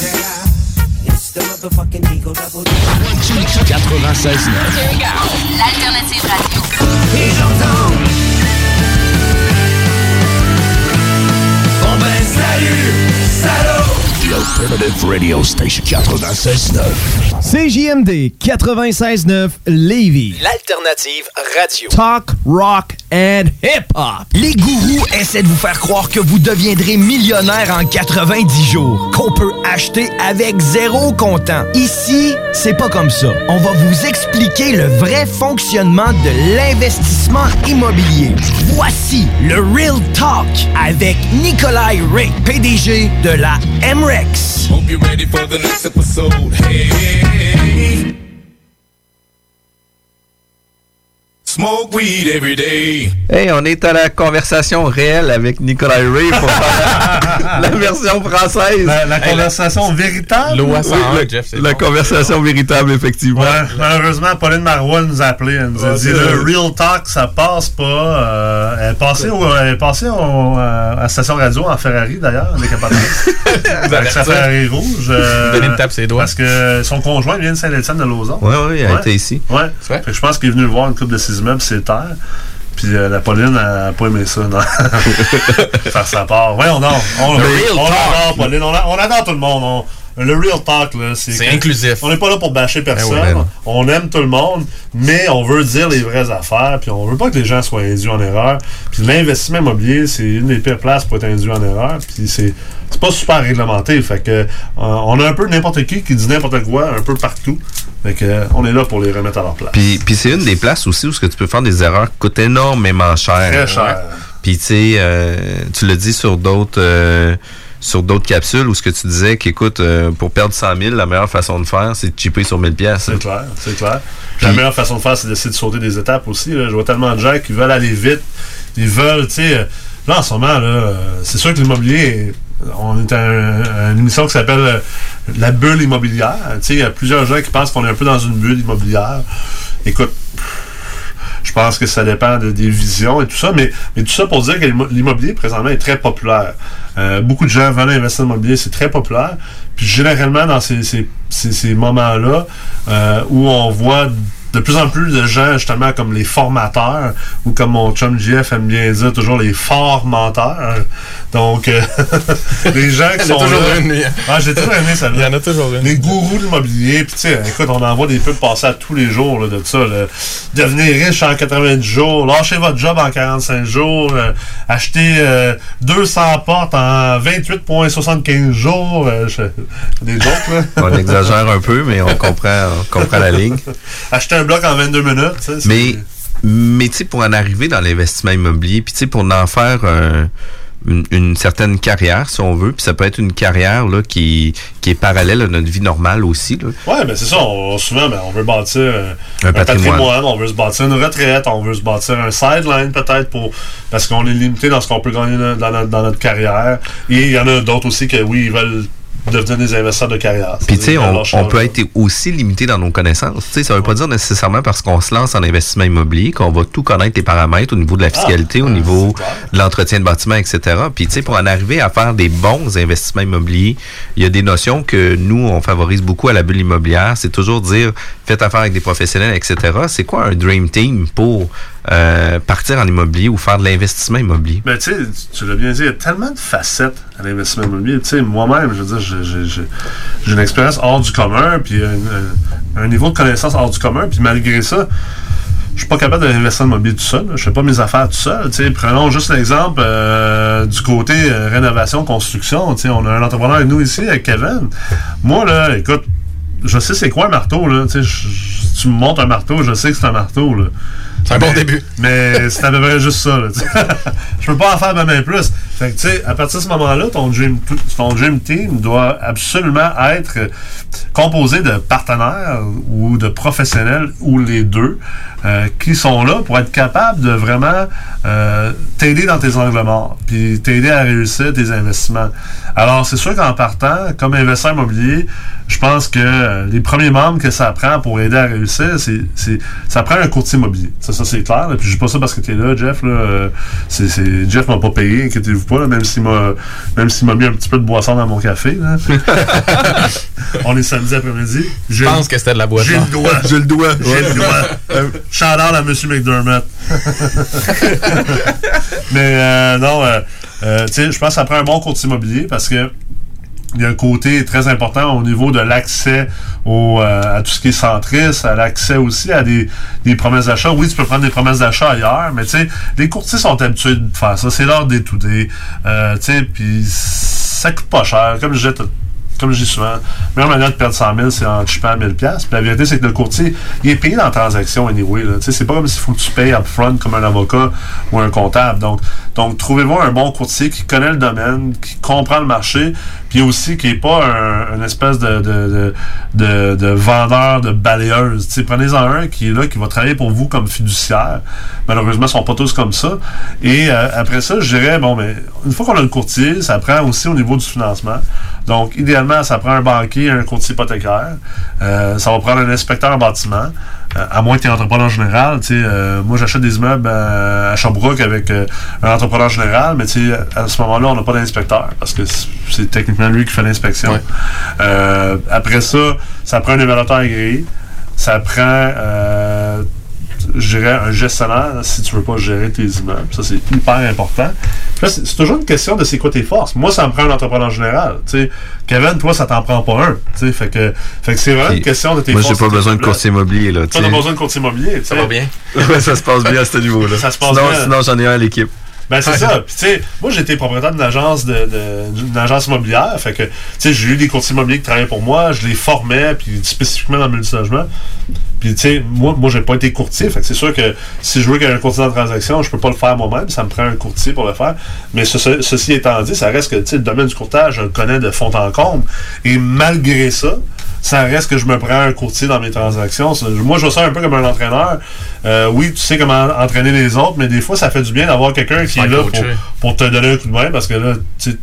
96 L'alternative radio. Bon ben salut, salaud! The Alternative Radio Station 96.9. CJMD 96.9 Lévis. L'alternative radio. Talk, rock and hip-hop. Les gourous essaient de vous faire croire que vous deviendrez millionnaire en 90 jours, qu'on peut acheter avec zéro comptant. Ici, c'est pas comme ça. On va vous expliquer le vrai fonctionnement de l'investissement immobilier. Voici le Real Talk avec Nikolai Ray, PDG de la MREX. Hope you're ready for the next episode. Hey. Smoke weed every day. Hey, on est à la conversation réelle avec Nicolas Ray pour faire la, la version française. La, la conversation véritable. Oui, le- la conversation véritable, effectivement. Ouais, malheureusement, Pauline Marois nous a appelé. Elle nous a Ouais, dit le. Real Talk, ça passe pas. Euh, elle est passée, au- elle est passée au- euh, à la station radio en Ferrari d'ailleurs, avec Avec sa Ferrari rouge. euh, tape ses doigts. Parce que son conjoint vient de Saint-Étienne de Lauson. Ouais, ouais, elle a été ici. Ouais. Fait que je pense qu'il est venu le voir une couple de ses immeubles, c'est terre. Puis euh, la Pauline a pas aimé ça, non? Faire sa part. Ouais, on. On, on, on talk. adore Pauline. On, on adore tout le monde. On- le real talk, là, c'est. C'est inclusif. On n'est pas là pour bâcher personne. Eh oui, ben. on aime tout le monde, mais on veut dire les vraies affaires. Puis on veut pas que les gens soient induits en erreur. Puis l'investissement immobilier, c'est une des pires places pour être induit en erreur. Puis c'est. C'est pas super réglementé. Fait que euh, on a un peu n'importe qui qui dit n'importe quoi un peu partout. Fait que euh, on est là pour les remettre à leur place. Puis, puis c'est une des places aussi où ce que tu peux faire des erreurs qui coûtent énormément cher. Très cher. Ouais. Puis tu sais, euh, tu l'as dit sur d'autres euh, sur d'autres capsules où ce que tu disais qu'écoute, euh, pour perdre 100 000, la meilleure façon de faire, c'est de chipper sur 1000 pièces. C'est clair, c'est clair. Puis la meilleure façon de faire, c'est d'essayer de sauter des étapes aussi. là. Je vois tellement de gens qui veulent aller vite. Ils veulent, tu sais. Là, en ce moment, là, c'est sûr que l'immobilier, on est à, un- à une émission qui s'appelle euh, La bulle immobilière. Tu sais, il y a plusieurs gens qui pensent qu'on est un peu dans une bulle immobilière. Écoute, je pense que ça dépend de- des visions et tout ça, mais, mais tout ça pour dire que l'immo- l'immobilier présentement est très populaire. Euh, beaucoup de gens veulent investir dans l'immobilier, c'est très populaire. Puis généralement, dans ces, ces, ces, ces moments-là, euh, où on voit de plus en plus de gens, justement, comme les formateurs, ou comme mon chum JF aime bien dire, toujours les formateurs. Donc, euh, les gens qui Il y en a sont toujours là. une, hein. Ah, j'ai toujours aimé ça. Il y en a toujours une. Les gourous de l'immobilier, puis tu sais, écoute, on en voit des pubs passer à tous les jours là, de ça. là. Devenez riche en 90 jours, lâchez votre job en 45 jours, euh, achetez euh, 200 portes en 28,75 jours. euh, je- des jokes, là. On exagère un peu, mais on comprend, on comprend la ligne. Acheter un bloc en 22 minutes, tu sais, c'est- Mais, mais tu sais, pour en arriver dans l'investissement immobilier, puis tu sais, pour en faire un- une, une certaine carrière, si on veut, puis ça peut être une carrière là, qui, qui est parallèle à notre vie normale aussi. Là. Ouais, ben c'est ça. On, souvent, ben, on veut bâtir euh, Un un, patrimoine. patrimoine. on veut se bâtir une retraite, on veut se bâtir un sideline peut-être pour parce qu'on est limité dans ce qu'on peut gagner dans, dans notre, dans notre carrière. Et il y en a d'autres aussi que oui, ils veulent devenir des investisseurs de carrière. Puis tu sais, on, peut être aussi limité dans nos connaissances. Tu sais, ça veut pas dire nécessairement parce qu'on se lance en investissement immobilier qu'on va tout connaître les paramètres au niveau de la fiscalité, au niveau de l'entretien de bâtiment, etc. Puis tu sais, pour en arriver à faire des bons investissements immobiliers, il y a des notions que nous, on favorise beaucoup à la bulle immobilière. C'est toujours dire, faites affaire avec des professionnels, etc. C'est quoi un dream team pour euh, partir en immobilier ou faire de l'investissement immobilier? Ben, tu tu l'as bien dit, il y a tellement de facettes à l'investissement immobilier. Moi-même, je veux dire, j'ai- une expérience hors du commun, puis un, niveau de connaissance hors du commun, puis malgré ça, je suis pas capable d'investir en immobilier tout seul. Je fais pas mes affaires tout seul. Prenons juste l'exemple euh, du côté euh, rénovation, construction. On a un entrepreneur avec nous ici, avec Kevin. Moi, là, écoute, je sais c'est quoi un marteau. Là. Si tu me montres un marteau, je sais que c'est un marteau. là. C'est un bon début. Mais c'est à peu près juste ça. Là, je peux pas en faire même plus. Fait que, tu sais, à partir de ce moment-là, ton dream, ton dream team doit absolument être composé de partenaires ou de professionnels ou les deux euh, qui sont là pour être capables de vraiment euh, t'aider dans tes angles morts, puis t'aider à réussir tes investissements. Alors, c'est sûr qu'en partant, comme investisseur immobilier, je pense que euh, les premiers membres que ça prend pour aider à réussir, c'est, c'est ça prend un courtier immobilier. Ça, ça c'est clair. Puis je dis pas ça parce que tu es là, Jeff. Là, c'est, c'est, Jeff m'a pas payé, inquiétez-vous pas, même s'il m'a même s'il m'a mis un petit peu de boisson dans mon café. Là. On est samedi après-midi. Je pense que c'était de la boisson. J'ai le doigt. J'ai le doigt. J'ai le doigt. Shout out à M. McDermott. Mais euh, non, euh, euh, tu sais, je pense que ça prend un bon courtier immobilier parce que il y a un côté très important au niveau de l'accès au, à tout ce qui est centriste, à l'accès aussi à des, des promesses d'achat. Oui, tu peux prendre des promesses d'achat ailleurs, mais tu sais, les courtiers sont habitués de faire ça. C'est leur d'étudier. Euh, tu sais, puis ça coûte pas cher. Comme je comme dis souvent, la meilleure manière de perdre 100 000, c'est en chipant 1000 Puis la vérité, c'est que le courtier, il est payé dans la transaction anyway. C'est pas comme s'il faut que tu payes upfront comme un avocat ou un comptable. Donc, donc trouvez-vous un bon courtier qui connaît le domaine, qui comprend le marché, puis aussi qui n'est pas un, espèce de, de, de, de, vendeur de balayeuse. Prenez-en un qui est là, qui va travailler pour vous comme fiduciaire. Malheureusement, ils sont pas tous comme ça. Et euh, après ça, je dirais, bon, mais une fois qu'on a le courtier, ça prend aussi au niveau du financement. Donc, idéalement, ça prend un banquier, un courtier hypothécaire. Euh, ça va prendre un inspecteur en bâtiment. Euh, à moins que tu es entrepreneur général. Euh, moi, j'achète des immeubles à Sherbrooke avec un entrepreneur général, mais à ce moment-là, on n'a pas d'inspecteur parce que c'est techniquement lui qui fait l'inspection. après ça, ça prend un évaluateur agréé. Ça prend je dirais, un gestionnaire si tu veux pas gérer tes immeubles. Ça, c'est hyper important. C'est toujours une question de c'est quoi tes forces. Moi, ça me prend un entrepreneur général. sais Kevin, toi, ça t'en prend pas un. Fait que, fait que c'est vraiment une question de tes forces. Moi, j'ai pas besoin de courtier immobilier. Là, pas besoin de courtier immobilier. Ça va bien. ça se passe bien à ce niveau-là. Ça se passe sinon, bien. Sinon, j'en ai un à l'équipe. Ben, c'est ça. Puis, tu sais, moi, j'étais propriétaire d'une agence, de, d'une agence immobilière. Fait que, tu sais, j'ai eu des courtiers immobiliers qui travaillaient pour moi. Je les formais, puis spécifiquement dans le multilogement. Puis, tu sais, moi, moi, j'ai pas été courtier. Fait que c'est sûr que si je veux qu'il y ait un courtier la transaction, je peux pas le faire moi-même. Ça me prend un courtier pour le faire. Mais ceci étant dit, ça reste que, tu sais, le domaine du courtage, je le connais de fond en comble. Et malgré ça, ça reste que je me prends un courtier dans mes transactions. Moi, je vois ça un peu comme un entraîneur. Euh, oui, tu sais comment entraîner les autres, mais des fois, ça fait du bien d'avoir quelqu'un qui est là pour, te donner un coup de main parce que là, tu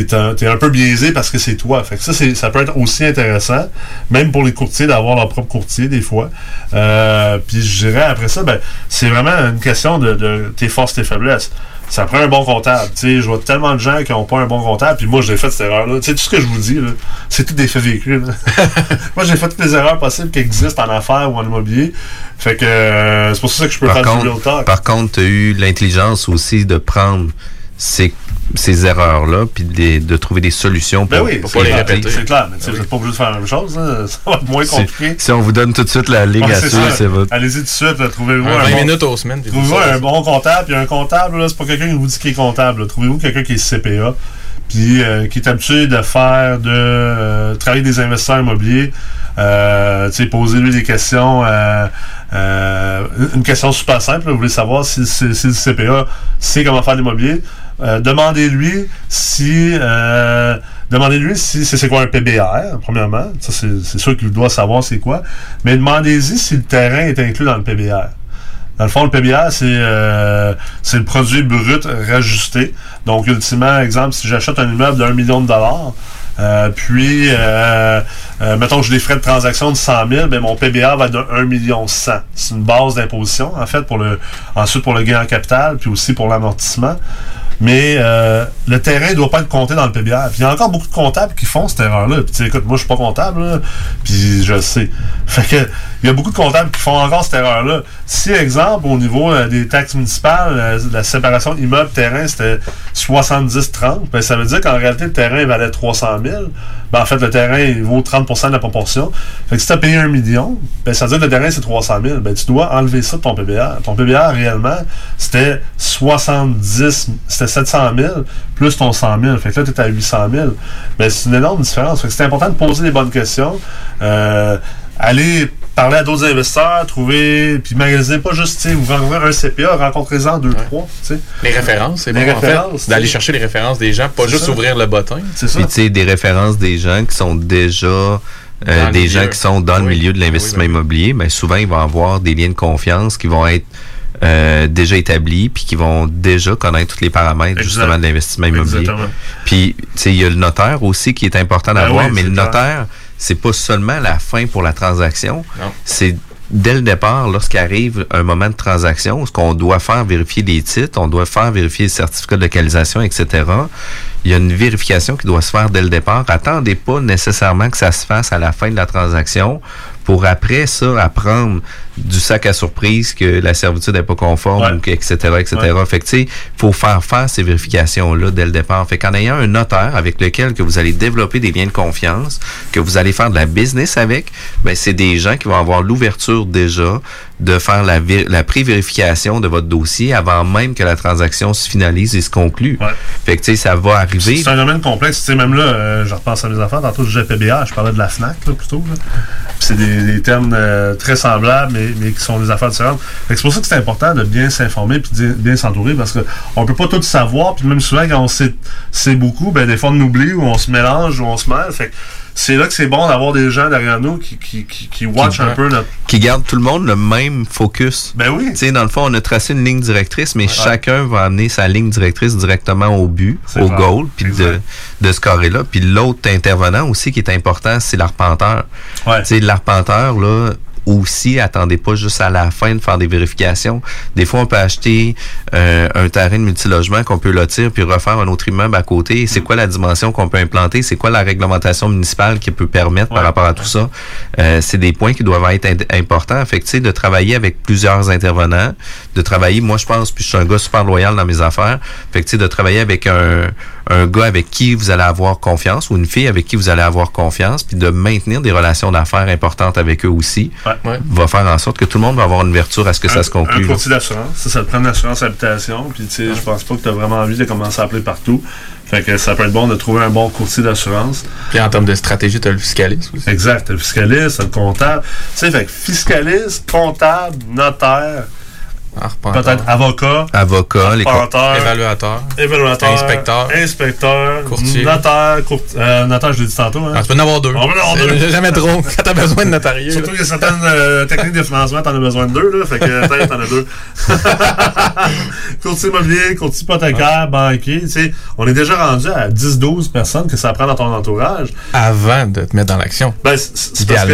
es un, es un peu biaisé parce que c'est toi. Fait que ça, ça peut être aussi intéressant, même pour les courtiers, d'avoir leur propre courtier des fois. Euh, puis je dirais après ça, ben, c'est vraiment une question de, de tes forces, tes faiblesses ça prend un bon comptable. sais, je vois tellement de gens qui n'ont pas un bon comptable, puis moi, j'ai fait cette erreur-là. Tout ce que je vous dis, c'est tout des faits véhicules. moi, j'ai fait toutes les erreurs possibles qui existent en affaires ou en immobilier. Fait que euh, c'est pour ça que je peux par faire contre, du Par contre, tu as eu l'intelligence aussi de prendre ces ces erreurs-là, puis de, trouver des solutions ben pour, ben oui, pour les répéter. C'est clair, mais ben vous n'êtes pas obligé de faire la même chose. Hein. Ça va être moins compliqué. Si on vous donne tout de suite la ligue à suivre, c'est votre... Allez-y tout de suite. Trouvez-vous un, 20 bon, minutes aux semaines. Trouvez-vous un bon comptable. Puis un comptable, c'est pas quelqu'un qui vous dit qu'il est comptable. Trouvez-vous quelqu'un qui est CPA puis euh, qui est habitué de faire, de euh, travailler des investisseurs immobiliers, euh, poser lui des questions, euh, une question super simple, vous voulez savoir si, si, si le CPA sait comment faire l'immobilier, euh, demandez-lui si euh, demandez-lui si c'est quoi un PBR, premièrement. Ça, c'est sûr qu'il doit savoir c'est quoi. Mais demandez-y si le terrain est inclus dans le PBR. Dans le fond, le PBR, c'est euh, c'est le produit brut rajusté. Donc, ultimement, exemple, si j'achète un immeuble d'un million de dollars, puis, mettons que j'ai des frais de transaction de 100 000, ben mon PBA va être de 1 million 100. C'est une base d'imposition, en fait, pour le ensuite pour le gain en capital, puis aussi pour l'amortissement. Mais euh, le terrain ne doit pas être compté dans le PBR. Il y a encore beaucoup de comptables qui font cette erreur-là. Puis écoute, moi je suis pas comptable, puis je le sais. Fait que il y a beaucoup de comptables qui font encore cette erreur-là. Si, exemple, au niveau euh, des taxes municipales, euh, la séparation immeuble-terrain, c'était 70-30, ben, ça veut dire qu'en réalité, le terrain valait 300 000. Ben, en fait, le terrain, il vaut 30% de la proportion. Fait que si tu as payé un million, ben, ça veut dire que le terrain, c'est 300 000. Ben, tu dois enlever ça de ton PBR. Ton PBR, réellement, c'était 70, c'était 700 000 plus ton 100 000. Fait que là, tu es à 800 000. Ben, c'est une énorme différence. Fait que c'est important de poser les bonnes questions. Euh, aller parler à d'autres investisseurs, trouver, puis magasiner pas juste, tu sais, vous rencontrez un CPA, rencontrez-en deux, trois, tu sais. Les références, c'est Les bon, en fait, références, D'aller chercher les références des gens, pas juste ça. ouvrir le bottin. C'est ça. Puis, tu sais, des références des gens qui sont déjà euh, Dans le des milieu. gens qui sont dans le milieu de l'investissement Oui, oui. immobilier, ben souvent ils vont avoir des liens de confiance qui vont être euh, déjà établis puis qui vont déjà connaître tous les paramètres Exact. justement de l'investissement immobilier. Exactement. Puis tu sais il y a le notaire aussi qui est important Ben d'avoir, oui, mais le clair. notaire c'est pas seulement la fin pour la transaction, c'est dès le départ, lorsqu'arrive un moment de transaction, ce qu'on doit faire vérifier les titres, on doit faire vérifier le certificat de localisation, etc. Il y a une vérification qui doit se faire dès le départ. Attendez pas nécessairement que ça se fasse à la fin de la transaction pour après ça apprendre du sac à surprise que la servitude n'est pas conforme, Ouais. ou que, etc., etc. Ouais. Fait tu faut faire faire ces vérifications-là dès le départ. Fait qu'en ayant un notaire avec lequel que vous allez développer des liens de confiance, que vous allez faire de la business avec, ben, c'est des gens qui vont avoir l'ouverture déjà de faire la, la pré-vérification de votre dossier avant même que la transaction se finalise et se conclue. Ouais. Fait que, tu sais, ça va arriver. C'est un domaine complexe. Tu sais, même là, euh, je repense à mes affaires. Tantôt, je disais PBA, je parlais de la FNAC, là, plutôt. C'est des, des termes euh, très semblables, mais, mais qui sont des affaires différentes. Fait que C'est pour ça que c'est important de bien s'informer puis de bien s'entourer parce qu'on peut pas tout savoir. Puis même souvent, quand on sait, sait beaucoup, ben, des fois, on oublie ou on se mélange ou on se mêle. Fait que c'est là que c'est bon d'avoir des gens derrière nous qui, qui, qui, qui watch un peu notre. qui garde tout le monde le même focus. Ben oui. Tu sais, dans le fond, on a tracé une ligne directrice, mais chacun va amener sa ligne directrice directement au but, au goal, puis de, de scorer là. Puis l'autre intervenant aussi qui est important, c'est l'arpenteur. Ouais. Tu sais, l'arpenteur, là, aussi, attendez pas juste à la fin de faire des vérifications. Des fois, on peut acheter euh, un terrain de multilogement qu'on peut lotir puis refaire un autre immeuble à côté. Mm. C'est quoi la dimension qu'on peut implanter? C'est quoi la réglementation municipale qui peut permettre par rapport à tout ça? Euh, c'est des points qui doivent être importants. Fait que, de travailler avec plusieurs intervenants, de travailler, moi, je pense, puis je suis un gars super loyal dans mes affaires. Fait que, tu sais, de travailler avec un, un gars avec qui vous allez avoir confiance ou une fille avec qui vous allez avoir confiance, puis de maintenir des relations d'affaires importantes avec eux aussi, Ouais. va faire en sorte que tout le monde va avoir une ouverture à ce que ça se Un conclue. là. courtier d'assurance, ça, ça te prend une assurance habitation. Puis, tu sais, je pense pas que tu as vraiment envie de commencer à appeler partout. Fait que ça peut être bon de trouver un bon courtier d'assurance. Puis en termes de stratégie, tu as le fiscaliste aussi. Exact. T'as le fiscaliste, t'as le comptable. Tu sais, fait que fiscaliste, comptable, notaire, peut-être avocat, Avocat, les évaluateur. évaluateur, Inspecteur. inspecteur, Courtier. notaire, court- euh, notaire, je l'ai dit tantôt. Hein? Ah, tu peux en avoir deux. On peut en avoir deux. Jamais trop. Quand t'as besoin de notarié. Surtout qu'il y a certaines euh, techniques de financement, t'en as besoin de deux, là. Fait que peut-être t'en as deux. courtier immobilier, courtier hypothécaire, banquier, tu sais, on est déjà rendu à 10-12 personnes que ça prend dans ton entourage. Avant de te mettre dans l'action. Ben, c'est- parce que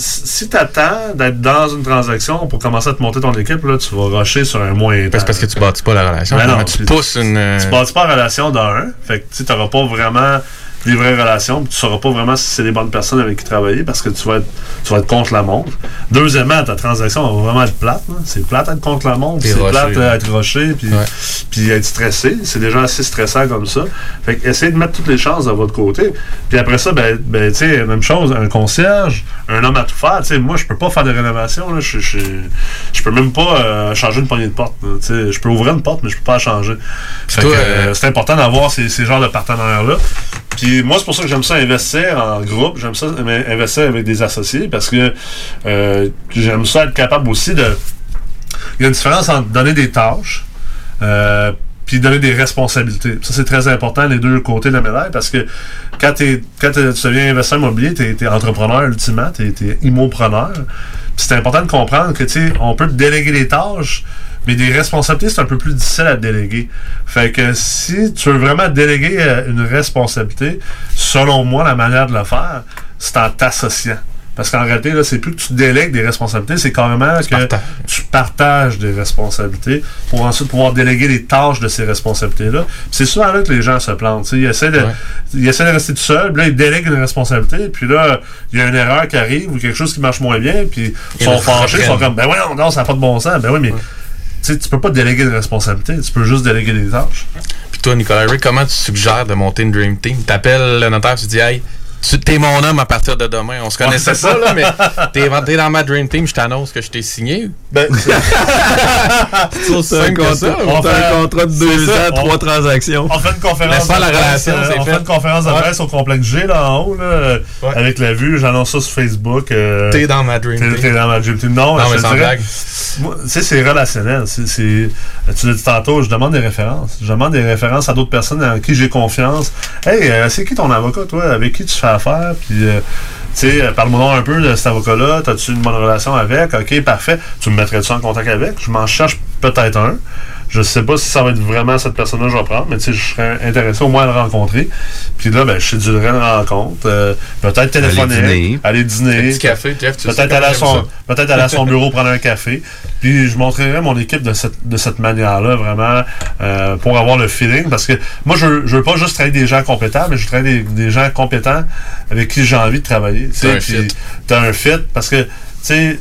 Si t'attends d'être dans une transaction pour commencer à te monter ton équipe, là, tu vas rusher sur un moyen temps. C'est parce que tu bâtis pas la relation. Ben non, tu pousses une. Tu bâtis pas en relation d'un, fait que tu n'auras pas vraiment des vraies relations, puis tu sauras pas vraiment si c'est les bonnes personnes avec qui travailler parce que tu vas être, tu vas être contre la montre. Deuxièmement, ta transaction va vraiment être plate. là. C'est plate être contre la montre, c'est plate euh, être roché, puis, Ouais. puis être stressé. C'est déjà assez stressant comme ça. Fait que essayez de mettre toutes les chances de votre côté. Puis après ça, ben, ben tu sais, même chose, un concierge, un homme à tout faire. Tu sais, moi, je peux pas faire de rénovation. Je, peux même pas euh, changer une poignée de porte. là. Tu sais, je peux ouvrir une porte, mais je peux pas la changer. Euh, euh, c'est important d'avoir ces, ces genres de partenaires-là. Puis moi, c'est pour ça que j'aime ça investir en groupe. J'aime ça investir avec des associés parce que euh, j'aime ça être capable aussi de. Il y a une différence entre donner des tâches. Euh, puis donner des responsabilités. Ça, c'est très important, les deux côtés de la médaille, parce que quand, tu deviens investisseur immobilier, tu es, entrepreneur ultimement, tu es, immopreneur. Puis c'est important de comprendre que, tu sais, on peut déléguer des tâches, mais des responsabilités, c'est un peu plus difficile à déléguer. Fait que si tu veux vraiment déléguer euh, une responsabilité, selon moi, la manière de le faire, c'est en t'associant. Parce qu'en réalité, là, c'est plus que tu délègues des responsabilités, c'est carrément que partages. tu partages des responsabilités pour ensuite pouvoir déléguer les tâches de ces responsabilités-là. Puis C'est souvent là que les gens se plantent. tu. Ils essaient, de, Ouais. ils essaient de rester tout seuls, puis là, ils délèguent une responsabilité, puis là, il y a une erreur qui arrive ou quelque chose qui marche moins bien, puis ils sont fâchés, ils sont comme, ben ouais, non, ça n'a pas de bon sens. Ben oui, mais tu sais, tu peux pas déléguer de responsabilité, tu peux juste déléguer des tâches. Puis toi, Nicolas Ray, comment tu suggères de monter une Dream Team? T'appelles le notaire, tu dis, hey, tu t'es mon homme à partir de demain. On se connaissait c'est pas, ça. là, mais t'es, t'es dans ma Dream Team, je t'annonce que je t'ai signé. Ben, c'est un, contrat, on fait un contrat de deux ans, trois transactions? On fait une conférence. La de presse, relation, euh, on fait. fait une conférence de Ouais. presse au complexe G là en haut là, avec la vue. J'annonce ça sur Facebook. euh, T'es dans ma dream team. t'es dans ma dream team. Non, mais sans blague. moi, Tu sais, c'est relationnel. Tu l'as dit tantôt, je demande des références. Je demande des références à d'autres personnes en qui j'ai confiance. Hey, euh, c'est qui ton avocat, toi, avec qui tu fais affaire? Puis, euh, tu sais, euh, parle-moi un peu de cet avocat-là. T'as-tu une bonne relation avec? OK, parfait. Tu me mettrais-tu en contact avec? Je m'en cherche peut-être un. Je sais pas si ça va être vraiment cette personne-là que je vais prendre, mais tu sais, je serais intéressé au moins à le rencontrer. Puis là, ben, je séduirais une rencontre. euh, peut-être téléphoner. dîner. Aller dîner. Un petit café, Jeff, tu Peut-être aller, à son, peut-être aller à son bureau prendre un café. Puis je montrerai mon équipe de cette, de cette manière-là, vraiment, euh, pour avoir le feeling. Parce que moi, je, je veux pas juste travailler des gens compétents, mais je veux travailler avec des, des gens compétents avec qui j'ai envie de travailler. tu sais, T'as un puis fit. T'as un fit. Parce que, tu sais,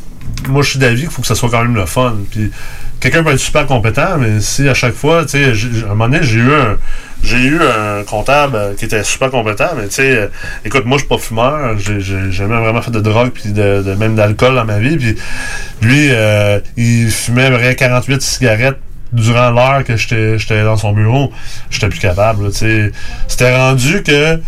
moi, je suis d'avis qu'il faut que ça soit quand même le fun. Puis quelqu'un peut être super compétent, mais si à chaque fois, tu sais, à un moment donné, j'ai eu un. J'ai eu un comptable euh, qui était super compétent, mais tu sais, euh, écoute, moi je suis pas fumeur, j'ai j'ai jamais vraiment fait de drogue puis de, de- même d'alcool dans ma vie, puis lui, euh, il fumait vrai 48 cigarettes durant l'heure que j'étais j'étais dans son bureau, j'étais plus capable, tu sais. C'était rendu que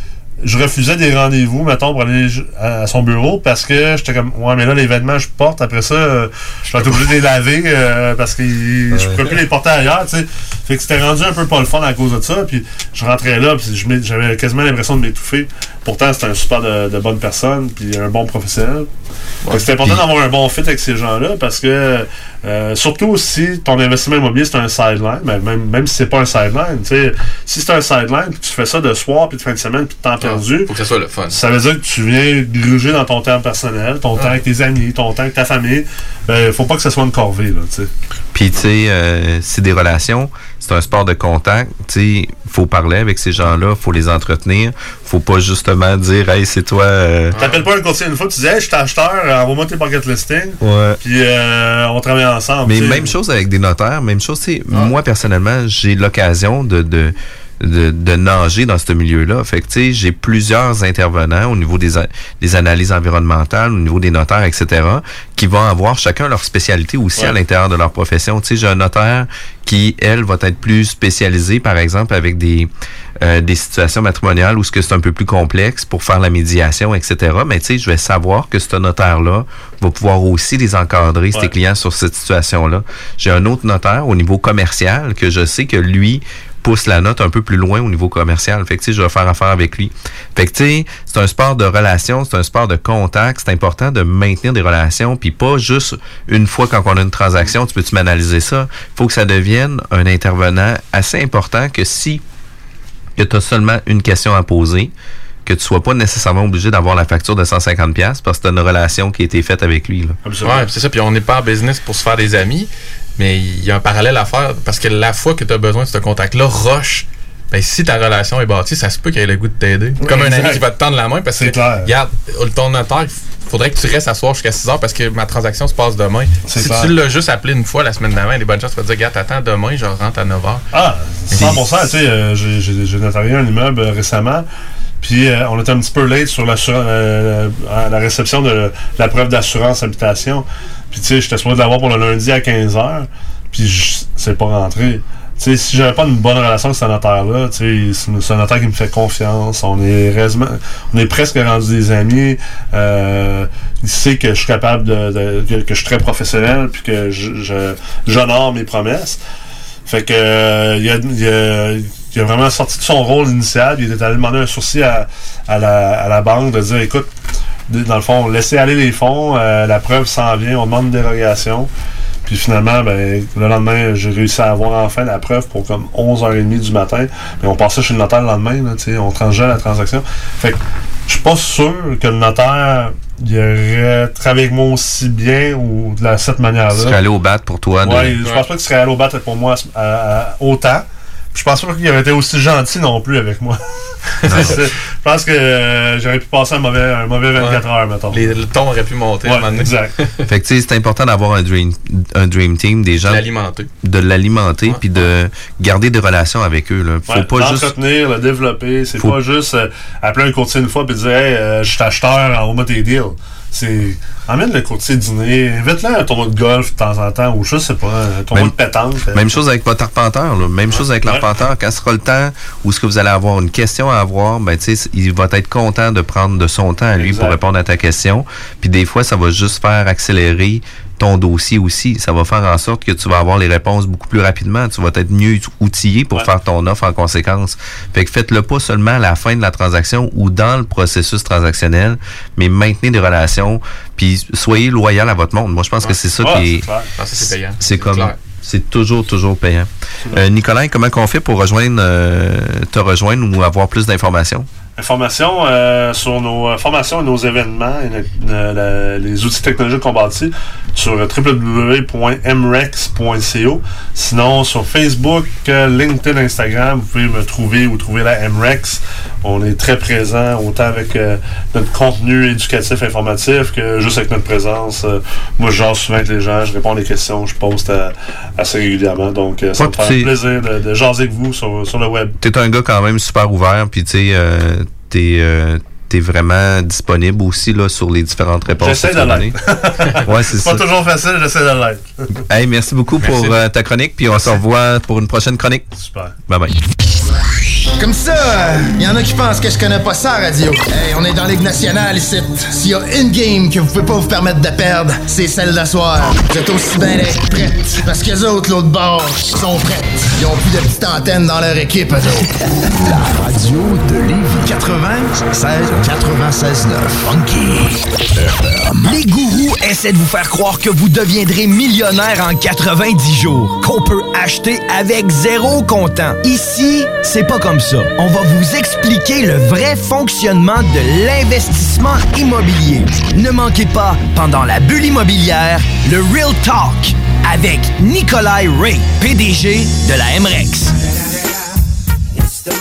je refusais des rendez-vous, mettons, pour aller à, son bureau parce que j'étais comme, ouais, mais là, les vêtements, je porte, après ça, euh, je vais être obligé de les laver euh, parce que je ne peux plus les porter ailleurs, tu sais. Fait que c'était rendu un peu pas le fun à cause de ça, puis je rentrais là, puis je j'avais quasiment l'impression de m'étouffer. Pourtant, c'était un super de, de bonne personne, puis un bon professionnel. Que c'est important d'avoir un bon fit avec ces gens-là parce que, euh, surtout si ton investissement immobilier c'est un sideline, ben, même, même si c'est pas un sideline, tu sais, si c'est un sideline, puis tu fais ça de soir, puis de fin de semaine, puis de temps perdu, Faut que ça soit le fun. ça veut dire que tu viens gruger dans ton temps personnel, ton temps avec tes amis, ton temps avec ta famille. Ben, faut pas que ça soit une corvée, là, tu sais. Puis, tu sais, euh, c'est des relations, c'est un sport de contact. Tu sais, faut parler avec ces gens-là, faut les entretenir. Faut pas justement dire, hey, c'est toi. euh, T'appelles pas un courtier une fois, tu dis, hey, je suis acheteur, euh, envoie-moi tes pocket listing. Ouais. Puis, euh, on travaille ensemble. Mais même chose avec des notaires, même chose, tu sais, moi personnellement, j'ai l'occasion de, de, de, de nager dans ce milieu-là. Fait que, tu sais, j'ai plusieurs intervenants au niveau des, analyses environnementales, au niveau des notaires, etc., qui vont avoir chacun leur spécialité aussi à l'intérieur de leur profession. Tu sais, j'ai un notaire qui, elle, va être plus spécialisée, par exemple, avec des, euh, des situations matrimoniales où ce que c'est un peu plus complexe pour faire la médiation, etc. Mais tu sais, je vais savoir que ce notaire-là va pouvoir aussi les encadrer, ses clients, sur cette situation-là. J'ai un autre notaire au niveau commercial que je sais que lui pousse la note un peu plus loin au niveau commercial. Fait que, tu sais, je vais faire affaire avec lui. Fait que, tu c'est un sport de relations, c'est un sport de contact. C'est important de maintenir des relations, puis pas juste une fois quand on a une transaction, tu peux-tu m'analyser ça? faut que ça devienne un intervenant assez important que si que tu as seulement une question à poser, que tu sois pas nécessairement obligé d'avoir la facture de 150$ pièces parce que tu as une relation qui a été faite avec lui. Là. Ouais, c'est ça. Puis on n'est pas en business pour se faire des amis, mais il y a un parallèle à faire parce que la fois que tu as besoin de ce contact-là, roche. Ben, si ta relation est bâtie, ça se peut qu'il ait le goût de t'aider. Oui, Comme un exact. ami qui va te tendre la main parce que, regarde, ton notaire, il faudrait que tu restes à soir jusqu'à 6 heures parce que ma transaction se passe demain. Si clair. tu l'as juste appelé une fois la semaine d'avant, des bonnes chances vas te dire, regarde, attends, demain, je rentre à 9 heures. Ah, 100%. Tu sais, euh, j'ai notarié un immeuble euh, récemment. Puis euh, on était un petit peu late sur l'assura- euh, la réception de la preuve d'assurance habitation. Puis tu sais, j'étais supposé l'avoir pour le lundi à 15h. Puis je- c'est pas rentré. Tu sais, si j'avais pas une bonne relation avec ce notaire-là, tu sais, c'est un notaire qui me fait confiance. On est, on est presque rendus des amis. Euh, il sait que je suis capable de, de- que, je suis très professionnel puis que je- je- j'honore mes promesses. Fait que euh, il, a, il, a, il a vraiment sorti de son rôle initial. Il était allé demander un sursis à, à, la, à la banque de dire écoute, dans le fond, laissez aller les fonds, euh, la preuve s'en vient, on demande une dérogation. Puis finalement, ben, le lendemain, j'ai réussi à avoir enfin la preuve pour comme 11h30 du matin. Mais on passait chez le notaire le lendemain, là, tu sais, on transigeait la transaction. Fait que je suis pas sûr que le notaire il aurait travaillé avec moi aussi bien ou de la, cette manière-là. Tu serais allé au bat pour toi. Ouais, je pense pas qu'il serait allé au battre pour moi à- à- autant. Puis Je pense pas qu'il aurait été aussi gentil non plus avec moi. Je pense que euh, j'aurais pu passer un mauvais, un mauvais 24 heures, mettons. Les- le ton aurait pu monter. à un Ouais, moment donné. exact. Fait que tu sais, c'est important d'avoir un dream, un dream team, des gens. L'alimenter. De l'alimenter, puis de garder des relations avec eux. Là. Faut Ouais, pas juste. L'entretenir, le développer. C'est Faut- pas juste euh, appeler un courtier une fois et dire Hey, euh, je suis acheteur, envoie-moi tes deals. C'est emmène le courtier dîner, invite-le à un tournoi de golf de temps en temps, ou je sais pas, un tournoi de pétanque. Même chose avec votre arpenteur, là. même chose avec l'arpenteur. Quand sera le temps où ce que vous allez avoir une question à avoir, ben, il va être content de prendre de son temps à lui pour répondre à ta question. Puis des fois, ça va juste faire accélérer ton dossier aussi. Ça va faire en sorte que tu vas avoir les réponses beaucoup plus rapidement. Tu vas être mieux outillé pour faire ton offre en conséquence. Fait que faites-le pas seulement à la fin de la transaction ou dans le processus transactionnel, mais maintenez des relations, puis soyez loyal à votre monde. Moi, je pense que c'est ça qui est... C'est comme... C'est toujours, toujours payant. Euh, Nicolas, comment qu'on fait pour rejoindre, euh, te rejoindre ou avoir plus d'informations? Informations euh, sur nos euh, formations et nos événements et les outils technologiques qu'on bâtit sur www.mrex.co. Sinon, sur Facebook, euh, LinkedIn, Instagram, vous pouvez me trouver ou trouver la MREX. On est très présent, autant avec notre contenu éducatif informatif que juste avec notre présence. moi, je jase souvent avec les gens, je réponds à des questions, je poste assez régulièrement. Donc, ça me fait plaisir de, jaser avec vous sur, sur le web. Tu es un gars quand même super ouvert, puis tu sais t'es euh, es vraiment disponible aussi là, sur les différentes réponses. J'essaie de l'être. ouais, c'est pas toujours facile, j'essaie de l'être. hey, merci beaucoup pour euh, ta chronique, puis on se revoit pour une prochaine chronique. Super. Bye bye. Comme ça, il y en a qui pensent que je connais pas ça, radio. Hey, on est dans Ligue nationale ici. S'il y a une game que vous pouvez pas vous permettre de perdre, c'est celle d'asseoir. Vous êtes aussi bien d'être prêtes. Parce que les autres, l'autre bord, sont prêtes. Ils ont plus de petites antennes dans leur équipe, eux La radio de Lévis 96 96 9 Funky. Les gourous essaient de vous faire croire que vous deviendrez millionnaire en 90 jours. Qu'on peut acheter avec zéro comptant. Ici, c'est pas comme ça. On va vous expliquer le vrai fonctionnement de l'investissement immobilier. Ne manquez pas, pendant la bulle immobilière, le Real Talk avec Nikolai Ray, PDG de la MREX.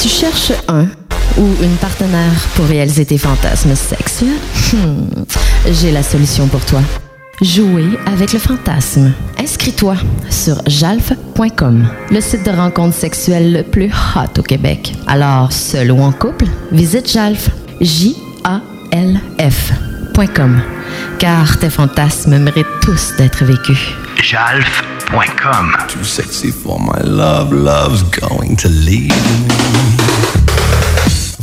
tu cherches un ou une partenaire pour réaliser tes fantasmes sexuels? Hmm, j'ai la solution pour toi. Jouer avec le fantasme. Inscris-toi sur jalf.com, le site de rencontre sexuelle le plus hot au Québec. Alors, seul ou en couple, visite jalf. J-A-L-F.com. Car tes fantasmes méritent tous d'être vécus. Jalf.com. Too sexy for my love, love's going to leave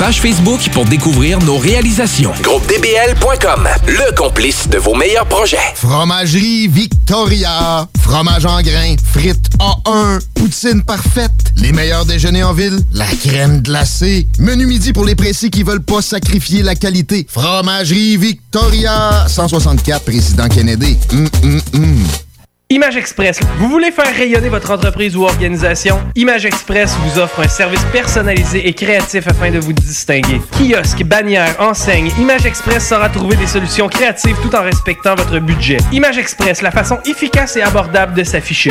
page Facebook pour découvrir nos réalisations. GroupeDBL.com, le complice de vos meilleurs projets. Fromagerie Victoria. Fromage en grains, frites A1, poutine parfaite, les meilleurs déjeuners en ville, la crème glacée, menu midi pour les pressés qui veulent pas sacrifier la qualité. Fromagerie Victoria, 164 Président Kennedy. Hum, hum, hum. Image Express. Vous voulez faire rayonner votre entreprise ou organisation? Image Express vous offre un service personnalisé et créatif afin de vous distinguer. Kiosque, bannière, enseigne, Image Express saura trouver des solutions créatives tout en respectant votre budget. Image Express, la façon efficace et abordable de s'afficher.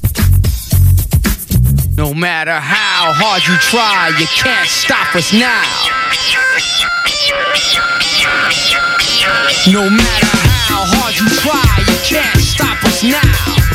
No matter how hard you try, you can't stop us now. No matter how hard you try, you can't stop us now.